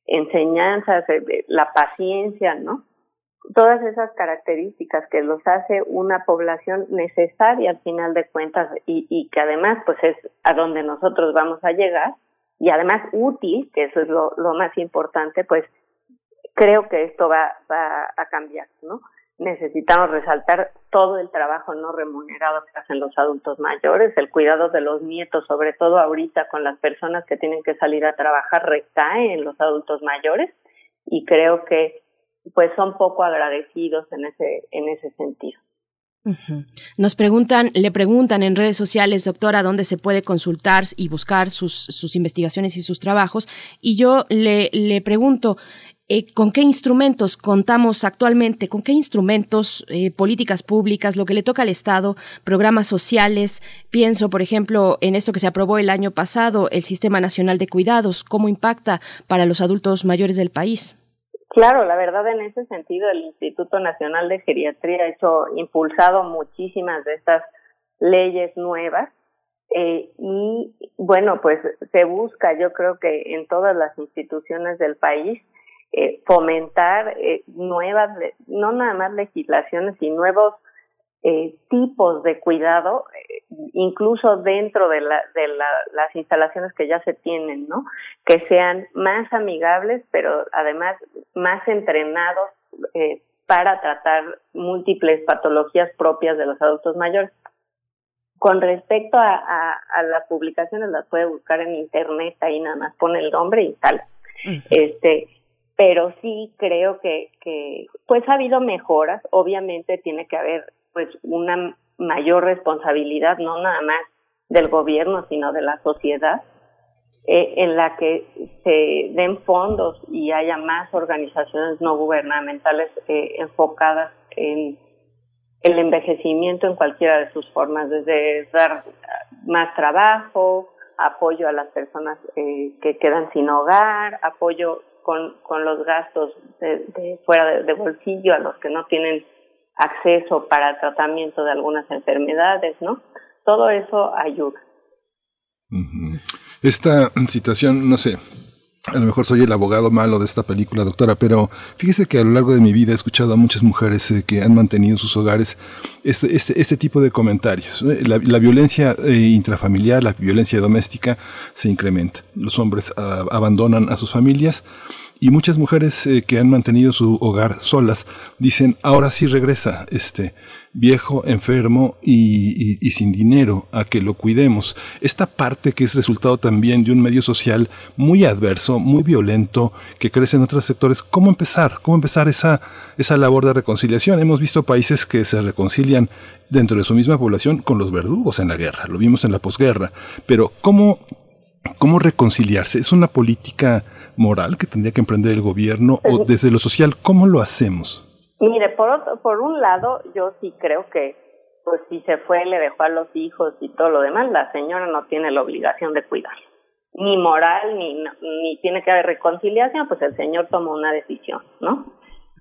enseñanzas, eh, la paciencia, ¿no? Todas esas características que los hace una población necesaria al final de cuentas y, y que además pues es a donde nosotros vamos a llegar y además útil, que eso es lo, lo más importante, pues creo que esto va, va a cambiar, ¿no? Necesitamos resaltar todo el trabajo no remunerado que hacen los adultos mayores, el cuidado de los nietos, sobre todo ahorita con las personas que tienen que salir a trabajar, recae en los adultos mayores y creo que pues son poco agradecidos en ese en ese sentido. Nos preguntan, le preguntan en redes sociales, doctora, dónde se puede consultar y buscar sus, sus investigaciones y sus trabajos. Y yo le, le pregunto, eh, ¿Con qué instrumentos contamos actualmente? ¿Con qué instrumentos, eh, políticas públicas, lo que le toca al Estado, programas sociales? Pienso, por ejemplo, en esto que se aprobó el año pasado, el Sistema Nacional de Cuidados, ¿cómo impacta para los adultos mayores del país? Claro, la verdad en ese sentido el Instituto Nacional de Geriatría ha hecho impulsado muchísimas de estas leyes nuevas eh, y bueno, pues se busca, yo creo que en todas las instituciones del país, eh, fomentar eh, nuevas, no nada más legislaciones, y nuevos eh, tipos de cuidado, eh, incluso dentro de, la, de la, las instalaciones que ya se tienen, ¿no? Que sean más amigables, pero además más entrenados eh, para tratar múltiples patologías propias de los adultos mayores. Con respecto a, a, a las publicaciones, las puede buscar en internet, ahí nada más pone el nombre y tal. Este, pero sí creo que, que pues ha habido mejoras, obviamente tiene que haber pues una mayor responsabilidad, no nada más del gobierno, sino de la sociedad, eh, en la que se den fondos y haya más organizaciones no gubernamentales eh, enfocadas en el envejecimiento en cualquiera de sus formas, desde dar más trabajo, apoyo a las personas eh, que quedan sin hogar, apoyo con, con los gastos de, fuera de, bolsillo a los que no tienen acceso para tratamiento de algunas enfermedades, ¿no? Todo eso ayuda. Esta situación, no sé, a lo mejor soy el abogado malo de esta película, doctora, pero fíjese que a lo largo de mi vida he escuchado a muchas mujeres eh, que han mantenido sus hogares este, este, este tipo de comentarios. La, violencia eh, intrafamiliar, la violencia doméstica se incrementa. Los hombres ah, abandonan a sus familias y muchas mujeres eh, que han mantenido su hogar solas dicen, ahora sí regresa este viejo, enfermo y, sin dinero a que lo cuidemos. Esta parte que es resultado también de un medio social muy adverso, muy violento, que crece en otros sectores, ¿cómo empezar? ¿Cómo empezar esa, esa labor de reconciliación? Hemos visto países que se reconcilian dentro de su misma población con los verdugos en la guerra, lo vimos en la posguerra, pero ¿cómo, cómo reconciliarse? ¿Es una política moral que tendría que emprender el gobierno o desde lo social, ¿cómo lo hacemos? Mire, por, por un lado, yo sí creo que, pues si se fue, le dejó a los hijos y todo lo demás, la señora no tiene la obligación de cuidar. Ni moral, ni, ni tiene que haber reconciliación, pues el señor tomó una decisión, ¿no?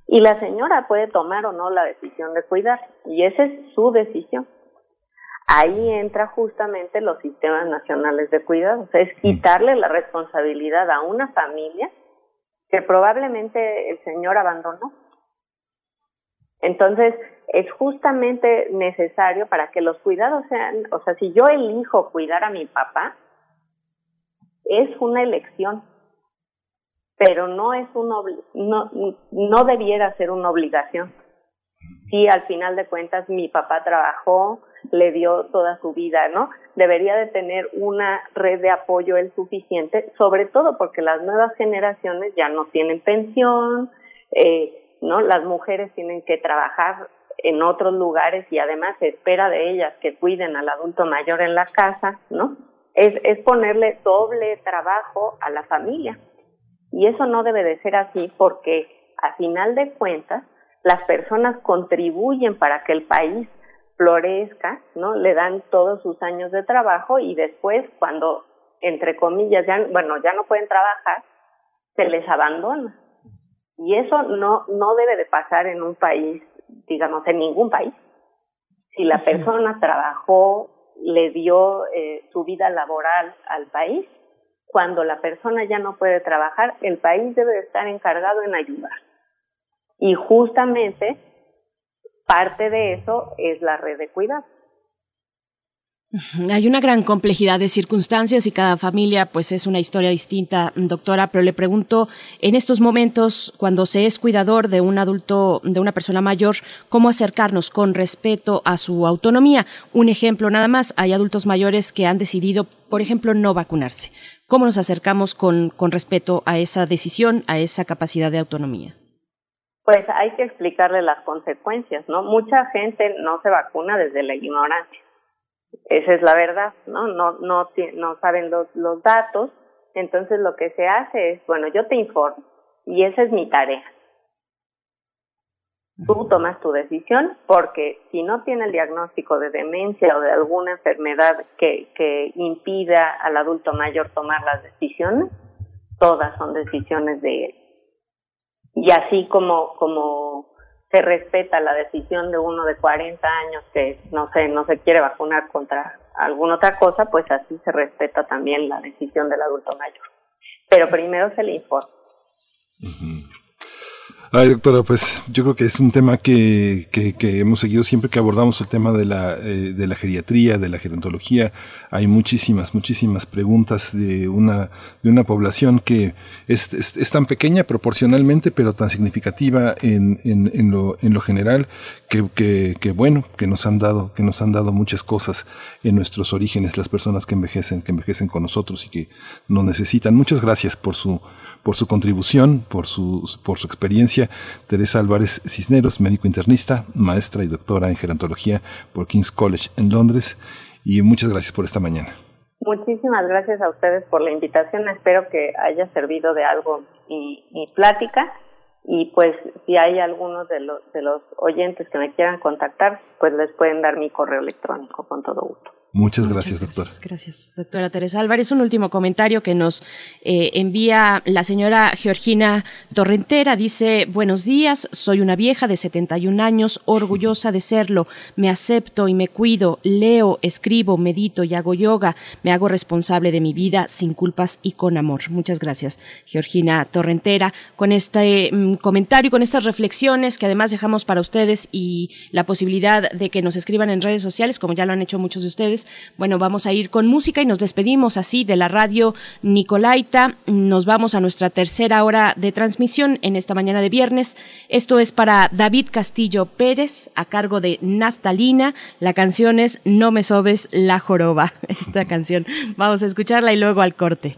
Y la señora puede tomar o no la decisión de cuidar, y esa es su decisión ahí entra justamente los sistemas nacionales de cuidado, es mm. quitarle la responsabilidad a una familia que probablemente el señor abandonó. Entonces, es justamente necesario para que los cuidados sean, o sea, si yo elijo cuidar a mi papá, es una elección, pero no es una no no debiera ser una obligación. Si al final de cuentas mi papá trabajó, le dio toda su vida, ¿no? Debería de tener una red de apoyo el suficiente, sobre todo porque las nuevas generaciones ya no tienen pensión, eh, ¿no? Las mujeres tienen que trabajar en otros lugares y además se espera de ellas que cuiden al adulto mayor en la casa, ¿no? Es, es ponerle doble trabajo a la familia. Y eso no debe de ser así porque a final de cuentas las personas contribuyen para que el país florezca, ¿no? Le dan todos sus años de trabajo y después cuando, entre comillas, ya, bueno, ya no pueden trabajar, se les abandona. Y eso no, no debe de pasar en un país, digamos, en ningún país. Si la persona trabajó, le dio eh, su vida laboral al país, cuando la persona ya no puede trabajar, el país debe de estar encargado en ayudar. Y justamente parte de eso es la red de cuidado. Hay una gran complejidad de circunstancias y cada familia pues es una historia distinta, doctora, pero le pregunto, en estos momentos, cuando se es cuidador de un adulto, de una persona mayor, ¿cómo acercarnos con respeto a su autonomía? Un ejemplo nada más, hay adultos mayores que han decidido, por ejemplo, no vacunarse. ¿Cómo nos acercamos con, con respeto a esa decisión, a esa capacidad de autonomía? Pues hay que explicarle las consecuencias, ¿no? Mucha gente no se vacuna desde la ignorancia esa es la verdad, ¿no? No, no, no saben los, los datos, entonces lo que se hace es, bueno, yo te informo y esa es mi tarea. Tú tomas tu decisión porque si no tiene el diagnóstico de demencia o de alguna enfermedad que, que impida al adulto mayor tomar las decisiones, todas son decisiones de él. Y así como, como se respeta la decisión de uno de 40 años que no sé, no se quiere vacunar contra alguna otra cosa, pues así se respeta también la decisión del adulto mayor. Pero primero se le informa. Ay, doctora, pues yo creo que es un tema que, que, que hemos seguido siempre que abordamos el tema de la, eh, de la geriatría, de la gerontología. Hay muchísimas, muchísimas preguntas de una, de una población que es, es, tan pequeña proporcionalmente, pero tan significativa en, en, en, lo, en lo general, que, que, que bueno, que nos han dado, que nos han dado muchas cosas en nuestros orígenes, las personas que envejecen, que envejecen con nosotros y que nos necesitan. Muchas gracias por su por su contribución, por su, por su experiencia. Teresa Álvarez Cisneros, médico internista, maestra y doctora en gerontología por King's College en Londres. Y muchas gracias por esta mañana. Muchísimas gracias a ustedes por la invitación. Espero que haya servido de algo mi, plática. Y pues si hay algunos de los, de los oyentes que me quieran contactar, pues les pueden dar mi correo electrónico con todo gusto. Muchas gracias, doctora. Gracias, doctora Teresa Álvarez. Un último comentario que nos eh, envía la señora Georgina Torrentera. Dice, buenos días, soy una vieja de 71 años, orgullosa de serlo. Me acepto y me cuido, leo, escribo, medito y hago yoga. Me hago responsable de mi vida sin culpas y con amor. Muchas gracias, Georgina Torrentera, con este mm, comentario y con estas reflexiones que además dejamos para ustedes y la posibilidad de que nos escriban en redes sociales, como ya lo han hecho muchos de ustedes bueno, vamos a ir con música y nos despedimos así de la radio Nicolaita. Nos vamos a nuestra tercera hora de transmisión en esta mañana de viernes. Esto es para David Castillo Pérez a cargo de Naftalina. La canción es No me sobes la joroba. Esta canción. Vamos a escucharla y luego al corte.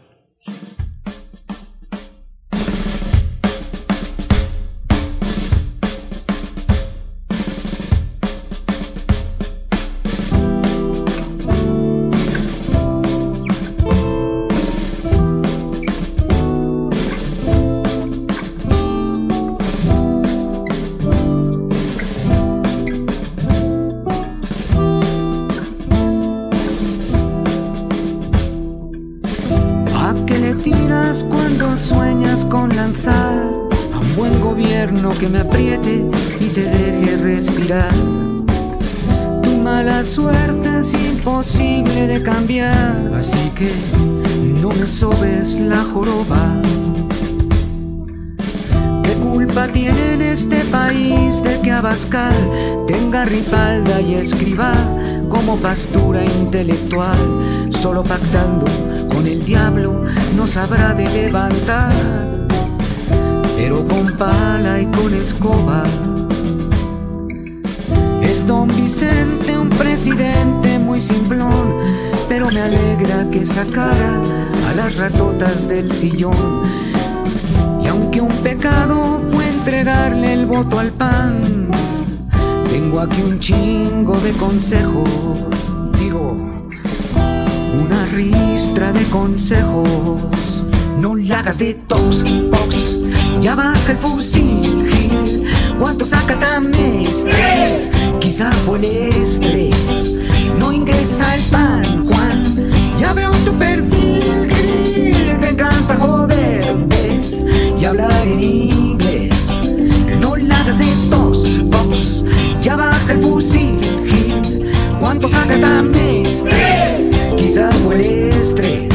Tu mala suerte es imposible de cambiar, así que no me sobes la joroba. ¿Qué culpa tiene en este país de que Abascal tenga ripalda y escriba como pastura intelectual, solo pactando con el diablo nos habrá de levantar? pero con pala y con escoba. Don Vicente un presidente muy simplón, pero me alegra que sacara a las ratotas del sillón. Y aunque un pecado fue entregarle el voto al pan, tengo aquí un chingo de consejos, digo, una ristra de consejos. No la hagas de tox, fox ya baja el fusil. ¿Cuántos acatames? Quizá fue el estrés. No ingresa el pan, Juan. Ya veo tu perfil, Gil. Te encanta joder, ves. Y hablar en inglés. hagas de tos, tos. Ya baja el fusil, Gil. ¿Cuánto saca tan estrés? Quizá fue el estrés.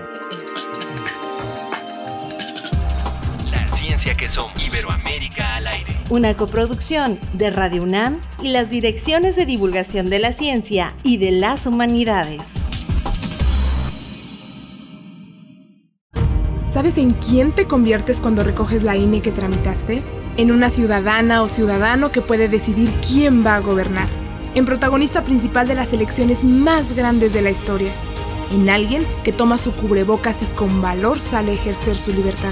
Que somos. Iberoamérica al aire. Una coproducción de Radio UNAM y las direcciones de divulgación de la ciencia y de las humanidades. ¿Sabes en quién te conviertes cuando recoges la INE que tramitaste? En una ciudadana o ciudadano que puede decidir quién va a gobernar. En protagonista principal de las elecciones más grandes de la historia. En alguien que toma su cubrebocas y con valor sale a ejercer su libertad.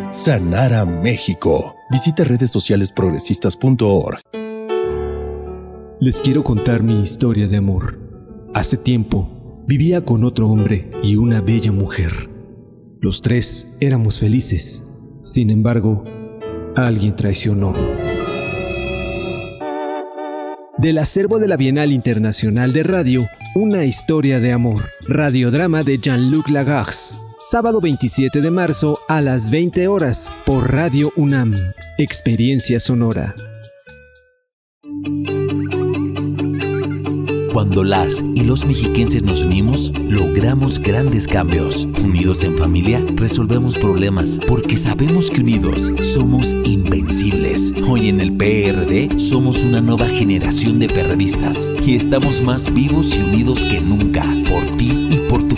sanar a México. Visita redes sociales progresistas.org. Les quiero contar mi historia de amor. Hace tiempo vivía con otro hombre y una bella mujer. Los tres éramos felices. Sin embargo, alguien traicionó. Del acervo de la Bienal Internacional de Radio, una historia de amor. Radiodrama de Jean-Luc Lagarce. Sábado 27 de marzo a las 20 horas por Radio UNAM. Experiencia sonora. Cuando las y los mexiquenses nos unimos, logramos grandes cambios. Unidos en familia, resolvemos problemas porque sabemos que unidos somos invencibles. Hoy en el PRD somos una nueva generación de perredistas y estamos más vivos y unidos que nunca.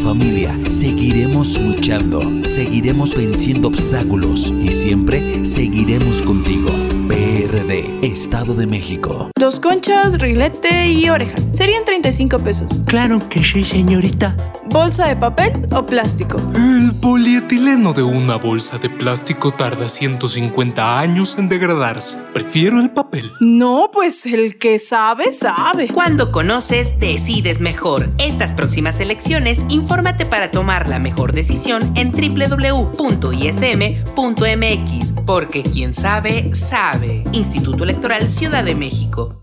Familia, seguiremos luchando, seguiremos venciendo obstáculos y siempre seguiremos contigo. PRD, Estado de México. Dos conchas, rilete y oreja. Serían 35 pesos. Claro que sí, señorita. ¿Bolsa de papel o plástico? El polietileno de una bolsa de plástico tarda 150 años en degradarse. Prefiero el papel. No, pues el que sabe, sabe. Cuando conoces, decides mejor. Estas próximas elecciones, infórmate para tomar la mejor decisión en www.ism.mx, porque quien sabe, sabe. Instituto Electoral Ciudad de México.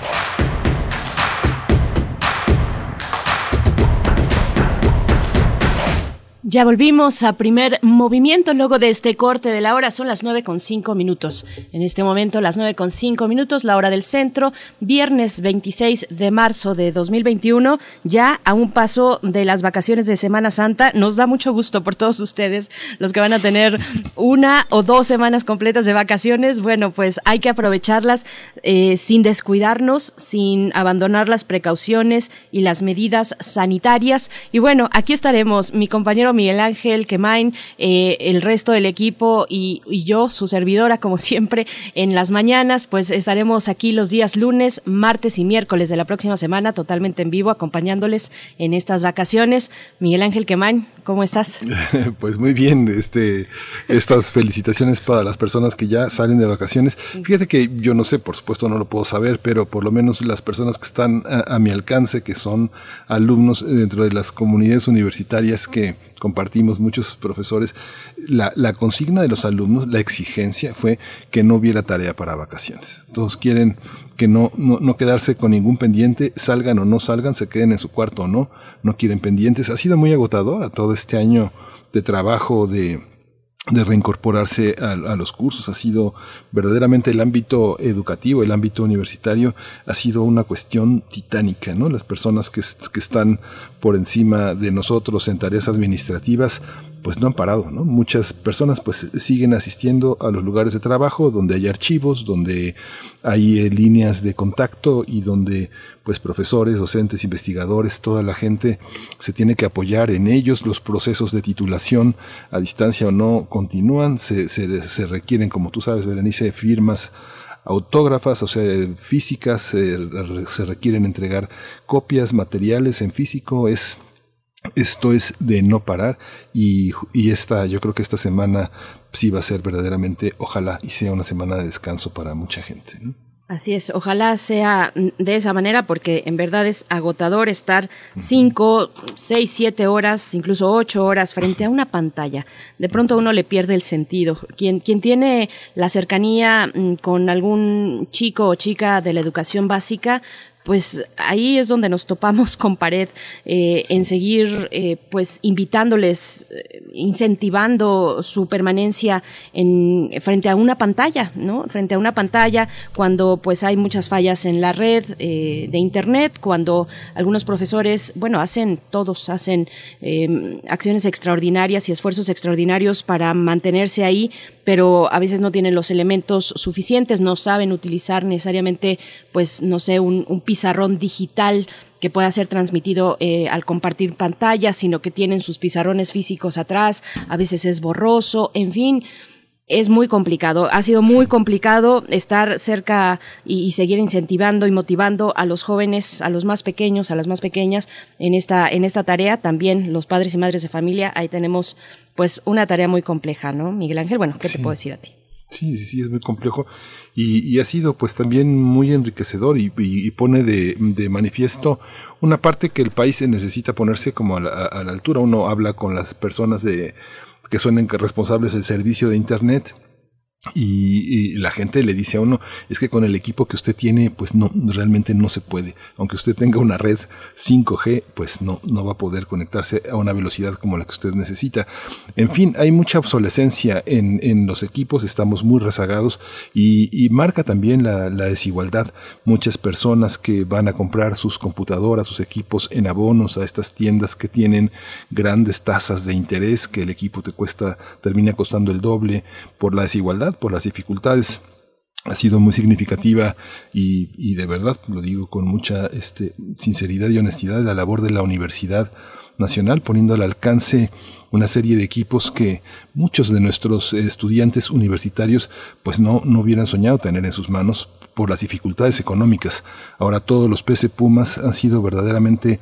Ya volvimos a primer movimiento luego de este corte de la hora. Son las nueve con cinco minutos. En este momento, las nueve con cinco minutos, la hora del centro, viernes 26 de marzo de 2021, ya a un paso de las vacaciones de Semana Santa. Nos da mucho gusto por todos ustedes, los que van a tener una o dos semanas completas de vacaciones. Bueno, pues hay que aprovecharlas eh, sin descuidarnos, sin abandonar las precauciones y las medidas sanitarias. Y bueno, aquí estaremos, mi compañero Miguel Ángel Quemain, eh, el resto del equipo y, y, yo, su servidora, como siempre, en las mañanas, pues estaremos aquí los días lunes, martes y miércoles de la próxima semana, totalmente en vivo, acompañándoles en estas vacaciones. Miguel Ángel Quemain, ¿cómo estás? Pues muy bien, este, estas felicitaciones para las personas que ya salen de vacaciones. Fíjate que yo no sé, por supuesto no lo puedo saber, pero por lo menos las personas que están a, a mi alcance, que son alumnos dentro de las comunidades universitarias que compartimos muchos profesores, la, la, consigna de los alumnos, la exigencia fue que no hubiera tarea para vacaciones. Todos quieren que no, no, no, quedarse con ningún pendiente, salgan o no salgan, se queden en su cuarto o no, no quieren pendientes. Ha sido muy agotador a todo este año de trabajo, de, de reincorporarse a, a, los cursos. Ha sido verdaderamente el ámbito educativo, el ámbito universitario, ha sido una cuestión titánica, ¿no? Las personas que, que están por encima de nosotros en tareas administrativas, pues no han parado, ¿no? Muchas personas pues siguen asistiendo a los lugares de trabajo donde hay archivos, donde hay eh, líneas de contacto y donde pues profesores, docentes, investigadores, toda la gente se tiene que apoyar en ellos, los procesos de titulación a distancia o no continúan, se, se, se requieren, como tú sabes, Berenice, firmas autógrafas, o sea, físicas, eh, se requieren entregar copias, materiales en físico, es esto es de no parar y, y, esta, yo creo que esta semana sí va a ser verdaderamente, ojalá y sea una semana de descanso para mucha gente. ¿no? Así es, ojalá sea de esa manera porque en verdad es agotador estar cinco, seis, siete horas, incluso ocho horas frente a una pantalla. De pronto uno le pierde el sentido. Quien, quien tiene la cercanía mm, con algún chico o chica de la educación básica, pues ahí es donde nos topamos con pared eh, en seguir eh, pues invitándoles eh, incentivando su permanencia en frente a una pantalla no frente a una pantalla cuando pues hay muchas fallas en la red de internet cuando algunos profesores bueno hacen todos hacen acciones extraordinarias y esfuerzos extraordinarios para mantenerse ahí pero a veces no tienen los elementos suficientes, no saben utilizar necesariamente, pues, no sé, un, un pizarrón digital que pueda ser transmitido eh, al compartir pantalla, sino que tienen sus pizarrones físicos atrás, a veces es borroso, en fin, es muy complicado. Ha sido muy complicado estar cerca y, y, seguir incentivando y motivando a los jóvenes, a los más pequeños, a las más pequeñas en esta, en esta tarea. También los padres y madres de familia, ahí tenemos pues una tarea muy compleja, ¿no? Miguel Ángel, bueno, ¿qué sí. te puedo decir a ti? Sí, sí, sí, es muy complejo y, y ha sido pues también muy enriquecedor y, y, pone de, de, manifiesto una parte que el país necesita ponerse como a la, a la altura. Uno habla con las personas de que son responsables del servicio de Internet. Y, y, la gente le dice a uno, es que con el equipo que usted tiene, pues no, realmente no se puede. Aunque usted tenga una red 5G, pues no, no va a poder conectarse a una velocidad como la que usted necesita. En fin, hay mucha obsolescencia en, en los equipos, estamos muy rezagados y, marca también la, desigualdad. Muchas personas que van a comprar sus computadoras, sus equipos en abonos a estas tiendas que tienen grandes tasas de interés, que el equipo te cuesta, termina costando el doble por la desigualdad por las dificultades ha sido muy significativa y, de verdad lo digo con mucha este, sinceridad y honestidad la labor de la Universidad Nacional poniendo al alcance una serie de equipos que muchos de nuestros estudiantes universitarios pues no, no hubieran soñado tener en sus manos por las dificultades económicas. Ahora todos los PC Pumas han sido verdaderamente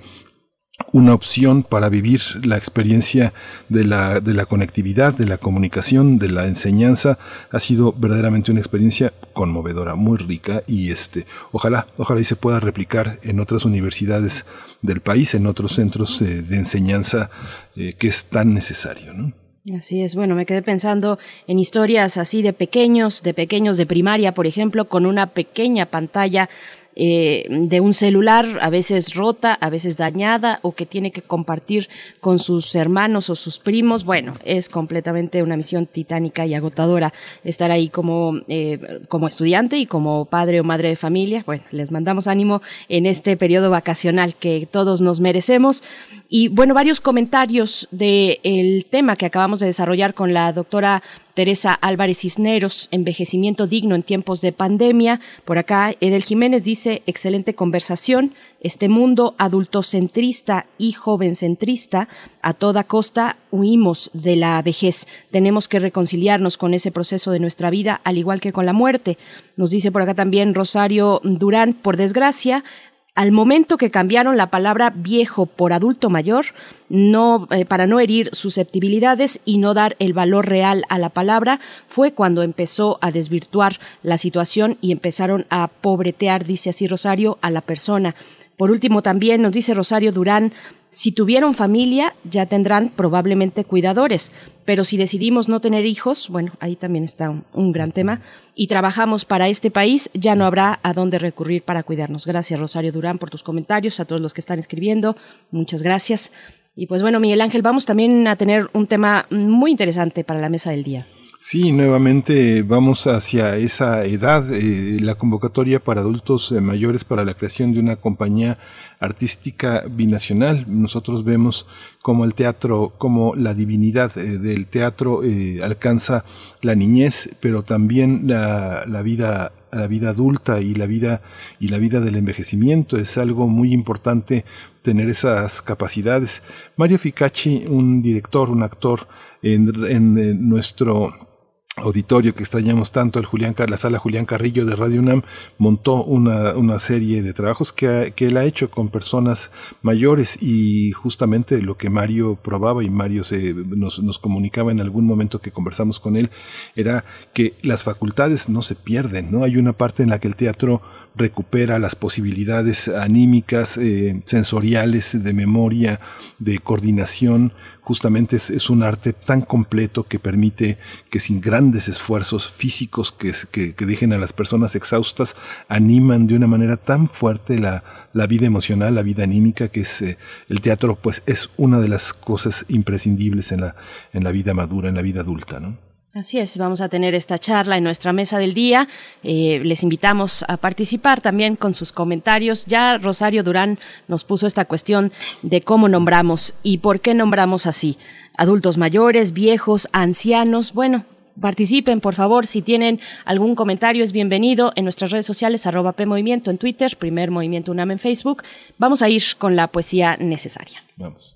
una opción para vivir la experiencia de la, de la conectividad, de la comunicación, de la enseñanza. Ha sido verdaderamente una experiencia conmovedora, muy rica y este, ojalá, ojalá y se pueda replicar en otras universidades del país, en otros centros eh, de enseñanza eh, que es tan necesario, ¿no? Así es, bueno, me quedé pensando en historias así de pequeños, de pequeños de primaria, por ejemplo, con una pequeña pantalla eh, de un celular, a veces rota, a veces dañada o que tiene que compartir con sus hermanos o sus primos. Bueno, es completamente una misión titánica y agotadora estar ahí como, eh, como estudiante y como padre o madre de familia. Bueno, les mandamos ánimo en este periodo vacacional que todos nos merecemos. Y bueno, varios comentarios del tema que acabamos de desarrollar con la doctora Teresa Álvarez Cisneros, envejecimiento digno en tiempos de pandemia. Por acá, Edel Jiménez dice, excelente conversación. Este mundo adultocentrista y jovencentrista, a toda costa huimos de la vejez. Tenemos que reconciliarnos con ese proceso de nuestra vida, al igual que con la muerte. Nos dice por acá también Rosario Durán, por desgracia, al momento que cambiaron la palabra viejo por adulto mayor, no, eh, para no herir susceptibilidades y no dar el valor real a la palabra, fue cuando empezó a desvirtuar la situación y empezaron a pobretear, dice así Rosario, a la persona. Por último, también nos dice Rosario Durán, si tuvieron familia, ya tendrán probablemente cuidadores, pero si decidimos no tener hijos, bueno, ahí también está un, gran tema, y trabajamos para este país, ya no habrá a dónde recurrir para cuidarnos. Gracias, Rosario Durán, por tus comentarios, a todos los que están escribiendo, muchas gracias. Y pues bueno, Miguel Ángel, vamos también a tener un tema muy interesante para la mesa del día. Sí, nuevamente vamos hacia esa edad, eh, la convocatoria para adultos eh, mayores para la creación de una compañía artística binacional. Nosotros vemos como el teatro, como la divinidad eh, del teatro eh, alcanza la niñez, pero también la, la vida la vida adulta y la vida y la vida del envejecimiento es algo muy importante tener esas capacidades. Mario Ficacci, un director, un actor en, en nuestro auditorio que extrañamos tanto, el Julián, la sala Julián Carrillo de Radio UNAM, montó una, una serie de trabajos que, que, él ha hecho con personas mayores y justamente lo que Mario probaba y Mario se, nos, nos comunicaba en algún momento que conversamos con él era que las facultades no se pierden, ¿no? Hay una parte en la que el teatro recupera las posibilidades anímicas, eh, sensoriales, de memoria, de coordinación. Justamente es, un arte tan completo que permite que sin grandes esfuerzos físicos que, que, dejen a las personas exhaustas, animan de una manera tan fuerte la, la vida emocional, la vida anímica, que es eh, el teatro, pues es una de las cosas imprescindibles en la, en la vida madura, en la vida adulta, ¿no? Así es, vamos a tener esta charla en nuestra mesa del día. Eh, les invitamos a participar también con sus comentarios. Ya Rosario Durán nos puso esta cuestión de cómo nombramos y por qué nombramos así. Adultos mayores, viejos, ancianos. Bueno, participen, por favor. Si tienen algún comentario, es bienvenido en nuestras redes sociales, arroba PMovimiento en Twitter, Primer Movimiento UNAM en Facebook. Vamos a ir con la poesía necesaria. Vamos.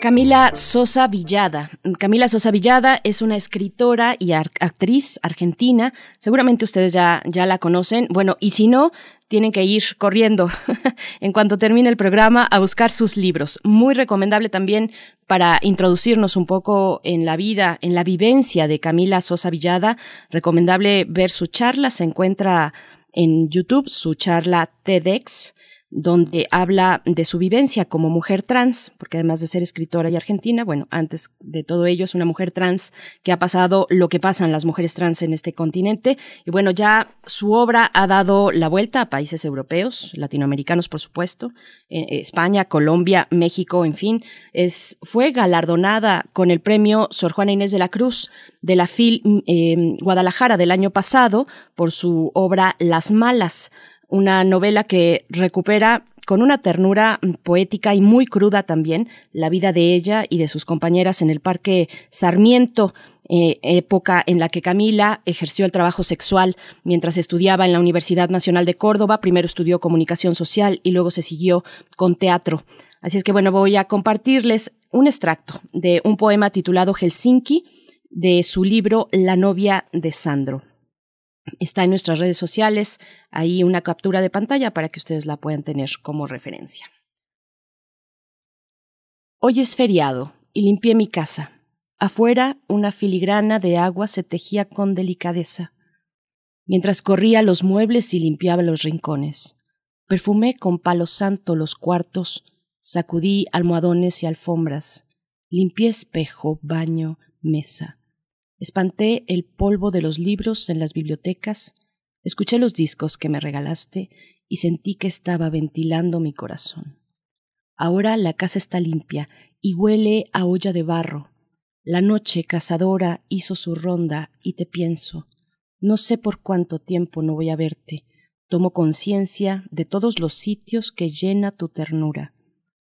Camila Sosa Villada. Camila Sosa Villada es una escritora y actriz argentina. Seguramente ustedes ya, ya la conocen. Bueno, y si no, tienen que ir corriendo en cuanto termine el programa a buscar sus libros. Muy recomendable también para introducirnos un poco en la vida, en la vivencia de Camila Sosa Villada. Recomendable ver su charla. Se encuentra en YouTube, su charla TEDx donde habla de su vivencia como mujer trans, porque además de ser escritora y argentina, bueno, antes de todo ello es una mujer trans que ha pasado lo que pasan las mujeres trans en este continente. Y bueno, ya su obra ha dado la vuelta a países europeos, latinoamericanos, por supuesto, eh, España, Colombia, México, en fin. Es, fue galardonada con el premio Sor Juana Inés de la Cruz de la FIL eh, Guadalajara del año pasado por su obra Las Malas una novela que recupera con una ternura mm, poética y muy cruda también, la vida de ella y de sus compañeras en el Parque Sarmiento, eh, época en la que Camila ejerció el trabajo sexual mientras estudiaba en la Universidad Nacional de Córdoba. Primero estudió comunicación social y luego se siguió con teatro. Así es que bueno, voy a compartirles un extracto de un poema titulado Helsinki de su libro La novia de Sandro. Está en nuestras redes sociales, ahí una captura de pantalla para que ustedes la puedan tener como referencia. Hoy es feriado y limpié mi casa. Afuera una filigrana de agua se tejía con delicadeza, mientras corría los muebles y limpiaba los rincones. Perfumé con palo santo los cuartos, sacudí almohadones y alfombras, limpié espejo, baño, mesa. Espanté el polvo de los libros en las bibliotecas, escuché los discos que me regalaste y sentí que estaba ventilando mi corazón. Ahora la casa está limpia y huele a olla de barro, la noche cazadora hizo su ronda y te pienso. No sé por cuánto tiempo no voy a verte. Tomo conciencia de todos los sitios que llena tu ternura.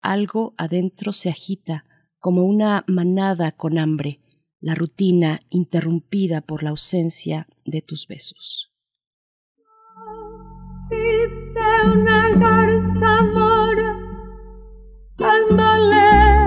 Algo adentro se agita como una manada con hambre, la rutina interrumpida por la ausencia de tus besos. una garza combate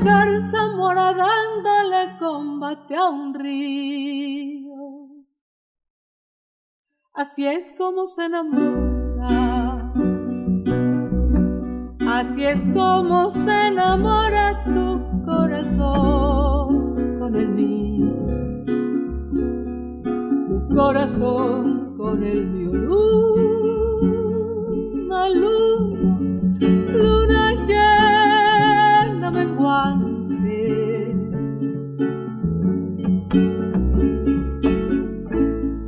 una garza mora dándole combate a un río. Así es como se enamora Así es como se enamora tu corazón con el mío. Tu corazón con el mío. Luna, luna, llena menguante.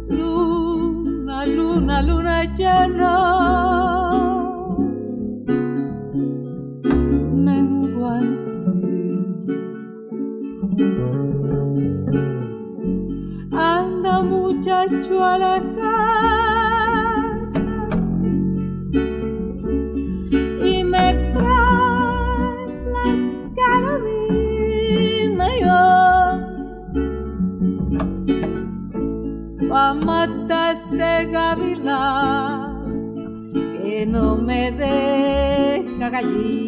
Luna, luna, luna llena. Anda muchacho a la no me deja gallina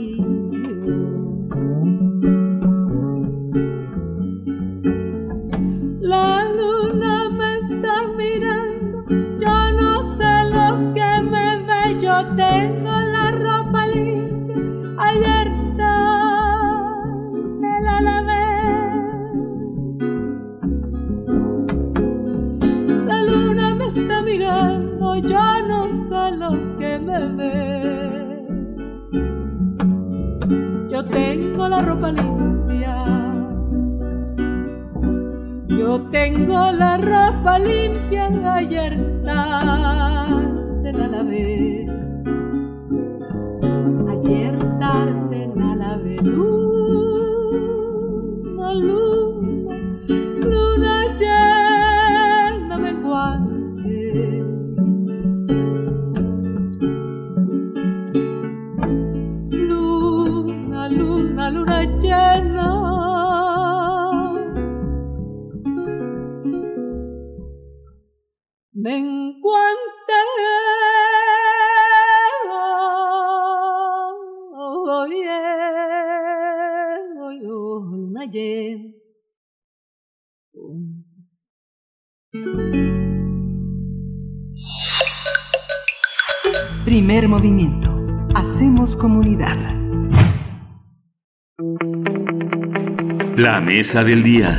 mesa del día.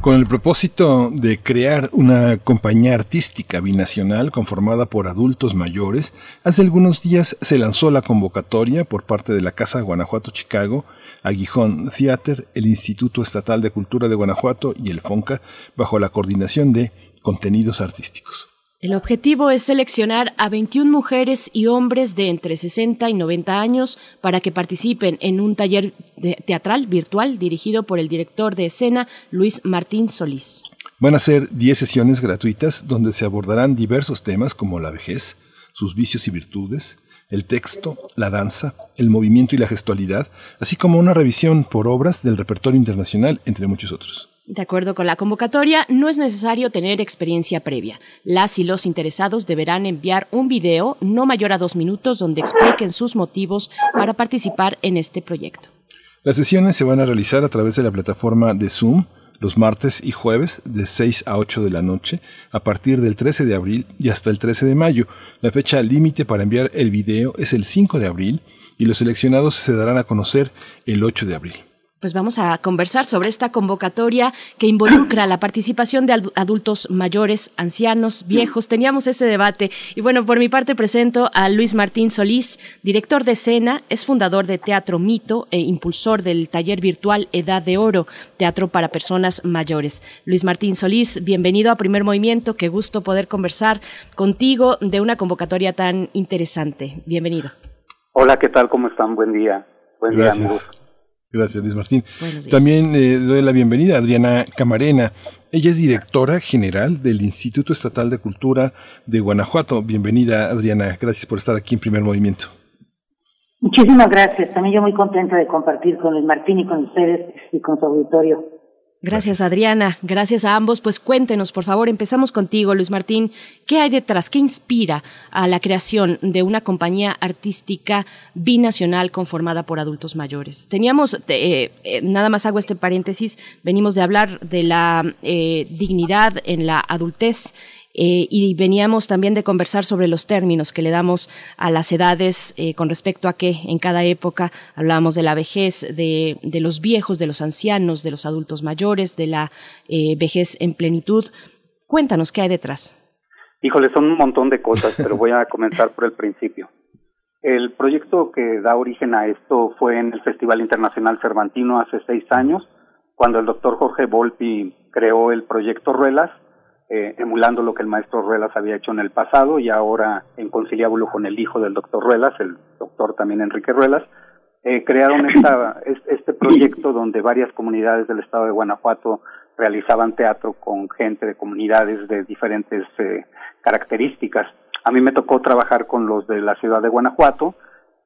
Con el propósito de crear una compañía artística binacional conformada por adultos mayores, hace algunos días se lanzó la convocatoria por parte de la Casa Guanajuato Chicago, Aguijón Theater, el Instituto Estatal de Cultura de Guanajuato y el FONCA, bajo la coordinación de contenidos artísticos. El objetivo es seleccionar a 21 mujeres y hombres de entre 60 y 90 años para que participen en un taller teatral virtual dirigido por el director de escena Luis Martín Solís. Van a ser 10 sesiones gratuitas donde se abordarán diversos temas como la vejez, sus vicios y virtudes, el texto, la danza, el movimiento y la gestualidad, así como una revisión por obras del repertorio internacional, entre muchos otros. De acuerdo con la convocatoria, no es necesario tener experiencia previa. Las y los interesados deberán enviar un video no mayor a dos minutos donde expliquen sus motivos para participar en este proyecto. Las sesiones se van a realizar a través de la plataforma de Zoom los martes y jueves de 6 a 8 de la noche a partir del 13 de abril y hasta el 13 de mayo. La fecha límite para enviar el video es el 5 de abril y los seleccionados se darán a conocer el 8 de abril pues vamos a conversar sobre esta convocatoria que involucra la participación de adultos mayores, ancianos, viejos. Teníamos ese debate. Y bueno, por mi parte presento a Luis Martín Solís, director de escena, es fundador de Teatro Mito e impulsor del taller virtual Edad de Oro, teatro para personas mayores. Luis Martín Solís, bienvenido a Primer Movimiento. Qué gusto poder conversar contigo de una convocatoria tan interesante. Bienvenido. Hola, ¿qué tal? ¿Cómo están? Buen día. Buen día, amigos. Gracias, Luis Martín. También le doy la bienvenida a Adriana Camarena. Ella es directora general del Instituto Estatal de Cultura de Guanajuato. Bienvenida, Adriana. Gracias por estar aquí en Primer Movimiento. Muchísimas gracias. También yo muy contenta de compartir con Luis Martín y con ustedes y con su auditorio Gracias, Adriana. Gracias a ambos. Pues cuéntenos, por favor, empezamos contigo, Luis Martín. ¿Qué hay detrás? ¿Qué inspira a la creación de una compañía artística binacional conformada por adultos mayores? Teníamos, eh, eh, nada más hago este paréntesis, venimos de hablar de la eh, dignidad en la adultez eh, y veníamos también de conversar sobre los términos que le damos a las edades eh, con respecto a qué en cada época hablábamos de la vejez, de, de, los viejos, de los ancianos, de los adultos mayores, de la eh, vejez en plenitud. Cuéntanos qué hay detrás. Híjole, son un montón de cosas, pero voy a comenzar por el principio. El proyecto que da origen a esto fue en el Festival Internacional Cervantino hace seis años, cuando el doctor Jorge Volpi creó el proyecto Ruelas, eh, emulando lo que el maestro Ruelas había hecho en el pasado y ahora en conciliábulo con el hijo del doctor Ruelas, el doctor también Enrique Ruelas, eh, crearon esta, este proyecto donde varias comunidades del estado de Guanajuato realizaban teatro con gente de comunidades de diferentes eh, características. A mí me tocó trabajar con los de la ciudad de Guanajuato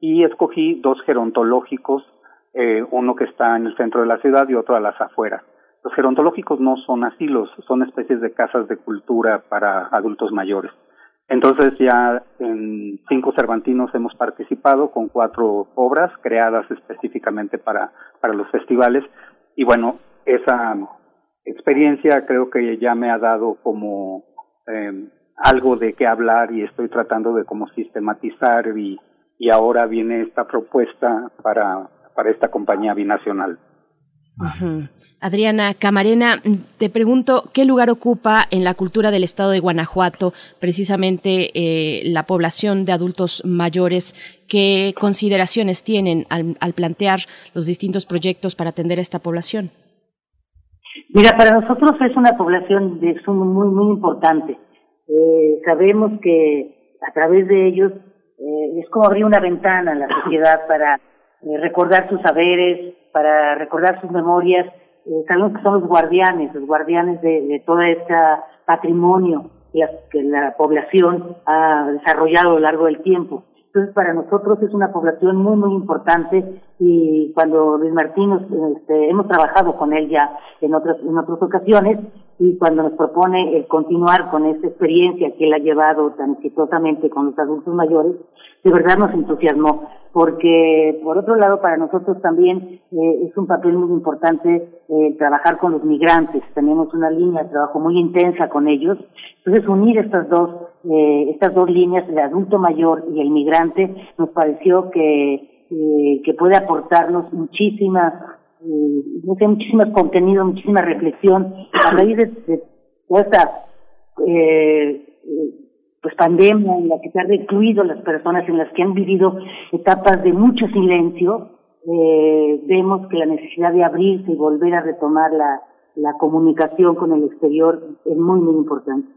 y escogí dos gerontológicos, eh, uno que está en el centro de la ciudad y otro a las afueras. Los gerontológicos no son asilos, son especies de casas de cultura para adultos mayores. Entonces ya en cinco Cervantinos hemos participado con cuatro obras creadas específicamente para, para los festivales y bueno, esa experiencia creo que ya me ha dado como eh, algo de qué hablar y estoy tratando de como sistematizar y, y ahora viene esta propuesta para, para esta compañía binacional. Adriana Camarena, te pregunto, ¿qué lugar ocupa en la cultura del estado de Guanajuato precisamente eh, la población de adultos mayores? ¿Qué consideraciones tienen al, plantear los distintos proyectos para atender a esta población? Mira, para nosotros es una población de muy, muy importante. Eh, sabemos que a través de ellos eh, es como abrir una ventana a la sociedad para recordar sus saberes, para recordar sus memorias. Eh, sabemos que son los guardianes, los guardianes de, de todo este patrimonio que la población ha desarrollado a lo largo del tiempo. Entonces, para nosotros es una población muy, muy importante y cuando Luis Martín, este, hemos trabajado con él ya en otras, en otras ocasiones y cuando nos propone el continuar con esta experiencia que él ha llevado tan exitosamente con los adultos mayores, de verdad nos entusiasmó, porque por otro lado para nosotros también eh, es un papel muy importante eh, trabajar con los migrantes, tenemos una línea de trabajo muy intensa con ellos, entonces unir estas dos, eh, estas dos líneas, el adulto mayor y el migrante, nos pareció que, que puede aportarnos muchísimas eh, muchísimo contenido, muchísima reflexión a raíz de, de toda esta eh, pues pandemia en la que se han recluido las personas, en las que han vivido etapas de mucho silencio, eh, vemos que la necesidad de abrirse y volver a retomar la, la comunicación con el exterior es muy, muy importante.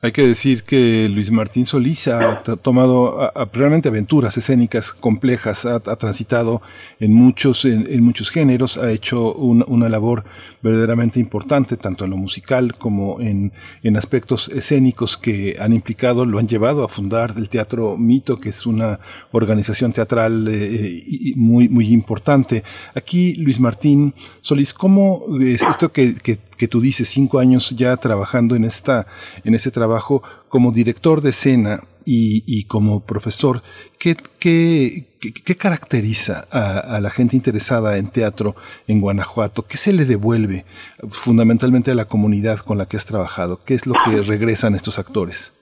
Hay que decir que Luis Martín Solís ha tomado realmente aventuras escénicas complejas, ha, transitado en muchos, en, muchos géneros, ha hecho una labor verdaderamente importante, tanto en lo musical como en, en aspectos escénicos que han implicado, lo han llevado a fundar el Teatro Mito, que es una organización teatral eh, muy, muy importante. Aquí, Luis Martín Solís, ¿cómo es esto que, que que tú dices, cinco años ya trabajando en, esta, en este trabajo como director de escena y, como profesor, ¿qué, qué, qué, caracteriza a, la gente interesada en teatro en Guanajuato? ¿Qué se le devuelve fundamentalmente a la comunidad con la que has trabajado? ¿Qué es lo que regresan estos actores?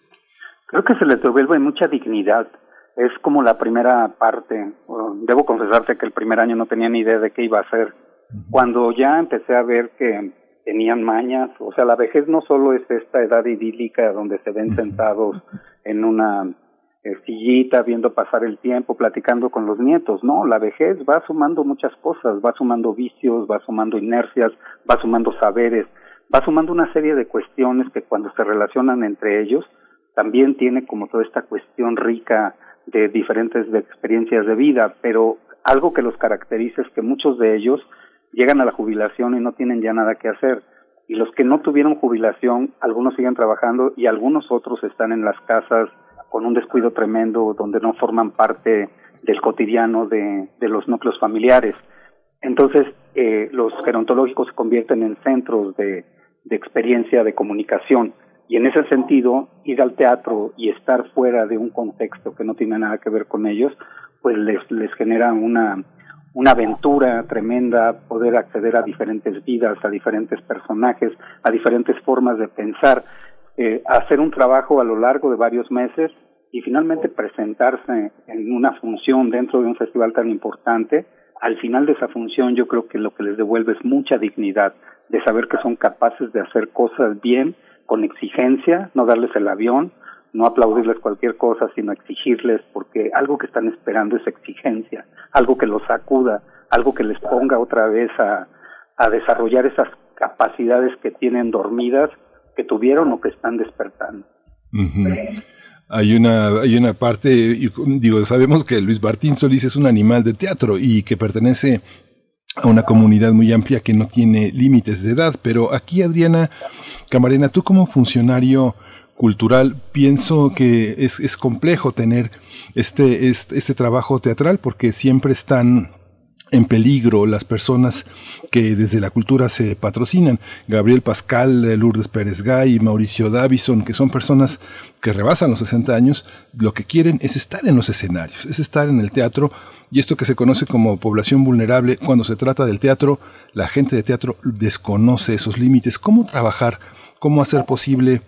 Creo que se les devuelve mucha dignidad. Es como la primera parte. Debo confesarte que el primer año no tenía ni idea de qué iba a hacer. Cuando ya empecé a ver que tenían mañas, o sea, la vejez no solo es esta edad idílica donde se ven sentados en una eh, sillita viendo pasar el tiempo, platicando con los nietos, no, la vejez va sumando muchas cosas, va sumando vicios, va sumando inercias, va sumando saberes, va sumando una serie de cuestiones que cuando se relacionan entre ellos también tiene como toda esta cuestión rica de diferentes experiencias de vida, pero algo que los caracteriza es que muchos de ellos llegan a la jubilación y no tienen ya nada que hacer. Y los que no tuvieron jubilación, algunos siguen trabajando y algunos otros están en las casas con un descuido tremendo donde no forman parte del cotidiano de, de los núcleos familiares. Entonces, eh, los gerontológicos se convierten en centros de, de experiencia de comunicación y en ese sentido ir al teatro y estar fuera de un contexto que no tiene nada que ver con ellos, pues les, les genera una, una aventura tremenda poder acceder a diferentes vidas, a diferentes personajes, a diferentes formas de pensar, eh, hacer un trabajo a lo largo de varios meses y finalmente presentarse en una función dentro de un festival tan importante. Al final de esa función yo creo que lo que les devuelve es mucha dignidad de saber que son capaces de hacer cosas bien, con exigencia, no darles el avión, no aplaudirles cualquier cosa, sino exigirles, porque algo que están esperando es exigencia, algo que los sacuda, algo que les ponga otra vez a, a desarrollar esas capacidades que tienen dormidas, que tuvieron o que están despertando. Hay una, hay una parte, digo, sabemos que Luis Martín Solís es un animal de teatro y que pertenece a una comunidad muy amplia que no tiene límites de edad, pero aquí Adriana Camarena, tú como funcionario cultural, pienso que es, es complejo tener este, este, este trabajo teatral porque siempre están en peligro las personas que desde la cultura se patrocinan. Gabriel Pascal, Lourdes Pérez Gay, Mauricio Davison, que son personas que rebasan los 60 años, lo que quieren es estar en los escenarios, es estar en el teatro y esto que se conoce como población vulnerable, cuando se trata del teatro, la gente de teatro desconoce esos límites. ¿Cómo trabajar? ¿Cómo hacer posible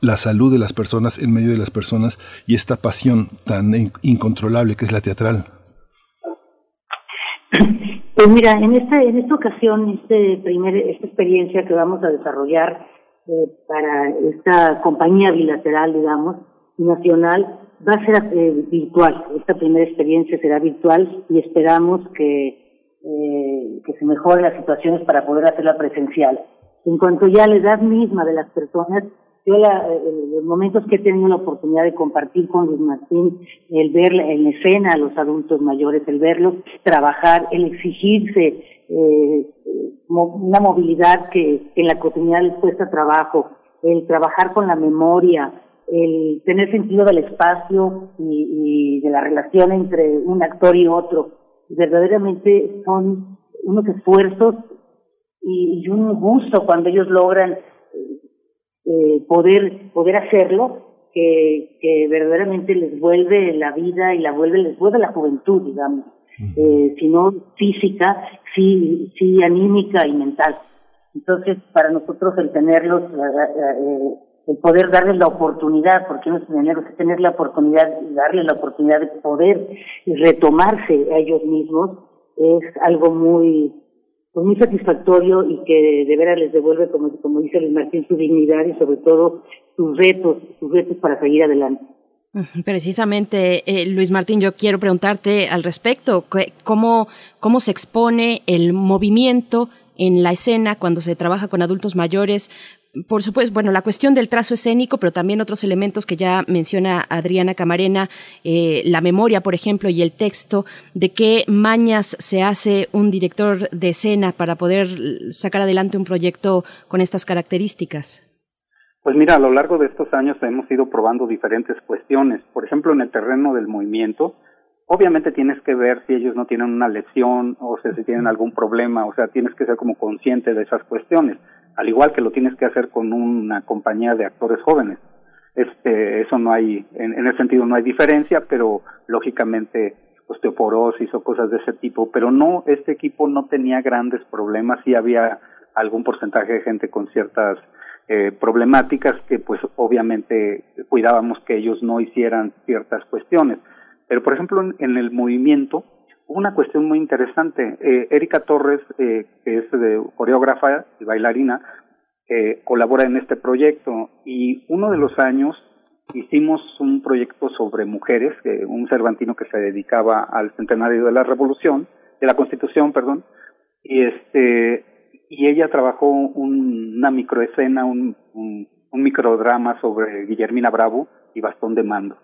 la salud de las personas en medio de las personas y esta pasión tan incontrolable que es la teatral? Pues mira, en esta en esta ocasión, este primer, esta experiencia que vamos a desarrollar eh, para esta compañía bilateral, digamos, nacional, va a ser eh, virtual. Esta primera experiencia será virtual y esperamos que eh, que se mejoren las situaciones para poder hacerla presencial. En cuanto ya a la edad misma de las personas, yo la, los momentos que he tenido la oportunidad de compartir con Luis Martín, el ver en escena a los adultos mayores, el verlos trabajar, el exigirse eh, una movilidad que en la cotidianidad les cuesta trabajo, el trabajar con la memoria, el tener sentido del espacio y, y de la relación entre un actor y otro, verdaderamente son unos esfuerzos y, y un gusto cuando ellos logran eh, poder poder hacerlo que, que verdaderamente les vuelve la vida y la vuelve les vuelve la juventud digamos eh, sino física sí sí anímica y mental. Entonces para nosotros el tenerlos eh, el poder darles la oportunidad porque no es tenerlos es tener la oportunidad darles la oportunidad de poder retomarse a ellos mismos es algo muy pues muy satisfactorio y que de veras les devuelve, como, como dice Luis Martín, su dignidad y sobre todo sus retos, sus retos para seguir adelante. Precisamente, eh, Luis Martín, yo quiero preguntarte al respecto, ¿cómo, cómo se expone el movimiento en la escena cuando se trabaja con adultos mayores por supuesto, bueno, la cuestión del trazo escénico, pero también otros elementos que ya menciona Adriana Camarena, eh, la memoria, por ejemplo, y el texto, de qué mañas se hace un director de escena para poder sacar adelante un proyecto con estas características. Pues mira, a lo largo de estos años hemos ido probando diferentes cuestiones. Por ejemplo, en el terreno del movimiento, obviamente tienes que ver si ellos no tienen una lesión o si tienen algún problema, o sea, tienes que ser como consciente de esas cuestiones al igual que lo tienes que hacer con una compañía de actores jóvenes. Este, eso no hay, en, en ese sentido no hay diferencia, pero lógicamente osteoporosis o cosas de ese tipo, pero no, este equipo no tenía grandes problemas, sí había algún porcentaje de gente con ciertas eh, problemáticas que pues obviamente cuidábamos que ellos no hicieran ciertas cuestiones. Pero por ejemplo en el movimiento, una cuestión muy interesante. Eh, Erika Torres, eh, que es de, coreógrafa y bailarina, eh, colabora en este proyecto y uno de los años hicimos un proyecto sobre mujeres, un cervantino que se dedicaba al centenario de la Revolución, de la Constitución, perdón, y este y ella trabajó una microescena, un, un, un microdrama sobre Guillermina Bravo y Bastón de Mando.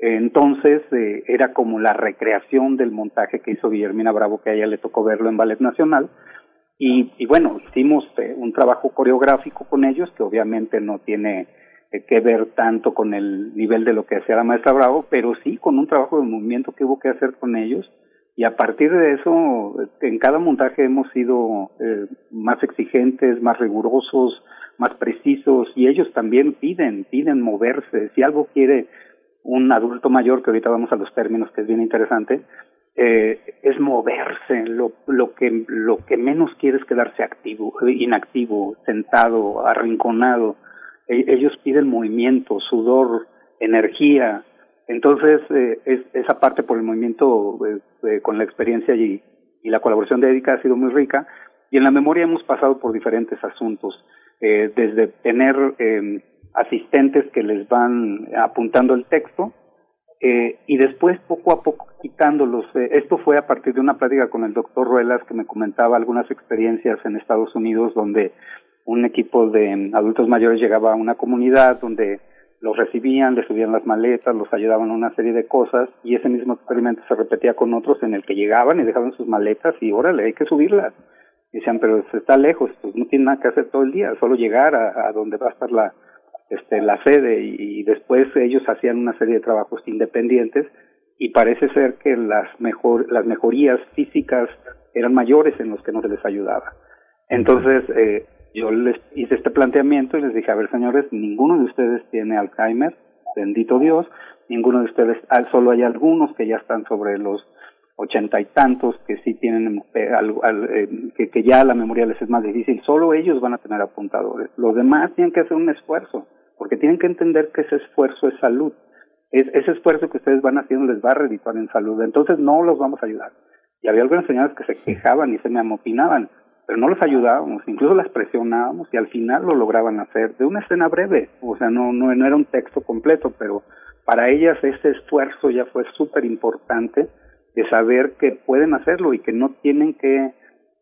Entonces eh, era como la recreación del montaje que hizo Guillermina Bravo, que a ella le tocó verlo en Ballet Nacional. Y, y bueno, hicimos eh, un trabajo coreográfico con ellos, que obviamente no tiene eh, que ver tanto con el nivel de lo que hacía la maestra Bravo, pero sí con un trabajo de movimiento que hubo que hacer con ellos. Y a partir de eso, en cada montaje hemos sido más exigentes, más rigurosos, más precisos, y ellos también piden, piden moverse. Si algo quiere un adulto mayor, que ahorita vamos a los términos, que es bien interesante, eh, es moverse, lo, lo, que, lo que menos quiere es quedarse activo, inactivo, sentado, arrinconado. E, ellos piden movimiento, sudor, energía. Entonces, eh, es, esa parte por el movimiento, eh, con la experiencia y, y la colaboración de Erika ha sido muy rica. Y en la memoria hemos pasado por diferentes asuntos, eh, desde tener eh, asistentes que les van apuntando el texto eh, y después poco a poco quitándolos. Eh, esto fue a partir de una plática con el doctor Ruelas que me comentaba algunas experiencias en Estados Unidos donde un equipo de adultos mayores llegaba a una comunidad donde los recibían, les subían las maletas, los ayudaban a una serie de cosas y ese mismo experimento se repetía con otros en el que llegaban y dejaban sus maletas y órale, hay que subirlas. Decían, pero está lejos, pues no tiene nada que hacer todo el día, solo llegar a, a donde va a estar la, este, la sede y, después ellos hacían una serie de trabajos independientes y parece ser que las mejor las mejorías físicas eran mayores en los que no se les ayudaba. Entonces eh, yo les hice este planteamiento y les dije, a ver señores, ninguno de ustedes tiene Alzheimer, bendito Dios, ninguno de ustedes, solo hay algunos que ya están sobre los ochenta y tantos que sí tienen eh, eh, que, que ya la memoria les es más difícil, solo ellos van a tener apuntadores. Los demás tienen que hacer un esfuerzo porque tienen que entender que ese esfuerzo es salud. Es, ese esfuerzo que ustedes van haciendo les va a redituar en salud. Entonces no los vamos a ayudar. Y había algunas señoras que se quejaban y se me amopinaban, pero no los ayudábamos, incluso las presionábamos y al final lo lograban hacer de una escena breve. O sea, no, no, no era un texto completo, pero para ellas ese esfuerzo ya fue súper importante de saber que pueden hacerlo y que no tienen que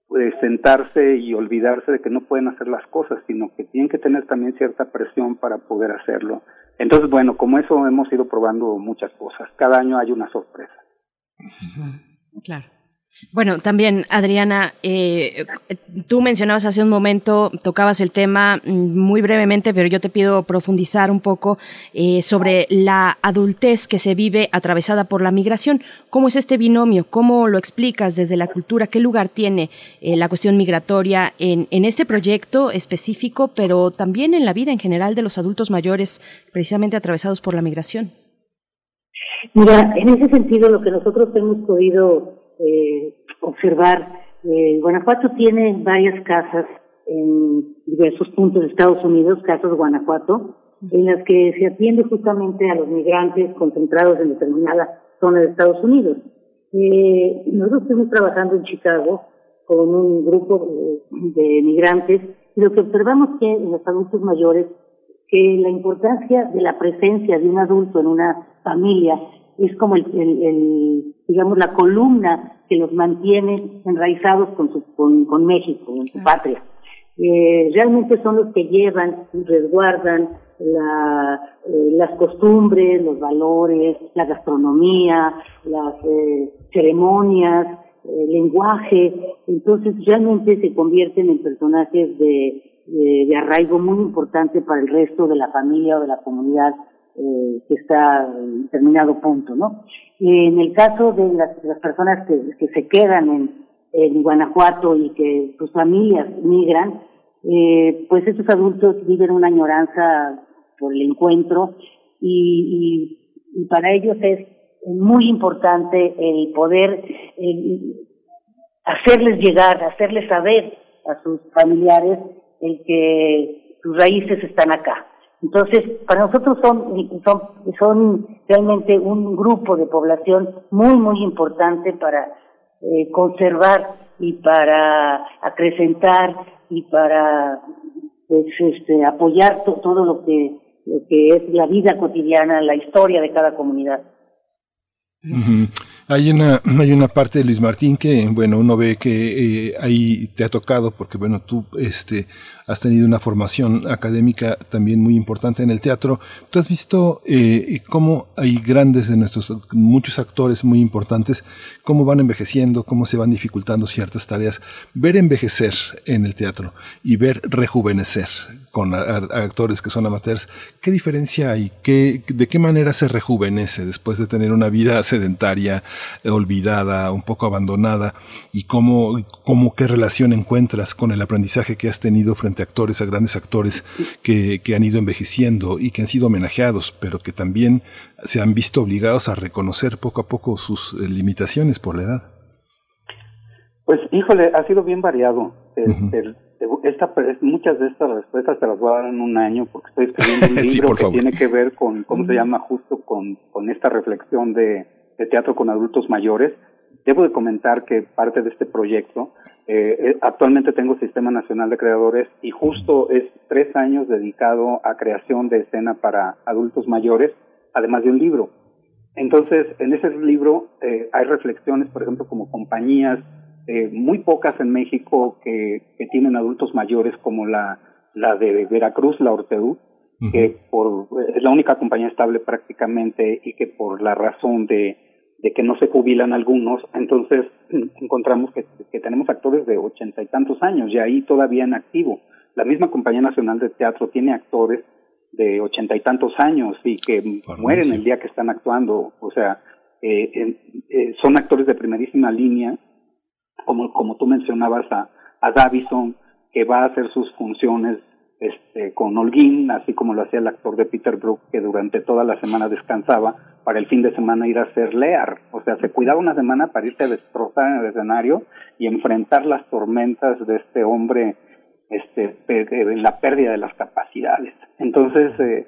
pues, sentarse y olvidarse de que no pueden hacer las cosas, sino que tienen que tener también cierta presión para poder hacerlo. Entonces, bueno, como eso hemos ido probando muchas cosas. Cada año hay una sorpresa. Claro. Bueno, también, Adriana, eh, tú mencionabas hace un momento, tocabas el tema mm, muy brevemente, pero yo te pido profundizar un poco eh, sobre la adultez que se vive atravesada por la migración. ¿Cómo es este binomio? ¿Cómo lo explicas desde la cultura? ¿Qué lugar tiene eh, la cuestión migratoria en, en este proyecto específico, pero también en la vida en general de los adultos mayores, precisamente atravesados por la migración? Mira, en ese sentido, lo que nosotros hemos podido eh, observar. Eh, Guanajuato tiene varias casas en diversos puntos de Estados Unidos, casas Guanajuato, en las que se atiende justamente a los migrantes concentrados en determinada zona de Estados Unidos. Eh, nosotros estuvimos trabajando en Chicago con un grupo de migrantes y lo que observamos que en los adultos mayores que la importancia de la presencia de un adulto en una familia es como el, el, digamos la columna que los mantiene enraizados con su, con, con México en su patria eh, realmente son los que llevan y resguardan la, eh, las costumbres, los valores, la gastronomía, las eh, ceremonias, el lenguaje. Entonces realmente se convierten en personajes de, de, arraigo muy importante para el resto de la familia o de la comunidad eh, que está en determinado punto, ¿no? En el caso de las, personas que, que se quedan en, en Guanajuato y que sus familias migran, eh, pues estos adultos viven una añoranza por el encuentro y, y, para ellos es muy importante el poder hacerles llegar, hacerles saber a sus familiares el que sus raíces están acá. Entonces, para nosotros son, son, son realmente un grupo de población muy, muy importante para eh, conservar y para acrecentar y para pues, este, apoyar todo lo que, lo que es la vida cotidiana, la historia de cada comunidad. Hay una, hay una parte de Luis Martín que, bueno, uno ve que eh, ahí te ha tocado, porque bueno, tú este, has tenido una formación académica también muy importante en el teatro. Tú has visto eh, cómo hay grandes de nuestros, muchos actores muy importantes, cómo van envejeciendo, cómo se van dificultando ciertas tareas. Ver envejecer en el teatro y ver rejuvenecer con actores que son amateurs, ¿qué diferencia hay? ¿Qué, ¿De qué manera se rejuvenece después de tener una vida sedentaria, olvidada, un poco abandonada? ¿Y cómo, cómo qué relación encuentras con el aprendizaje que has tenido frente actores, a grandes actores que, que han ido envejeciendo y que han sido homenajeados, pero que también se han visto obligados a reconocer poco a poco sus eh, limitaciones por la edad. Pues, híjole, ha sido bien variado. esta, muchas de estas respuestas te las voy a dar en un año porque estoy escribiendo un libro que tiene que ver con, ¿cómo se llama? Justo con, con esta reflexión de, de teatro con adultos mayores. Debo de comentar que parte de este proyecto eh, eh, actualmente tengo Sistema Nacional de Creadores y justo es tres años dedicado a creación de escena para adultos mayores, además de un libro. Entonces, en ese libro eh, hay reflexiones, por ejemplo, como compañías, eh, muy pocas en México que, que, tienen adultos mayores, como la, la de Veracruz, la Orteú, que por, es la única compañía estable prácticamente y que por la razón de de que no se jubilan algunos, entonces encontramos que, tenemos actores de ochenta y tantos años y ahí todavía en activo. La misma Compañía Nacional de Teatro tiene actores de ochenta y tantos años y que mueren el día que están actuando. O sea, eh, eh, son actores de primerísima línea, como, como tú mencionabas a, a Davison, que va a hacer sus funciones este, con Holguín, así como lo hacía el actor de Peter Brook, que durante toda la semana descansaba para el fin de semana ir a hacer Lear. O sea, se cuidaba una semana para irse a destrozar en el escenario y enfrentar las tormentas de este hombre, este, en la pérdida de las capacidades. Entonces, eh,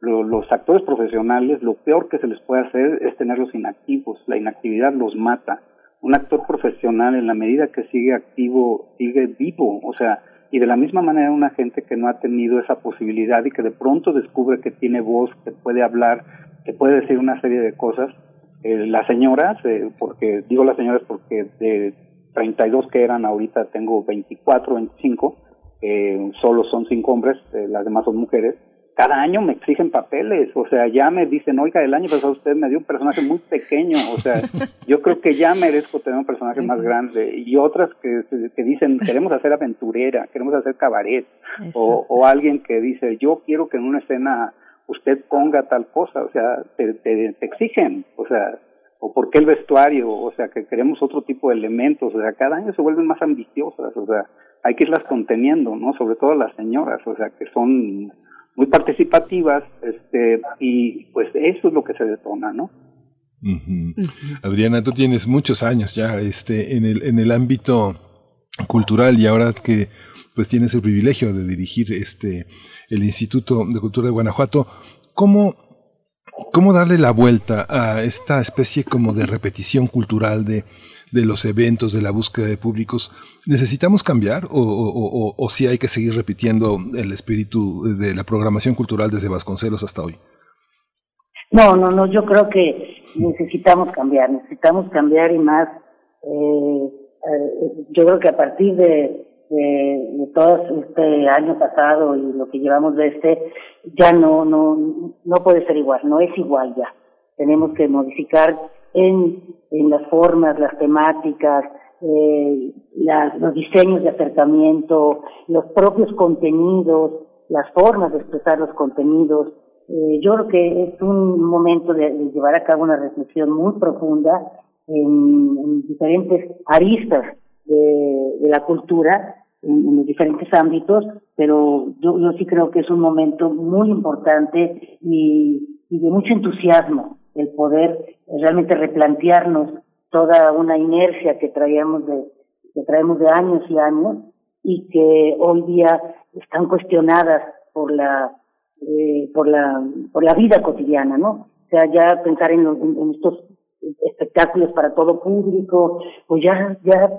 los actores profesionales, lo peor que se les puede hacer es tenerlos inactivos. La inactividad los mata. Un actor profesional, en la medida que sigue activo, sigue vivo. O sea, y de la misma manera una gente que no ha tenido esa posibilidad y que de pronto descubre que tiene voz, que puede hablar, que puede decir una serie de cosas, eh, las señoras, eh, porque digo las señoras porque de 32 que eran ahorita tengo 24, 25, eh, solo son cinco hombres, eh, las demás son mujeres, cada año me exigen papeles, o sea, ya me dicen, oiga, el año pasado usted me dio un personaje muy pequeño, o sea, yo creo que ya merezco tener un personaje más grande, y otras que, que dicen, queremos hacer aventurera, queremos hacer cabaret, o, o alguien que dice, yo quiero que en una escena usted ponga tal cosa, o sea, te, te, te exigen, o sea, o por qué el vestuario, o sea, que queremos otro tipo de elementos, o sea, cada año se vuelven más ambiciosas, o sea, hay que irlas conteniendo, ¿no? Sobre todo las señoras, o sea, que son muy participativas, este, y pues eso es lo que se detona, ¿no? Adriana, tú tienes muchos años ya este, en, el, en el ámbito cultural y ahora que pues tienes el privilegio de dirigir este el Instituto de Cultura de Guanajuato, ¿cómo ¿Cómo darle la vuelta a esta especie como de repetición cultural de, de los eventos, de la búsqueda de públicos? ¿Necesitamos cambiar o, si hay que seguir repitiendo el espíritu de la programación cultural desde Vasconcelos hasta hoy? No, no, no, yo creo que necesitamos cambiar, necesitamos cambiar y más. Eh, eh, yo creo que a partir de, de, todo este año pasado y lo que llevamos de este, ya no, no, no puede ser igual, no es igual ya. Tenemos que modificar en, en las formas, las temáticas, eh, los diseños de acercamiento, los propios contenidos, las formas de expresar los contenidos. Eh, yo creo que es un momento de, llevar a cabo una reflexión muy profunda en, diferentes aristas de la cultura en, los diferentes ámbitos, pero yo, yo sí creo que es un momento muy importante y, y de mucho entusiasmo el poder realmente replantearnos toda una inercia que traíamos de que traemos de años y años y que hoy día están cuestionadas por la eh, por la por la vida cotidiana no o sea ya pensar en, en, estos espectáculos para todo público pues ya ya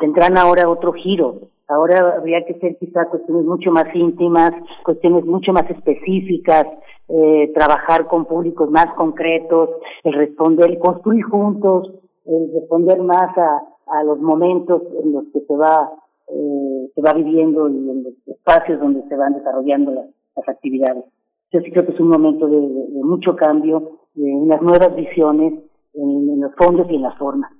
tendrán ahora otro giro Ahora habría que ser quizá cuestiones mucho más íntimas, cuestiones mucho más específicas, eh, trabajar con públicos más concretos, el responder, construir juntos, el responder más a, a los momentos en los que se va, eh, se va viviendo y en los espacios donde se van desarrollando las, actividades. Yo sí creo que es un momento de, mucho cambio, de unas nuevas visiones en los fondos y en las formas.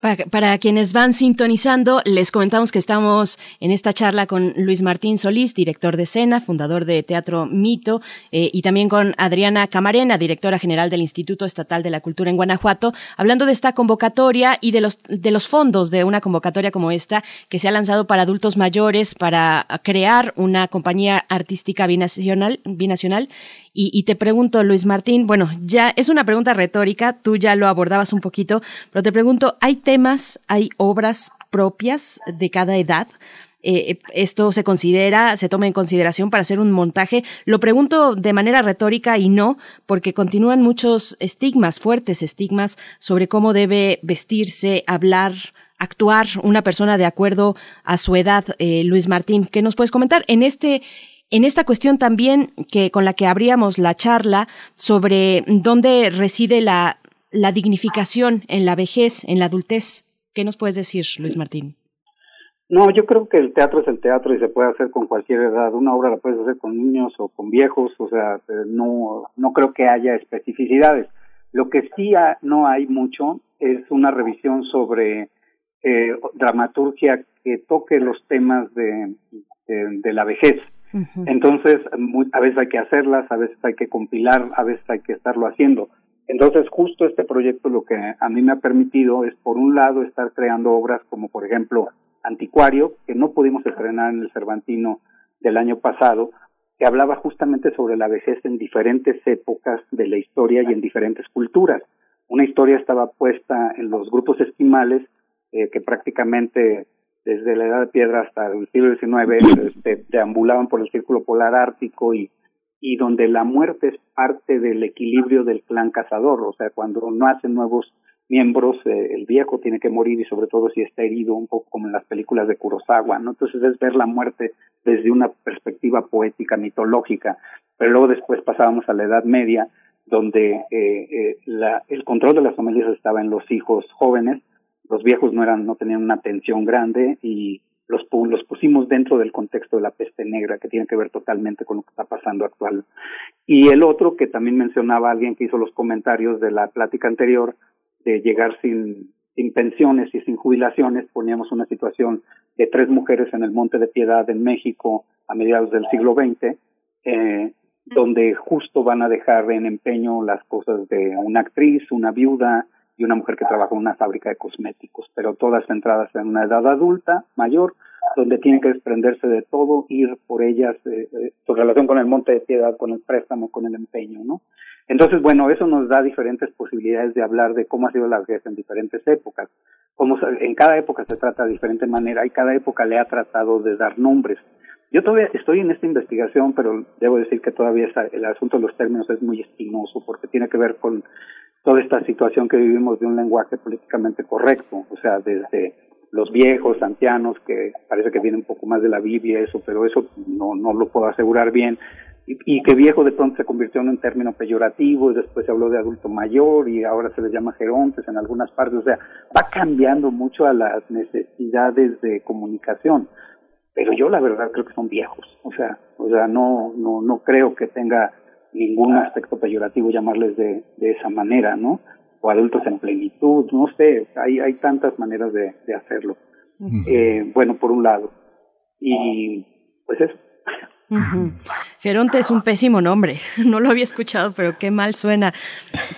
Para, quienes van sintonizando, les comentamos que estamos en esta charla con Luis Martín Solís, director de escena, fundador de Teatro Mito, eh, y también con Adriana Camarena, directora general del Instituto Estatal de la Cultura en Guanajuato, hablando de esta convocatoria y de los, de los fondos de una convocatoria como esta que se ha lanzado para adultos mayores para crear una compañía artística binacional, binacional y, te pregunto, Luis Martín, bueno, ya es una pregunta retórica, tú ya lo abordabas un poquito, pero te pregunto, ¿hay temas, hay obras propias de cada edad? Eh, esto se considera, se toma en consideración para hacer un montaje. Lo pregunto de manera retórica y no, porque continúan muchos estigmas, fuertes estigmas sobre cómo debe vestirse, hablar, actuar una persona de acuerdo a su edad. Eh, Luis Martín, ¿qué nos puedes comentar en este en esta cuestión también que con la que abríamos la charla sobre dónde reside la, dignificación en la vejez, en la adultez. ¿Qué nos puedes decir, Luis Martín? No, yo creo que el teatro es el teatro y se puede hacer con cualquier edad. Una obra la puedes hacer con niños o con viejos, o sea, eh, no, no creo que haya especificidades. Lo que sí no hay mucho es una revisión sobre eh, dramaturgia que toque los temas de la vejez. Entonces, a veces hay que hacerlas, a veces hay que compilar, a veces hay que estarlo haciendo. Entonces, justo este proyecto lo que a mí me ha permitido es, por un lado, estar creando obras como, por ejemplo, Anticuario, que no pudimos estrenar en el Cervantino del año pasado, que hablaba justamente sobre la vejez en diferentes épocas de la historia y en diferentes culturas. Una historia estaba puesta en los grupos esquimales, eh, que prácticamente desde la edad de piedra hasta el siglo XIX, este, deambulaban por el círculo polar ártico y, y donde la muerte es parte del equilibrio del clan cazador, o sea, cuando no hacen nuevos miembros, eh, el viejo tiene que morir y sobre todo si está herido, un poco como en las películas de Kurosawa, ¿no? Entonces es ver la muerte desde una perspectiva poética, mitológica, pero luego después pasábamos a la Edad Media, donde eh, eh, la, el control de las familias estaba en los hijos jóvenes, los viejos no eran no tenían una atención grande y los los pusimos dentro del contexto de la peste negra que tiene que ver totalmente con lo que está pasando actual. Y el otro que también mencionaba alguien que hizo los comentarios de la plática anterior de llegar sin sin pensiones y sin jubilaciones poníamos una situación de tres mujeres en el Monte de Piedad en México a mediados del siglo XX eh, donde justo van a dejar en empeño las cosas de una actriz, una viuda, y una mujer que trabaja en una fábrica de cosméticos, pero todas centradas en una edad adulta, mayor, donde tienen que desprenderse de todo, ir por ellas, eh, eh, su relación con el monte de piedad, con el préstamo, con el empeño, ¿no? Entonces, bueno, eso nos da diferentes posibilidades de hablar de cómo ha sido la vejez en diferentes épocas. Como en cada época se trata de diferente manera y cada época le ha tratado de dar nombres. Yo todavía estoy en esta investigación, pero debo decir que todavía el asunto de los términos es muy espinoso porque tiene que ver con toda esta situación que vivimos de un lenguaje políticamente correcto, o sea, desde los viejos, ancianos, que parece que viene un poco más de la Biblia, eso, pero eso no, no lo puedo asegurar bien, y, que viejo de pronto se convirtió en un término peyorativo y después se habló de adulto mayor y ahora se les llama gerontes en algunas partes, o sea, va cambiando mucho a las necesidades de comunicación, pero yo la verdad creo que son viejos, o sea, o sea, no, no, no creo que tenga ningún aspecto peyorativo llamarles de, de esa manera, ¿no? O adultos en plenitud, no sé, hay, hay tantas maneras de, de hacerlo. eh, bueno, por un lado. Y pues eso. Geronte es un pésimo nombre, no lo había escuchado, pero qué mal suena.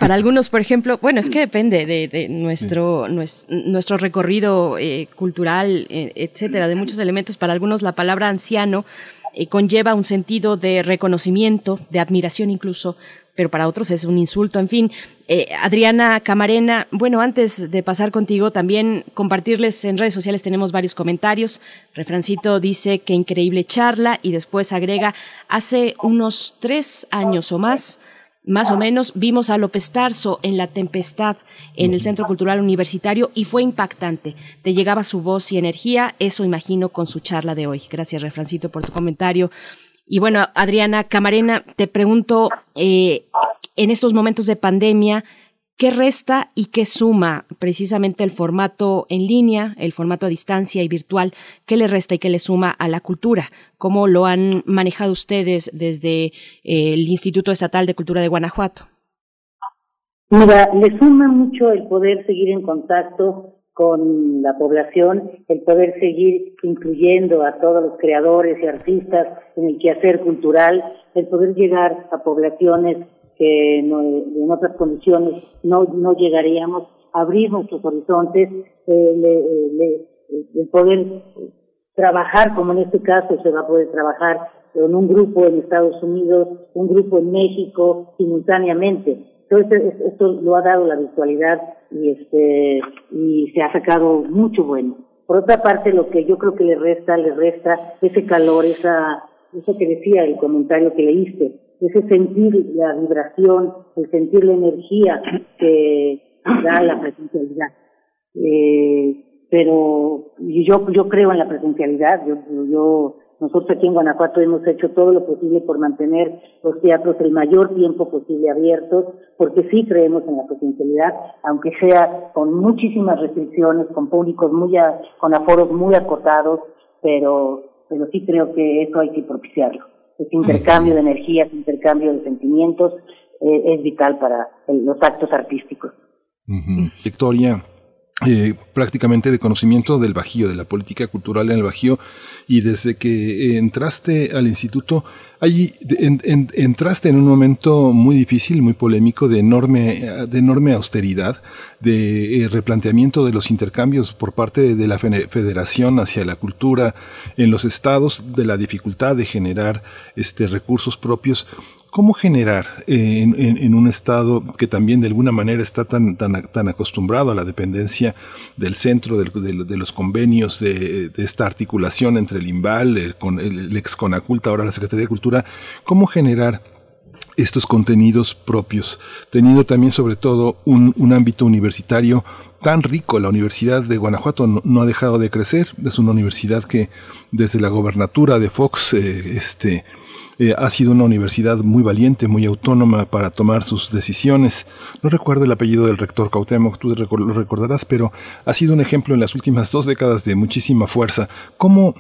Para algunos, por ejemplo, bueno, es que depende de, nuestro, nuestro recorrido eh, cultural, eh, etcétera, de muchos elementos. Para algunos la palabra anciano eh, conlleva un sentido de reconocimiento, de admiración incluso, pero para otros es un insulto. En fin, eh, Adriana Camarena, bueno, antes de pasar contigo, también compartirles en redes sociales tenemos varios comentarios. Refrancito dice que increíble charla y después agrega, hace unos tres años o más, más o menos, vimos a López Tarso en La Tempestad en el Centro Cultural Universitario y fue impactante. Te llegaba su voz y energía, eso imagino con su charla de hoy. Gracias, Refrancito, por tu comentario. Y bueno, Adriana Camarena, te pregunto, eh, en estos momentos de pandemia, ¿qué resta y qué suma precisamente el formato en línea, el formato a distancia y virtual? ¿Qué le resta y qué le suma a la cultura? ¿Cómo lo han manejado ustedes desde eh, el Instituto Estatal de Cultura de Guanajuato? Mira, le suma mucho el poder seguir en contacto con la población, el poder seguir incluyendo a todos los creadores y artistas en el quehacer cultural, el poder llegar a poblaciones que en otras condiciones no, no llegaríamos, abrir nuestros horizontes, eh, el poder trabajar, como en este caso se va a poder trabajar con un grupo en Estados Unidos, un grupo en México, simultáneamente. Entonces, esto lo ha dado la virtualidad y este y se ha sacado mucho bueno. Por otra parte, lo que yo creo que le resta, le resta ese calor, esa eso que decía el comentario que leíste, ese sentir la vibración, el sentir la energía que da la presencialidad. Eh, pero yo yo creo en la presencialidad, yo yo nosotros aquí en Guanajuato hemos hecho todo lo posible por mantener los teatros el mayor tiempo posible abiertos, porque sí creemos en la presencialidad, aunque sea con muchísimas restricciones, con públicos muy, con aforos muy acotados, pero, pero sí creo que eso hay que propiciarlo. Ese intercambio de energías, intercambio de sentimientos, eh, es vital para los actos artísticos. Victoria, eh, prácticamente de conocimiento del Bajío, de la política cultural en el Bajío, y desde que entraste al instituto, allí entraste en un momento muy difícil, muy polémico, de enorme, de enorme austeridad, de eh, replanteamiento de los intercambios por parte de la federación hacia la cultura en los estados, de la dificultad de generar este, recursos propios. ¿Cómo generar eh, en, un Estado que también de alguna manera está tan, tan, tan acostumbrado a la dependencia del centro, de, los convenios, de, esta articulación entre el IMBAL, el, con, el, ex Conaculta, ahora la Secretaría de Cultura, cómo generar estos contenidos propios, teniendo también sobre todo un, ámbito universitario tan rico. La Universidad de Guanajuato no, ha dejado de crecer, es una universidad que desde la gobernatura de Fox eh, este, eh, ha sido una universidad muy valiente, muy autónoma para tomar sus decisiones. No recuerdo el apellido del rector Cautemoc, tú lo recordarás, pero ha sido un ejemplo en las últimas dos décadas de muchísima fuerza. ¿Cómo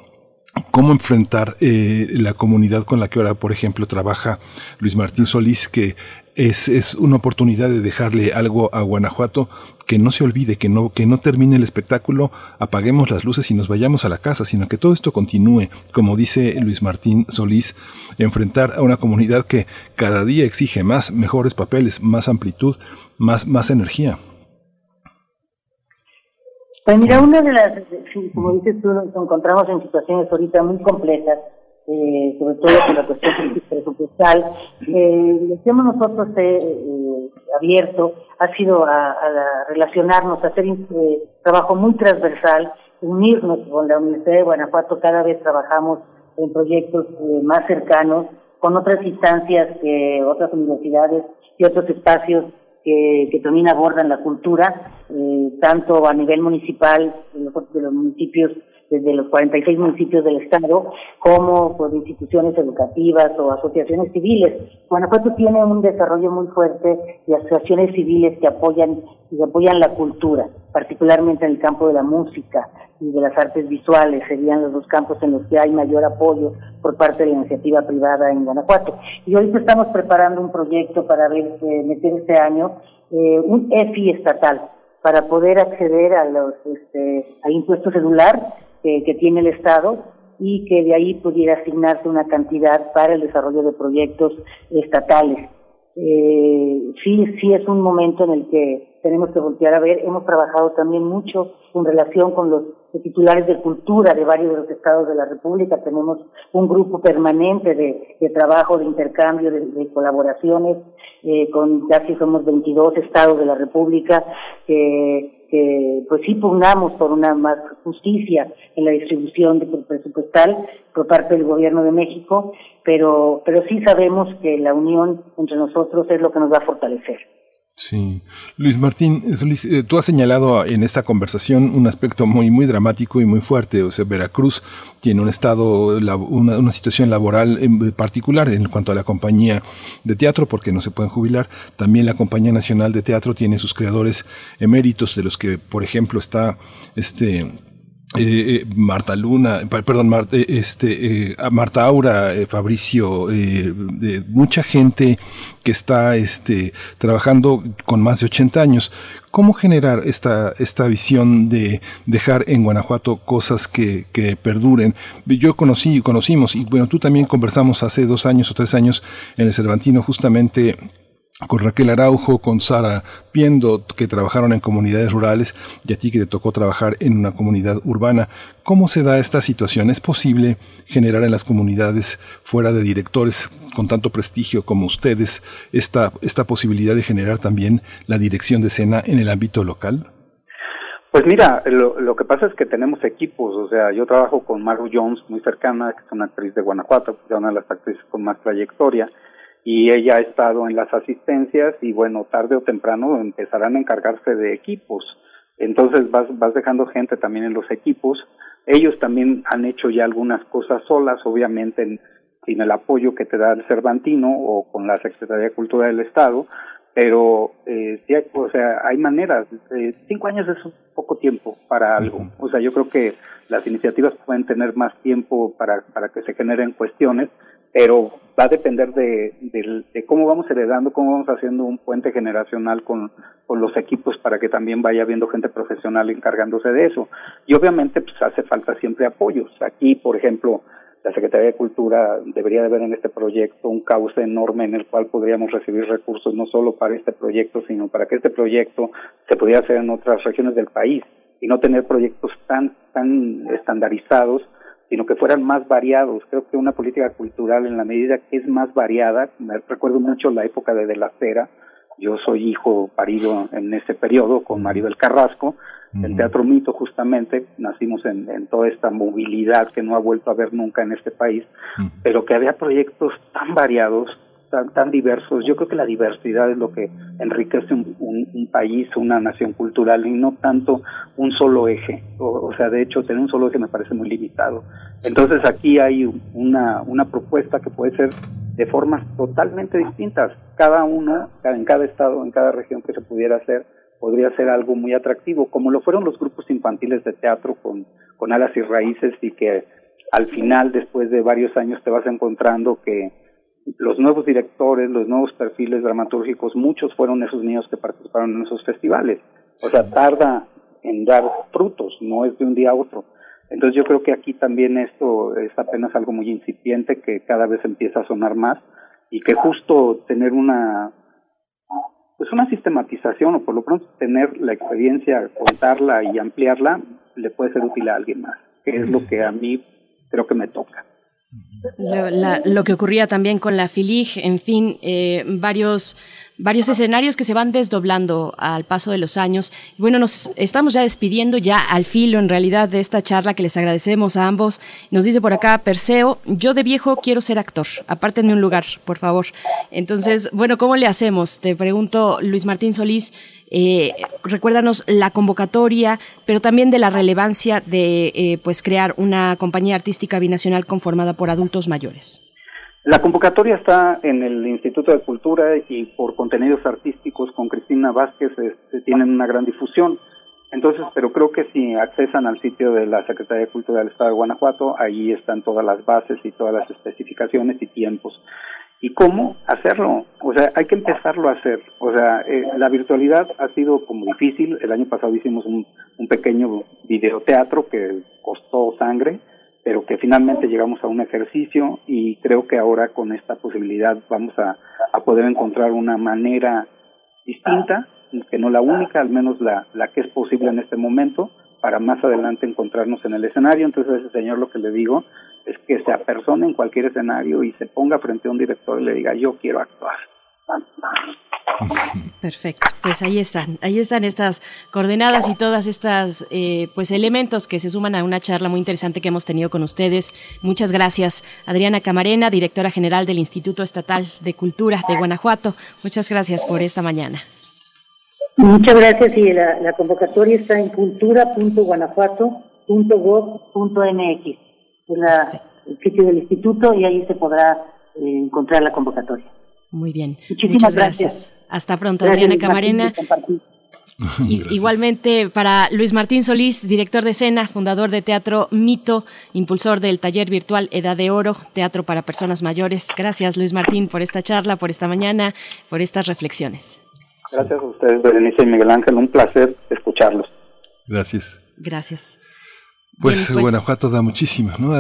cómo enfrentar eh, la comunidad con la que ahora, por ejemplo, trabaja Luis Martín Solís, que es, es, una oportunidad de dejarle algo a Guanajuato que no se olvide, que no, que no termine el espectáculo, apaguemos las luces y nos vayamos a la casa, sino que todo esto continúe, como dice Luis Martín Solís, enfrentar a una comunidad que cada día exige más, mejores papeles, más amplitud, más, más energía. Pues mira, una de las, como dices tú, nos encontramos en situaciones ahorita muy complejas eh, sobre todo con la cuestión presupuestal. Eh, que hemos nosotros eh, abierto ha sido a, relacionarnos, a hacer trabajo muy transversal, unirnos con la Universidad de Guanajuato, cada vez trabajamos en proyectos eh, más cercanos, con otras instancias, que otras universidades y otros espacios que, que también abordan la cultura, eh, tanto a nivel municipal, de los, de los municipios desde los 46 municipios del estado, como por instituciones educativas o asociaciones civiles. Guanajuato tiene un desarrollo muy fuerte de asociaciones civiles que apoyan y apoyan la cultura, particularmente en el campo de la música y de las artes visuales, serían los dos campos en los que hay mayor apoyo por parte de la iniciativa privada en Guanajuato. Y ahorita estamos preparando un proyecto para ver, eh, meter este año eh, un EFI estatal para poder acceder a los este, al impuesto celular que tiene el Estado y que de ahí pudiera asignarse una cantidad para el desarrollo de proyectos estatales. Eh, sí, sí es un momento en el que tenemos que voltear a ver. Hemos trabajado también mucho en relación con los titulares de cultura de varios de los estados de la República. Tenemos un grupo permanente de, trabajo, de intercambio, de, colaboraciones, eh, con casi somos 22 estados de la República que que pues sí pugnamos por una más justicia en la distribución de presupuestal por parte del gobierno de México, pero pero sí sabemos que la unión entre nosotros es lo que nos va a fortalecer. Sí. Luis Martín, eh, tú has señalado en esta conversación un aspecto muy, muy dramático y muy fuerte. O sea, Veracruz tiene un estado, una, una situación laboral en particular en cuanto a la compañía de teatro, porque no se pueden jubilar. También la Compañía Nacional de Teatro tiene sus creadores eméritos, de los que, por ejemplo, está este eh, eh, Marta Luna, perdón, Marta, eh, este, Marta Aura, Fabricio, mucha gente que está este, trabajando con más de 80 años. ¿Cómo generar esta, esta visión de dejar en Guanajuato cosas que, que perduren? Yo conocí, conocimos, y bueno, tú también conversamos hace dos años o tres años en el Cervantino justamente con Raquel Araujo, con Sara Piendo, que trabajaron en comunidades rurales, y a ti que te tocó trabajar en una comunidad urbana. ¿Cómo se da esta situación? ¿Es posible generar en las comunidades, fuera de directores con tanto prestigio como ustedes, esta, esta posibilidad de generar también la dirección de escena en el ámbito local? Pues mira, lo, lo, que pasa es que tenemos equipos, o sea, yo trabajo con Maru Jones, muy cercana, que es una actriz de Guanajuato, una de las actrices con más trayectoria, y ella ha estado en las asistencias y bueno, tarde o temprano empezarán a encargarse de equipos. Entonces vas, vas dejando gente también en los equipos. Ellos también han hecho ya algunas cosas solas, obviamente sin el apoyo que te da el Cervantino o con la Secretaría de Cultura del Estado, pero eh, sí hay, o sea, hay maneras. Eh, cinco años es un poco tiempo para algo. O sea, yo creo que las iniciativas pueden tener más tiempo para, para que se generen cuestiones, pero va a depender de, de, cómo vamos heredando, cómo vamos haciendo un puente generacional con, con los equipos para que también vaya habiendo gente profesional encargándose de eso. Y obviamente pues hace falta siempre apoyos. Aquí, por ejemplo, la Secretaría de Cultura debería de ver en este proyecto un cauce enorme en el cual podríamos recibir recursos no solo para este proyecto, sino para que este proyecto se pudiera hacer en otras regiones del país y no tener proyectos tan, tan estandarizados sino que fueran más variados. Creo que una política cultural en la medida que es más variada, me recuerdo mucho la época de De la Cera, yo soy hijo parido en ese periodo con Maribel Carrasco, el Teatro Mito justamente, nacimos en, en, toda esta movilidad que no ha vuelto a ver nunca en este país, pero que había proyectos tan variados, tan, tan diversos. Yo creo que la diversidad es lo que enriquece un, un, país, una nación cultural y no tanto un solo eje. O, sea, de hecho, tener un solo eje me parece muy limitado. Entonces aquí hay una, una propuesta que puede ser de formas totalmente distintas. Cada uno, en cada estado, en cada región que se pudiera hacer, podría ser algo muy atractivo, como lo fueron los grupos infantiles de teatro con, con alas y raíces y que al final, después de varios años, te vas encontrando que los nuevos directores, los nuevos perfiles dramatúrgicos, muchos fueron esos niños que participaron en esos festivales. O sea, tarda en dar frutos, no es de un día a otro. Entonces yo creo que aquí también esto es apenas algo muy incipiente que cada vez empieza a sonar más y que justo tener una pues una sistematización o por lo pronto tener la experiencia, contarla y ampliarla le puede ser útil a alguien más, que es lo que a mí creo que me toca. Lo, lo, que ocurría también con la FILIG, en fin, eh, varios varios escenarios que se van desdoblando al paso de los años. Y bueno, nos estamos ya despidiendo ya al filo en realidad de esta charla que les agradecemos a ambos. Nos dice por acá Perseo, yo de viejo quiero ser actor, apártenme un lugar, por favor. Entonces, bueno, ¿cómo le hacemos? Te pregunto, Luis Martín Solís, eh, recuérdanos la convocatoria, pero también de la relevancia de eh, pues crear una compañía artística binacional conformada por adultos mayores. La convocatoria está en el Instituto de Cultura y por contenidos artísticos con Cristina Vázquez este, tienen una gran difusión. Entonces, pero creo que si accesan al sitio de la Secretaría de Cultura del Estado de Guanajuato, ahí están todas las bases y todas las especificaciones y tiempos. ¿Y cómo hacerlo? O sea, hay que empezarlo a hacer. O sea, eh, la virtualidad ha sido como difícil. El año pasado hicimos un, un pequeño videoteatro que costó sangre pero que finalmente llegamos a un ejercicio y creo que ahora con esta posibilidad vamos a, a poder encontrar una manera distinta, que no la única, al menos la, la que es posible en este momento, para más adelante encontrarnos en el escenario. Entonces a ese señor lo que le digo es que se apersone en cualquier escenario y se ponga frente a un director y le diga yo quiero actuar. Perfecto, pues ahí están, ahí están estas coordenadas y todas estas eh, pues elementos que se suman a una charla muy interesante que hemos tenido con ustedes. Muchas gracias, Adriana Camarena, directora general del Instituto Estatal de Cultura de Guanajuato. Muchas gracias por esta mañana. Muchas gracias y la, convocatoria está en cultura.guanajuato.gov.mx, el sitio del instituto y ahí se podrá eh, encontrar la convocatoria. Muy bien. Muchas gracias. Hasta pronto, Adriana Camarena. igualmente para Luis Martín Solís, director de escena, fundador de Teatro Mito, impulsor del taller virtual Edad de Oro, Teatro para Personas Mayores. Gracias Luis Martín por esta charla, por esta mañana, por estas reflexiones. Gracias a ustedes, Berenice y Miguel Ángel. Un placer escucharlos. Gracias. Gracias. Pues, pues Guanajuato da muchísimo, ¿no?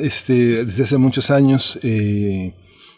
este, desde hace muchos años eh,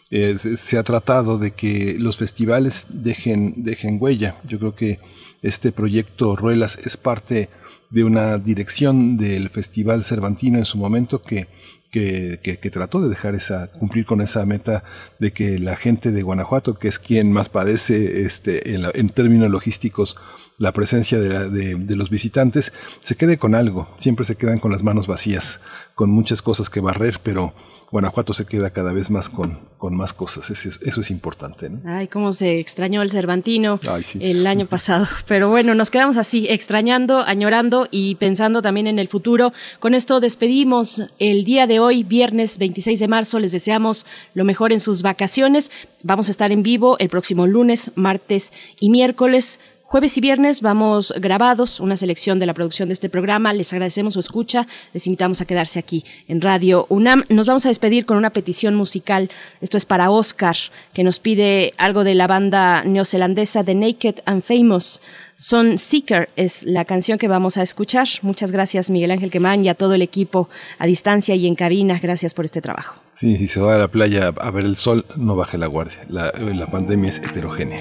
eh, se ha tratado de que los festivales dejen, dejen huella. Yo creo que este proyecto Ruelas es parte de una dirección del Festival Cervantino en su momento que, que, que, trató de dejar esa, cumplir con esa meta de que la gente de Guanajuato, que es quien más padece este, en, en términos logísticos la presencia de, de, de, los visitantes, se quede con algo. Siempre se quedan con las manos vacías, con muchas cosas que barrer, pero Guanajuato se queda cada vez más con, con más cosas. Eso es, eso es importante. ¿no? Ay, cómo se extrañó el Cervantino el año pasado. Pero bueno, nos quedamos así, extrañando, añorando y pensando también en el futuro. Con esto despedimos el día de hoy, viernes 26 de marzo. Les deseamos lo mejor en sus vacaciones. Vamos a estar en vivo el próximo lunes, martes y miércoles Jueves y viernes vamos grabados, una selección de la producción de este programa. Les agradecemos su escucha. Les invitamos a quedarse aquí en Radio UNAM. Nos vamos a despedir con una petición musical. Esto es para Oscar, que nos pide algo de la banda neozelandesa The Naked and Famous. Son Seeker es la canción que vamos a escuchar. Muchas gracias Miguel Ángel Quemán y a todo el equipo a distancia y en cabina. Gracias por este trabajo. Sí, si se va a la playa a ver el sol, no baje la guardia. La, la pandemia es heterogénea.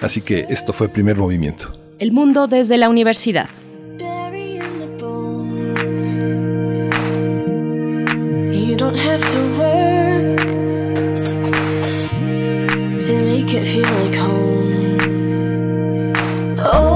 Así que esto fue el primer movimiento. El mundo desde la universidad. You don't have to work to make it feel like home. Oh,